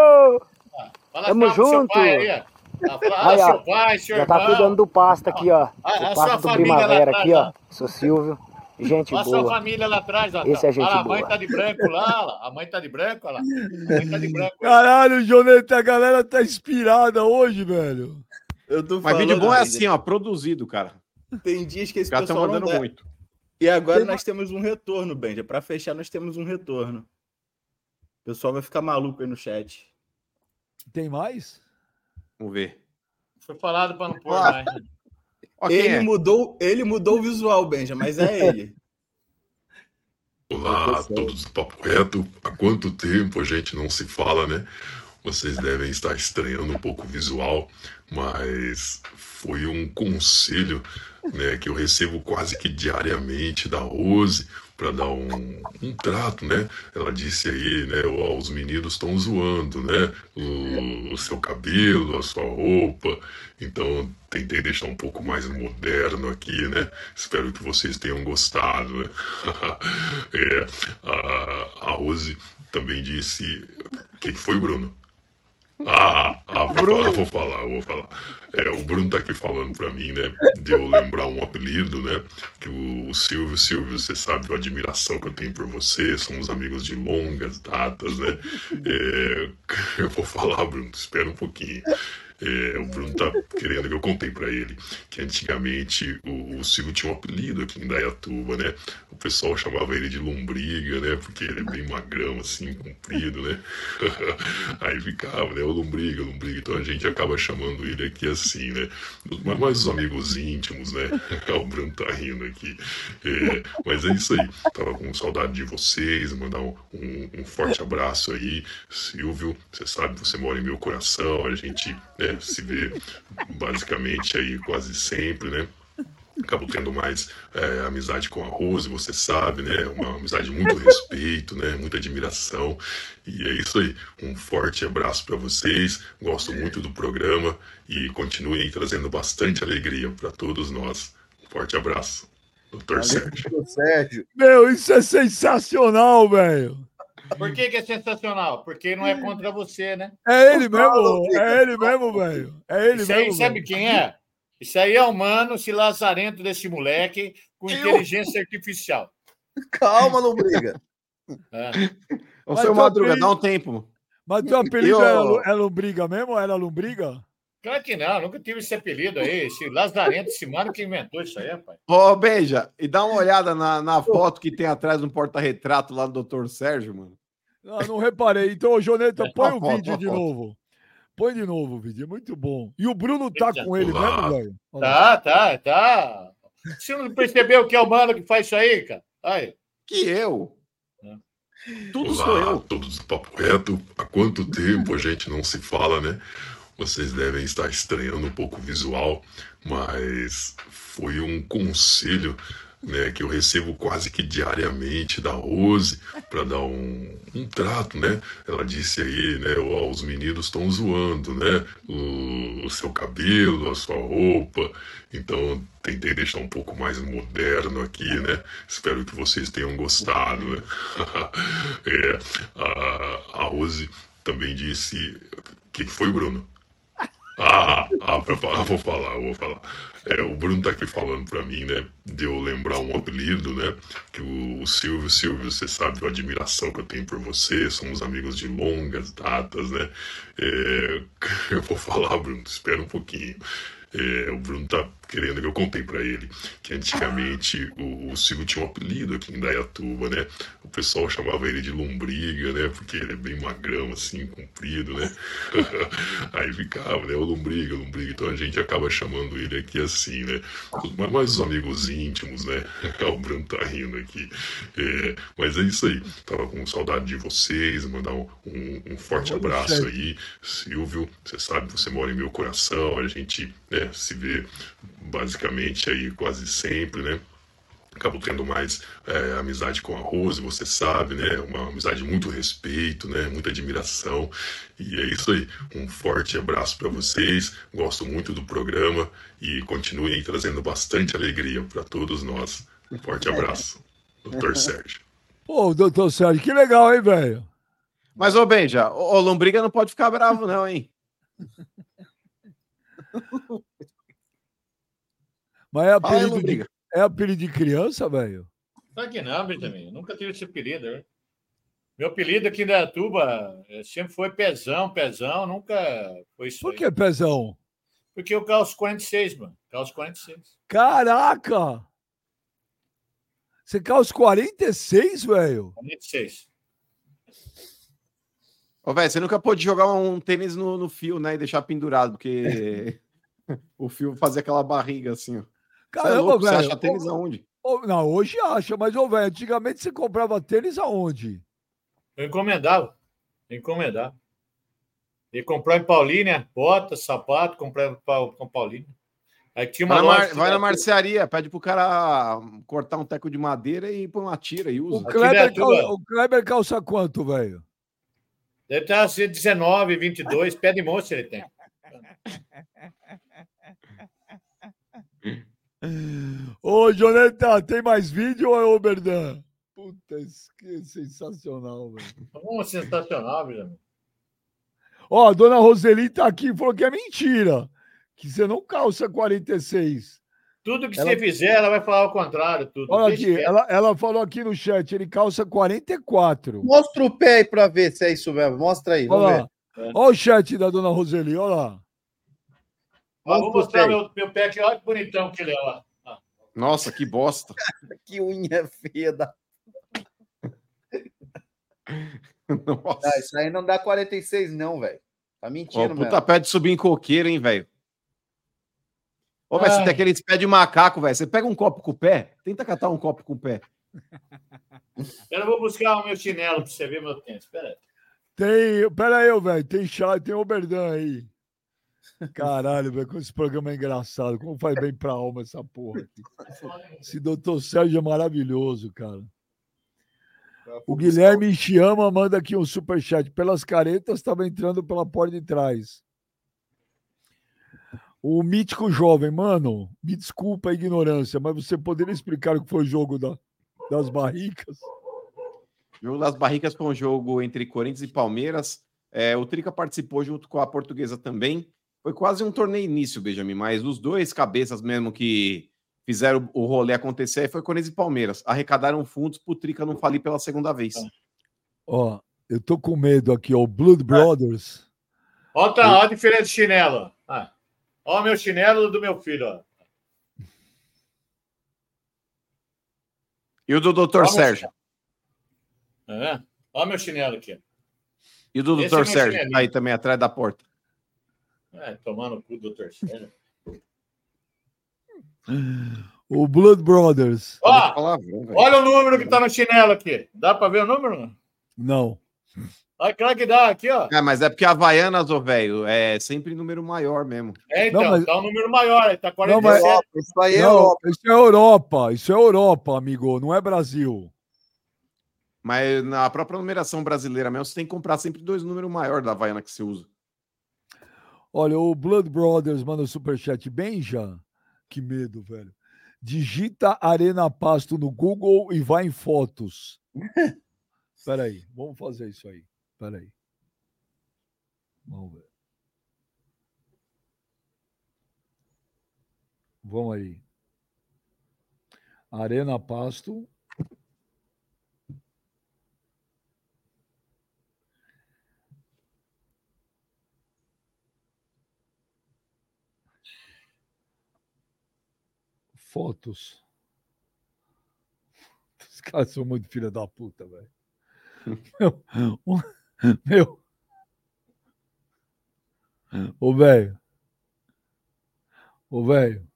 Fala Tamo junto. pai aí, ó. Fala, Aí, ó, seu pai, seu Já tá irmão. cuidando do pasto aqui, ó. Ah, O pasto do primavera aqui, ó. ó. Seu Silvio. Gente Olha a sua boa. família lá atrás, ó. Esse é gente Olha lá, a mãe tá de branco lá, ó. A mãe tá de branco, olha lá. A mãe tá de branco. Caralho, Joneta, a galera tá inspirada hoje, velho. Eu tô Mas vídeo bom é assim, ó, produzido, cara. Tem dias que esse estão pessoal não mandando muito. E agora Tem nós temos um retorno, Benja. Pra fechar, nós temos um retorno. O pessoal vai ficar maluco aí no chat. Tem mais? Vamos ver. Foi falado pra não pôr Ah. mais. Quem Ele mudou, ele mudou o visual, Benja, mas é ele. Olá a todos do Papo Reto. Há quanto tempo a gente não se fala, né? Vocês devem estar estranhando um pouco o visual, mas foi um conselho né, que eu recebo quase que diariamente da Rose para dar um, um trato, né? Ela disse aí, né? Ó, os meninos estão zoando, né? O, o seu cabelo, a sua roupa. Então tentei deixar um pouco mais moderno aqui, né? Espero que vocês tenham gostado, né? é, a, a Rose também disse. O que que foi, Bruno? Ah, ah vou, falar, vou falar, vou falar. É, o Bruno tá aqui falando pra mim, né? De eu lembrar um apelido, né? Que o, o Silvio, Silvio, você sabe a admiração que eu tenho por você, somos amigos de longas datas, né? É, eu vou falar, Bruno, espera um pouquinho. É, o Bruno tá querendo que eu contei para ele que antigamente o, o Silvio tinha um apelido aqui em Dayatuba, né? O pessoal chamava ele de lombriga, né? Porque ele é bem magrão, assim, comprido, né? Aí ficava, né? O lombriga, lombriga. Então a gente acaba chamando ele aqui assim, né? Mas mais os amigos íntimos, né? o Bruno tá rindo aqui. É, mas é isso aí. Tava com saudade de vocês, mandar um, um, um forte abraço aí. Silvio, você sabe, você mora em meu coração, a gente né, se vê basicamente aí quase sempre, né? Acabo tendo mais é, amizade com a Rose, você sabe, né? Uma amizade de muito respeito, né? Muita admiração. E é isso aí. Um forte abraço para vocês. Gosto muito do programa e continuem trazendo bastante alegria para todos nós. Um forte abraço. Doutor Sérgio. Sérgio. Meu, isso é sensacional, velho. Por que, que é sensacional? Porque não é contra você, né? É ele mesmo, é ele mesmo, velho. É ele Isso aí, mesmo. sabe velho. quem é? Isso aí é o mano, esse lazarento desse moleque com inteligência artificial. Calma, lombriga. É. Ô, seu Madruga, apelido- dá um tempo. Mas teu apelido Eu- é, Lu- é lombriga mesmo? Era lombriga? Claro que não, nunca tive esse apelido aí. Esse lazarento, esse mano que inventou isso aí, rapaz. Ô, Beija, e dá uma olhada na, na foto que tem atrás no porta-retrato lá do Dr. Sérgio, mano. Não, não reparei. Então, Joneta, É, põe o foto, vídeo de foto. novo. Põe de novo o vídeo, é muito bom. E o Bruno tá Eita. com ele Olá. mesmo, velho? Tá, tá, tá. Você não percebeu que é o mano que faz isso aí, cara? Aí. Que eu? Tudo sou Olá, eu. todos do Papo Reto. Há quanto tempo a gente não se fala, né? Vocês devem estar estranhando um pouco o visual, mas foi um conselho né, que eu recebo quase que diariamente da Rose para dar um, um trato, né? Ela disse aí, né? Ó, os meninos estão zoando, né? O, o seu cabelo, a sua roupa. Então tentei deixar um pouco mais moderno aqui, né? Espero que vocês tenham gostado, né? É, a, a Rose também disse. O que, foi, Bruno? Ah, ah vou falar, vou falar. É, o Bruno tá aqui falando pra mim, né? De eu lembrar um apelido, né? Que o, o Silvio, Silvio, você sabe a admiração que eu tenho por você, somos amigos de longas datas, né? É, eu vou falar, Bruno, espera um pouquinho. É, o Bruno tá querendo que eu contei pra ele que antigamente o, o Silvio tinha um apelido aqui em Dayatuba, né? O pessoal chamava ele de lombriga, né? Porque ele é bem magrão, assim, comprido, né? Aí ficava, né? O lombriga, lombriga. Então a gente acaba chamando ele aqui assim, né? Mas mais os amigos íntimos, né? O Bruno tá rindo aqui. É, mas é isso aí. Tava com saudade de vocês, mandar um, um- um forte abraço aí. Silvio, você sabe, você mora em meu coração, a gente né, se vê basicamente aí quase sempre, né? Acabo tendo mais é, amizade com a Rose, você sabe, né? Uma amizade de muito respeito, né? Muita admiração. E é isso aí. Um forte abraço para vocês. Gosto muito do programa e continuem aí trazendo bastante alegria para todos nós. Um forte abraço. Doutor Sérgio. Pô, doutor Sérgio, que legal, hein, velho? Mas, ô, Beija, ô, ô, Lombriga não pode ficar bravo, não, hein? Mas é apelido, de, Lombriga. é apelido de criança, velho? Claro que não, Benjamin. Nunca tive esse apelido. né? Meu apelido aqui em Dayatuba eh, sempre foi Pezão, Pezão, nunca foi isso Por aí. que, Pezão? Porque eu calço 46, mano. Calço 46. Caraca! Você calça 46, velho? 46. Ô, velho, você nunca pôde jogar um tênis no, no fio, né? E deixar pendurado, porque o fio fazia aquela barriga assim, ó. É Caramba, louco, Você velho. acha tênis aonde? Não, hoje acha, mas, ô, velho, antigamente você comprava tênis aonde? Eu encomendava. Encomendava. E comprar em Paulínia, bota, sapato, comprar com Paulínia. Aí tinha Vai uma na, mar- loja. vai na marcearia, pede pro cara cortar um teco de madeira e põe uma tira e usa. O Kleber, cal- o Kleber calça quanto, velho? Deve estar assim, 19, 22, pé de moça ele tem. Ô, Joneta, tem mais vídeo ou é o Berdan? Puta, isso que é sensacional, velho. Um sensacional, Benjamin. Ó, a dona Roseli tá aqui e falou que é mentira. Que você não calça 46. Tudo que Ela- você fizer, ela vai falar o contrário. Tudo. Olha aqui, ela, ela falou aqui no chat, ele calça 44. Mostra o pé aí pra ver se é isso mesmo. Mostra aí, vamos Olha lá. ver. Olha o chat da dona Roseli, olha lá. Vou mostrar meu, meu pé aqui. Olha que bonitão que ele é. Ó. Nossa, que bosta. que unha feia da. Nossa. Ah, isso aí não dá 46, não, velho. Tá mentindo, puta mesmo. pé de subir em coqueiro, hein, velho? Ô, velho, você tem aqueles pé de macaco, velho. Você pega um copo com o pé, tenta catar um copo com o pé. Eu vou buscar o meu chinelo para você ver meu tênis. Espera aí. Tem. Pera aí, velho. Tem chat, tem o Berdan aí. Caralho, velho, esse programa é engraçado. Como faz bem pra alma essa porra aqui. Esse doutor Sérgio é maravilhoso, cara. O Guilherme Chiama manda aqui um superchat. Pelas caretas, estava entrando pela porta de trás. O mítico jovem, mano, me desculpa a ignorância, mas você poderia explicar o que foi o jogo da- das barricas? O jogo das barricas foi um jogo entre Corinthians e Palmeiras. É, o Trica participou junto com a portuguesa também. Foi quase um torneio início, Benjamin, mas os dois cabeças mesmo que fizeram o rolê acontecer foi Corinthians e Palmeiras. Arrecadaram fundos pro Trica não falir pela segunda vez. Ó, eu tô com medo aqui, ó. O Blood Brothers. Olha, tá, olha a diferença de chinelo. Ah, olha o meu chinelo do meu filho. Ó. E o do Dr. Vamos, Sérgio? É. Olha meu chinelo aqui. E o do Esse Dr. é meu Sérgio? Tá aí também, atrás da porta. É, tomando o cu do doutor Sérgio. O Blood Brothers. Ó, Palavrão, olha o número que tá no chinelo aqui. Dá para ver o número? Não. Olha claro que dá aqui, ó. É, mas é porque a Havaianas, ô velho, é sempre número maior mesmo. É, então, Não, mas- tá um número maior, aí tá Não, mas- 47. Isso aí é Não, Europa. isso é Europa. Isso é Europa, amigo. Não é Brasil. Mas na própria numeração brasileira mesmo, você tem que comprar sempre dois números maiores da Havaiana que você usa. Olha, o Blood Brothers manda o superchat. Benja, que medo, velho. Digita Arena Pasto no Google e vai em fotos. Peraí, vamos fazer isso aí. Peraí. Vamos ver. Vamos aí. Arena Pasto. Fotos. Os caras são muito filha da puta, velho. Meu. Ô, velho. Ô, velho.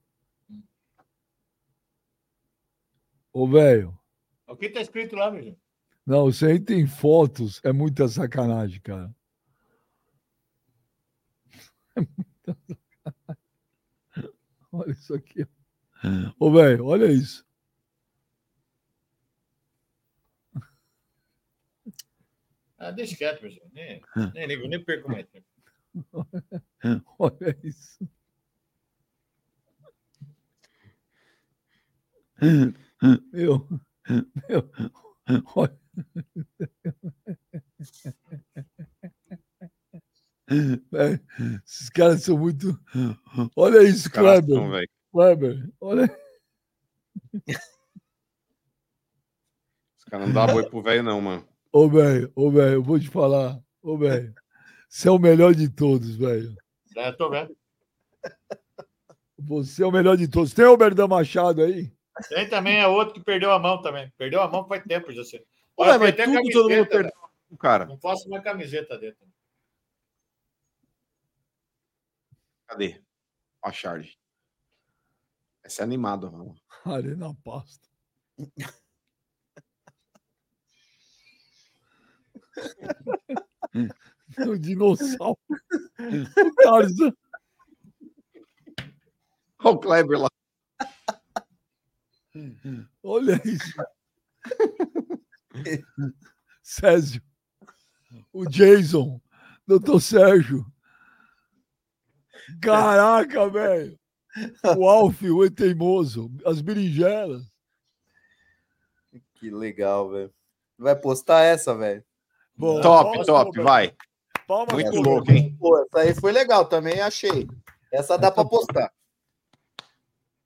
Ô, velho. O que tá escrito lá, meu? Não, você aí tem fotos. É muita sacanagem, cara. É muita sacanagem. Olha isso aqui. Ô, velho, olha isso. Ah, deixa quieto, meu gente. Nem, nem ligo, nem perco mais tempo. Olha isso. Meu, meu, olha. Esses caras são muito. Olha isso, Kleber. Kleber, olha. Os caras não dão boi pro velho, não, mano. Ô, velho, ô, velho, eu vou te falar. Ô, velho, você é o melhor de todos, velho. É, tô vendo. Você é o melhor de todos. Tem o Berdan Machado aí? Tem também é outro que perdeu a mão também. Perdeu a mão faz tempo já. sei. Ué, Olha, mas tem até tudo todo mundo camiseta, perdeu, cara. Não faço uma camiseta dentro. Cadê? Ó a charge. Essa é animado, mano. Arena Pasto. o dinossauro. O Tarzan. Olha o Kleber lá. Olha isso. Césio. O Jason. Doutor Sérgio. Caraca, velho. O Alf, o teimoso. As berinjelas. Que legal, velho. Vai postar essa, velho? Top, palmas top, pro vai. Palmas Muito pro louco, hein? Pô, essa aí foi legal também, achei. Essa dá pra postar.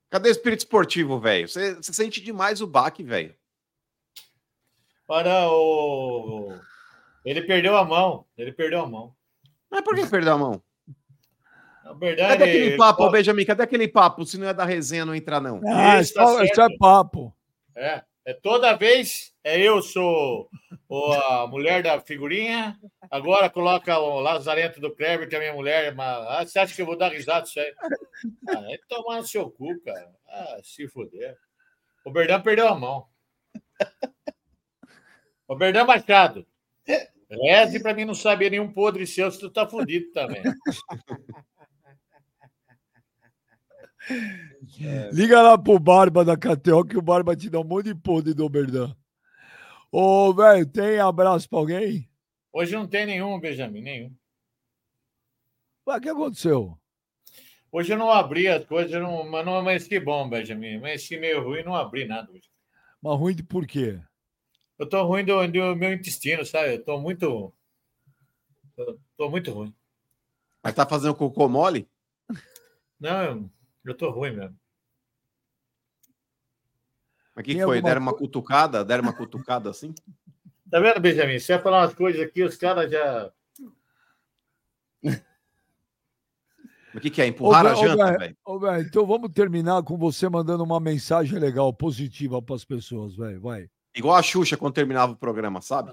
Cadê o espírito esportivo, velho? Você, você sente demais o baque, velho. Para o. Ele perdeu a mão. Ele perdeu a mão. Mas por que perdeu a mão? Na verdade, Cadê aquele ele- papo, ô, Benjamin? Cadê aquele papo? Se não é da resenha, não entrar, não. Ah, Isso, tá só, isso é papo. É, é toda vez é eu sou o- a mulher da figurinha, agora coloca o Lazarento do Kleber, que é a minha mulher, mas ah, você acha que eu vou dar risada disso aí? Ah, é tomar no seu cu, cara. Ah, se fuder. O Berdão perdeu a mão. O Berdão Machado. Reze pra mim não saber nenhum podre seu, se tu tá fudido também. Liga lá pro Barba da KTO que o Barba te dá um monte de podre do Oberdan. Ô, velho, tem abraço pra alguém? Hoje não tem nenhum, Benjamin, nenhum. Ué, o que aconteceu? Hoje eu não abri as coisas, não, mas não amanheci bom, Benjamin. Amanheci meio ruim, não abri nada hoje. Mas ruim de por quê? Eu tô ruim do, do meu intestino, sabe? Eu tô muito. eu tô muito ruim. Mas tá fazendo cocô mole? Não, eu, eu tô ruim mesmo. Mas o que, que foi? Deram uma cutucada? Deram uma cutucada assim? Tá vendo, Benjamin? Você vai falar umas coisas aqui, os caras já. O que, que é? Empurrar a Ô, janta, velho, então vamos terminar com você mandando uma mensagem legal, positiva para as pessoas, velho. Vai. Igual a Xuxa quando terminava o programa, sabe?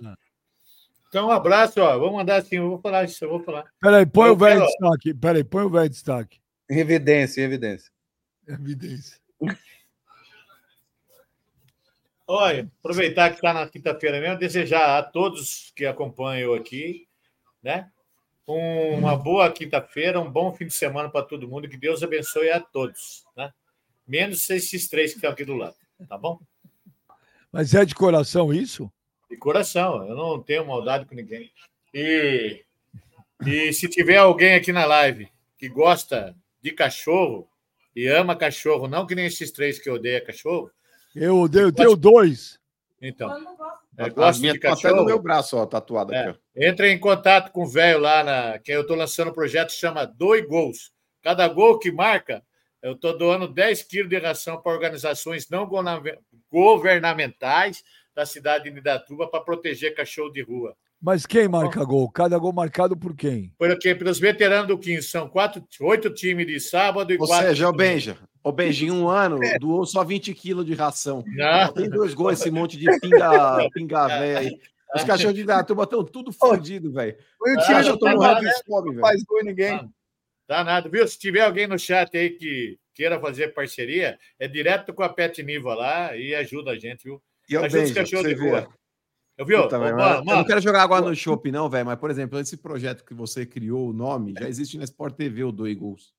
Então, um abraço, ó. Vou mandar assim, eu vou falar isso, eu vou falar. Peraí, põe Eu o velho quero- destaque. Peraí, põe o velho em destaque. Em evidência, em evidência. Evidência. Olha, aproveitar que está na quinta-feira mesmo, desejar a todos que acompanham aqui, né? Uma boa quinta-feira, um bom fim de semana para todo mundo, que Deus abençoe a todos, né? Menos esses três que estão aqui do lado, tá bom? Mas é de coração isso? De coração, eu não tenho maldade com ninguém. E, e se tiver alguém aqui na live que gosta de cachorro e ama cachorro, não que nem esses três que odeiam cachorro, Eu odeio, eu tenho dois. então. É, As gosta minhas de até cachorro. no meu braço, ó, tatuada É, aqui, ó. entra em contato com o velho lá, na, que eu estou lançando um projeto que chama Doe Gols. Cada gol que marca, eu estou doando 10 quilos de ração para organizações não governamentais da cidade de Idatuba para proteger cachorro de rua. Mas quem marca gol? Cada gol marcado por quem? Porque pelos veteranos do 15, são quatro, oito times de sábado e Ou quatro. seja, o de. Benja, o Benja, em um ano, doou só 20 quilos de ração. Não. Tem dois gols, esse monte de pinga, pinga velha aí. Os cachorros de Datuba estão tudo fodidos, velho. Foi o time já do tá lá, Hanks, né? fome, não velho. faz gol em ninguém. Tá nada, viu? Se tiver alguém no chat aí que queira fazer parceria, é direto com a Pet Niva lá e ajuda a gente, viu? E ajuda os Benja, cachorros de rua. Eu viu? Puta, velho, mano, eu mano, não quero jogar água no chopp, não, velho. Mas, por exemplo, esse projeto que você criou, o nome, já existe na Sport TV, o Dois Gols.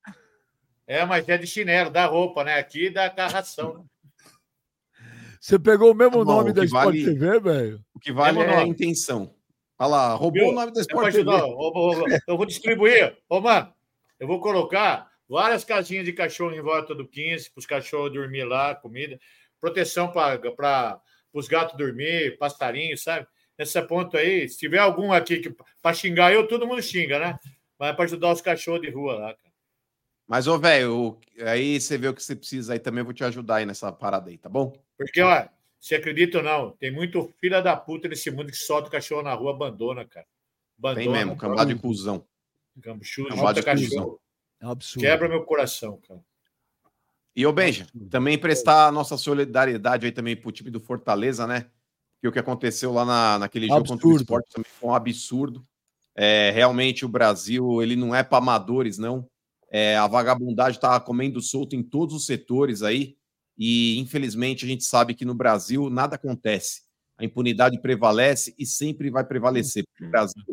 É, mas é de chinelo, dá roupa, né? Aqui dá carração. Você pegou o mesmo Tá bom, nome o da que Sport vale- TV, velho? O que vale Mesmo é a intenção. Olha lá, roubou Viu? o nome da É Sport pra TV. ajudar. Eu vou distribuir. Ô, mano, eu vou colocar várias casinhas de cachorro em volta do 15, para os cachorros dormir lá, comida. Proteção para os gatos dormir, passarinho, sabe? Nessa ponto aí, se tiver algum aqui que para xingar eu, todo mundo xinga, né? Mas é para ajudar os cachorros de rua lá, cara. Mas, ô, velho, aí você vê o que você precisa aí também, eu vou te ajudar aí nessa parada aí, tá bom? Porque, ó, você acredita ou não, tem muito filha da puta nesse mundo que solta o cachorro na rua, abandona, cara. Abandona. Tem mesmo, cambada de cuzão. Cambuchudo, de cachorro. É um absurdo. Quebra meu coração, cara. E, ô, Benja, também prestar a nossa solidariedade aí também pro time do Fortaleza, né? Porque o que aconteceu lá na, naquele jogo contra o Absurdo. Sport também foi um absurdo. É, realmente, o Brasil, ele não é para amadores, não. É, a vagabundagem está comendo solto em todos os setores aí. E, infelizmente, a gente sabe que no Brasil nada acontece. A impunidade prevalece e sempre vai prevalecer. O Brasil,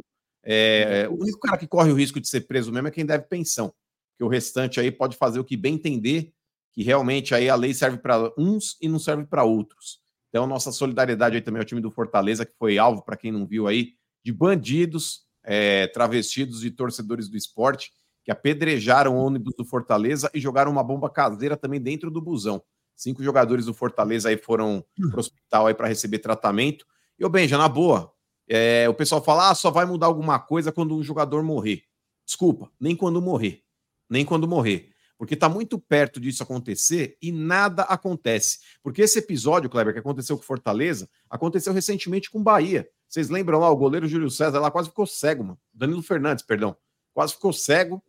é, o único cara que corre o risco de ser preso mesmo é quem deve pensão. Porque o restante aí pode fazer o que bem entender que realmente aí a lei serve para uns e não serve para outros. Então, nossa solidariedade aí também ao time do Fortaleza, que foi alvo, para quem não viu aí, de bandidos, é, travestidos e torcedores do esporte, que apedrejaram o ônibus do Fortaleza e jogaram uma bomba caseira também dentro do busão. Cinco jogadores do Fortaleza aí foram para o hospital aí para receber tratamento. E o Benja, na boa, é, o pessoal fala, ah, só vai mudar alguma coisa quando um jogador morrer. Desculpa, nem quando morrer. Nem quando morrer. Porque está muito perto disso acontecer e nada acontece. Porque esse episódio, Kleber, que aconteceu com Fortaleza, aconteceu recentemente com Bahia. Vocês lembram lá, o goleiro Júlio César lá quase ficou cego, mano. Danilo Fernandes, perdão. Quase ficou cego.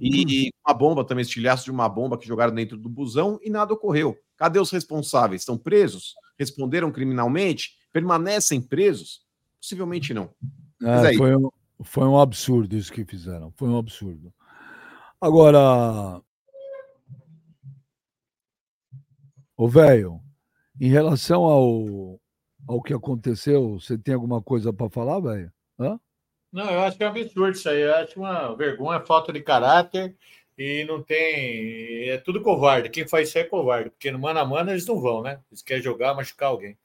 E, e uma bomba também, estilhaço de uma bomba que jogaram dentro do busão e nada ocorreu. Cadê os responsáveis? Estão presos? Responderam criminalmente? Permanecem presos? Possivelmente não. É, foi, um, foi um absurdo isso que fizeram. Foi um absurdo. Agora, Ô, velho, em relação ao, ao que aconteceu, você tem alguma coisa para falar, velho? Não, eu acho que é um absurdo isso aí. Eu acho uma vergonha, falta de caráter e não tem. É tudo covarde. Quem faz isso é covarde, porque no mano a mano eles não vão, né? Eles querem jogar, machucar alguém.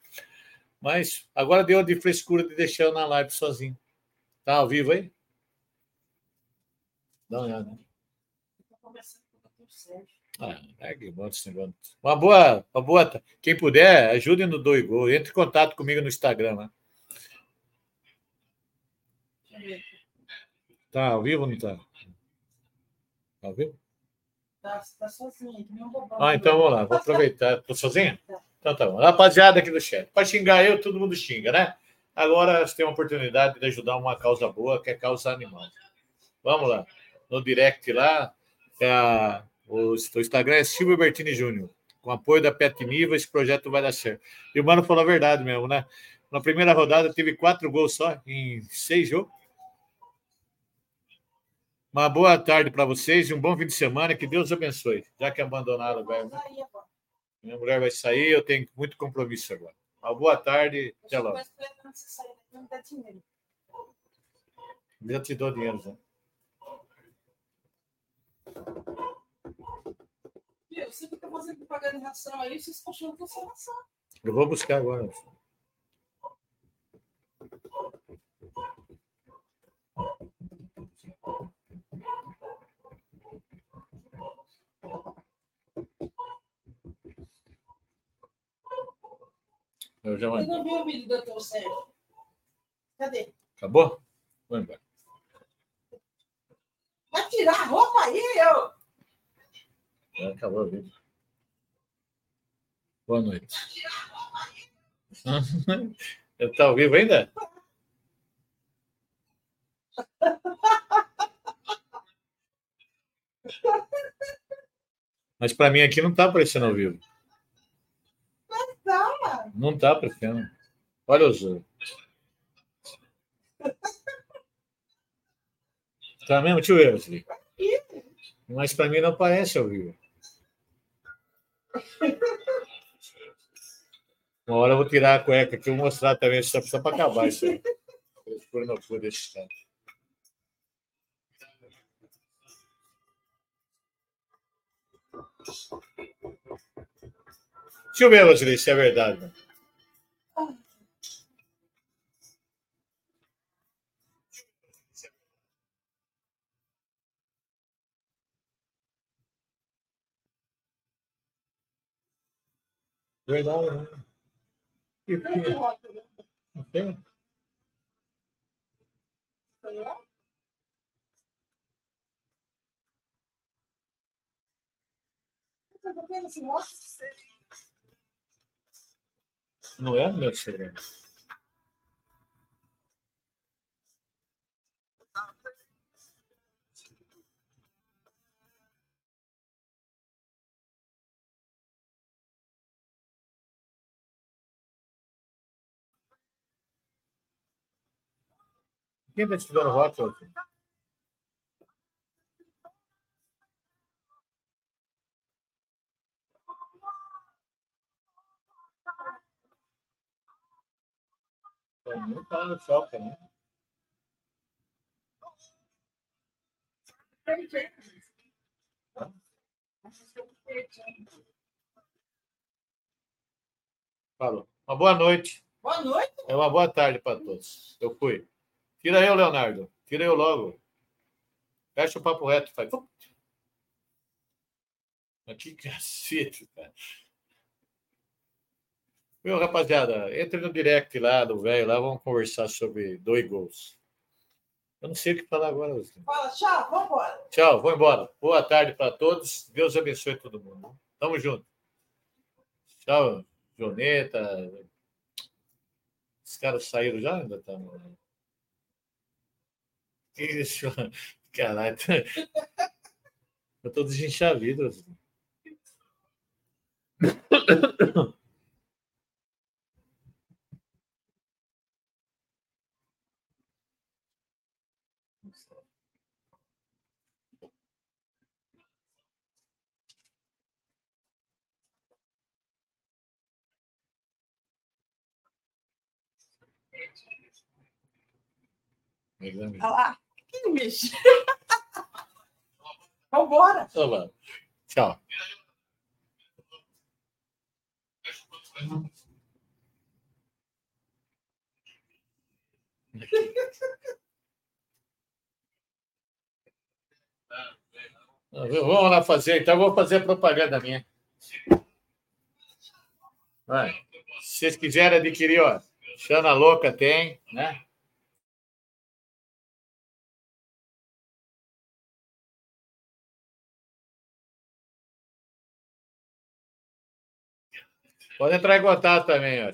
Mas agora deu de frescura de deixar eu na live sozinho. Tá ao vivo aí? Dá uma olhada. Ah. Uma boa, uma boa. Quem puder, ajude no Doigol. Entre em contato comigo no Instagram. Né? Tá ao vivo ou não tá? Tá ao vivo? Tá, tá sozinho, Ah, então vamos lá, vou aproveitar. Tô sozinha? Tá. Então tá bom. Rapaziada aqui do chat. Para xingar eu, todo mundo xinga, né? Agora você tem uma oportunidade de ajudar uma causa boa, que é a causa animal. Vamos lá. No direct lá, é a o, Instagram é Silvio Bertini Júnior. Com apoio da Pet Niva, esse projeto vai dar certo. E o Mano falou a verdade mesmo, né? Na primeira rodada teve quatro gols só, em seis jogos. Uma boa tarde para vocês e um bom fim de semana. Que Deus abençoe. Já que abandonaram velho. Né? Minha mulher vai sair, eu tenho muito compromisso agora. Uma boa tarde. Até logo. Já te dou dinheiro, já. Meu, você fica fazendo propaganda em ração aí, vocês estão achando que eu sou ração. Eu vou buscar agora. Eu já Eu não vi o vídeo do doutor Sérgio. Cadê? Acabou? Vou embora. Vai tirar a roupa aí, eu. É, acabou o vídeo. Boa noite. Está ao vivo ainda? Mas para mim aqui não está aparecendo ao vivo. Mas. Não está aparecendo. Olha os. Tá mesmo, tio Wesley? Mas para mim não aparece ao vivo. Uma hora eu vou tirar a cueca aqui e vou mostrar também, só precisa para acabar isso aí. Por não for desse cara. Deixa eu ver, Roseli, se é verdade. Verdade, né? E por quê? Não tem? Não é meu segredo. Quem está estudando rock hoje? Não está no shopping, né? Falou. Uma boa noite. Boa noite. É uma boa tarde para todos. Eu fui. Tira eu, Leonardo. Tira eu logo. Fecha o papo reto. Faz. Mas que cacete, cara. Meu, rapaziada, entre no direct lá do velho, lá vamos conversar sobre dois gols. Eu não sei o que falar agora. Fala, tchau, vamos embora. Tchau, vou embora. Boa tarde para todos. Deus abençoe todo mundo. Tamo junto. Tchau, Joneta. Os caras saíram já? Ainda tá. Isso? Caralho. Eu tô desenchavido. Olha lá. Que. Vambora. Olá. Tchau. Vamos lá fazer, então eu vou fazer a propaganda minha. Vai. Se vocês quiserem adquirir, ó, Xana Louca tem, né? Pode entrar em contato também, ó.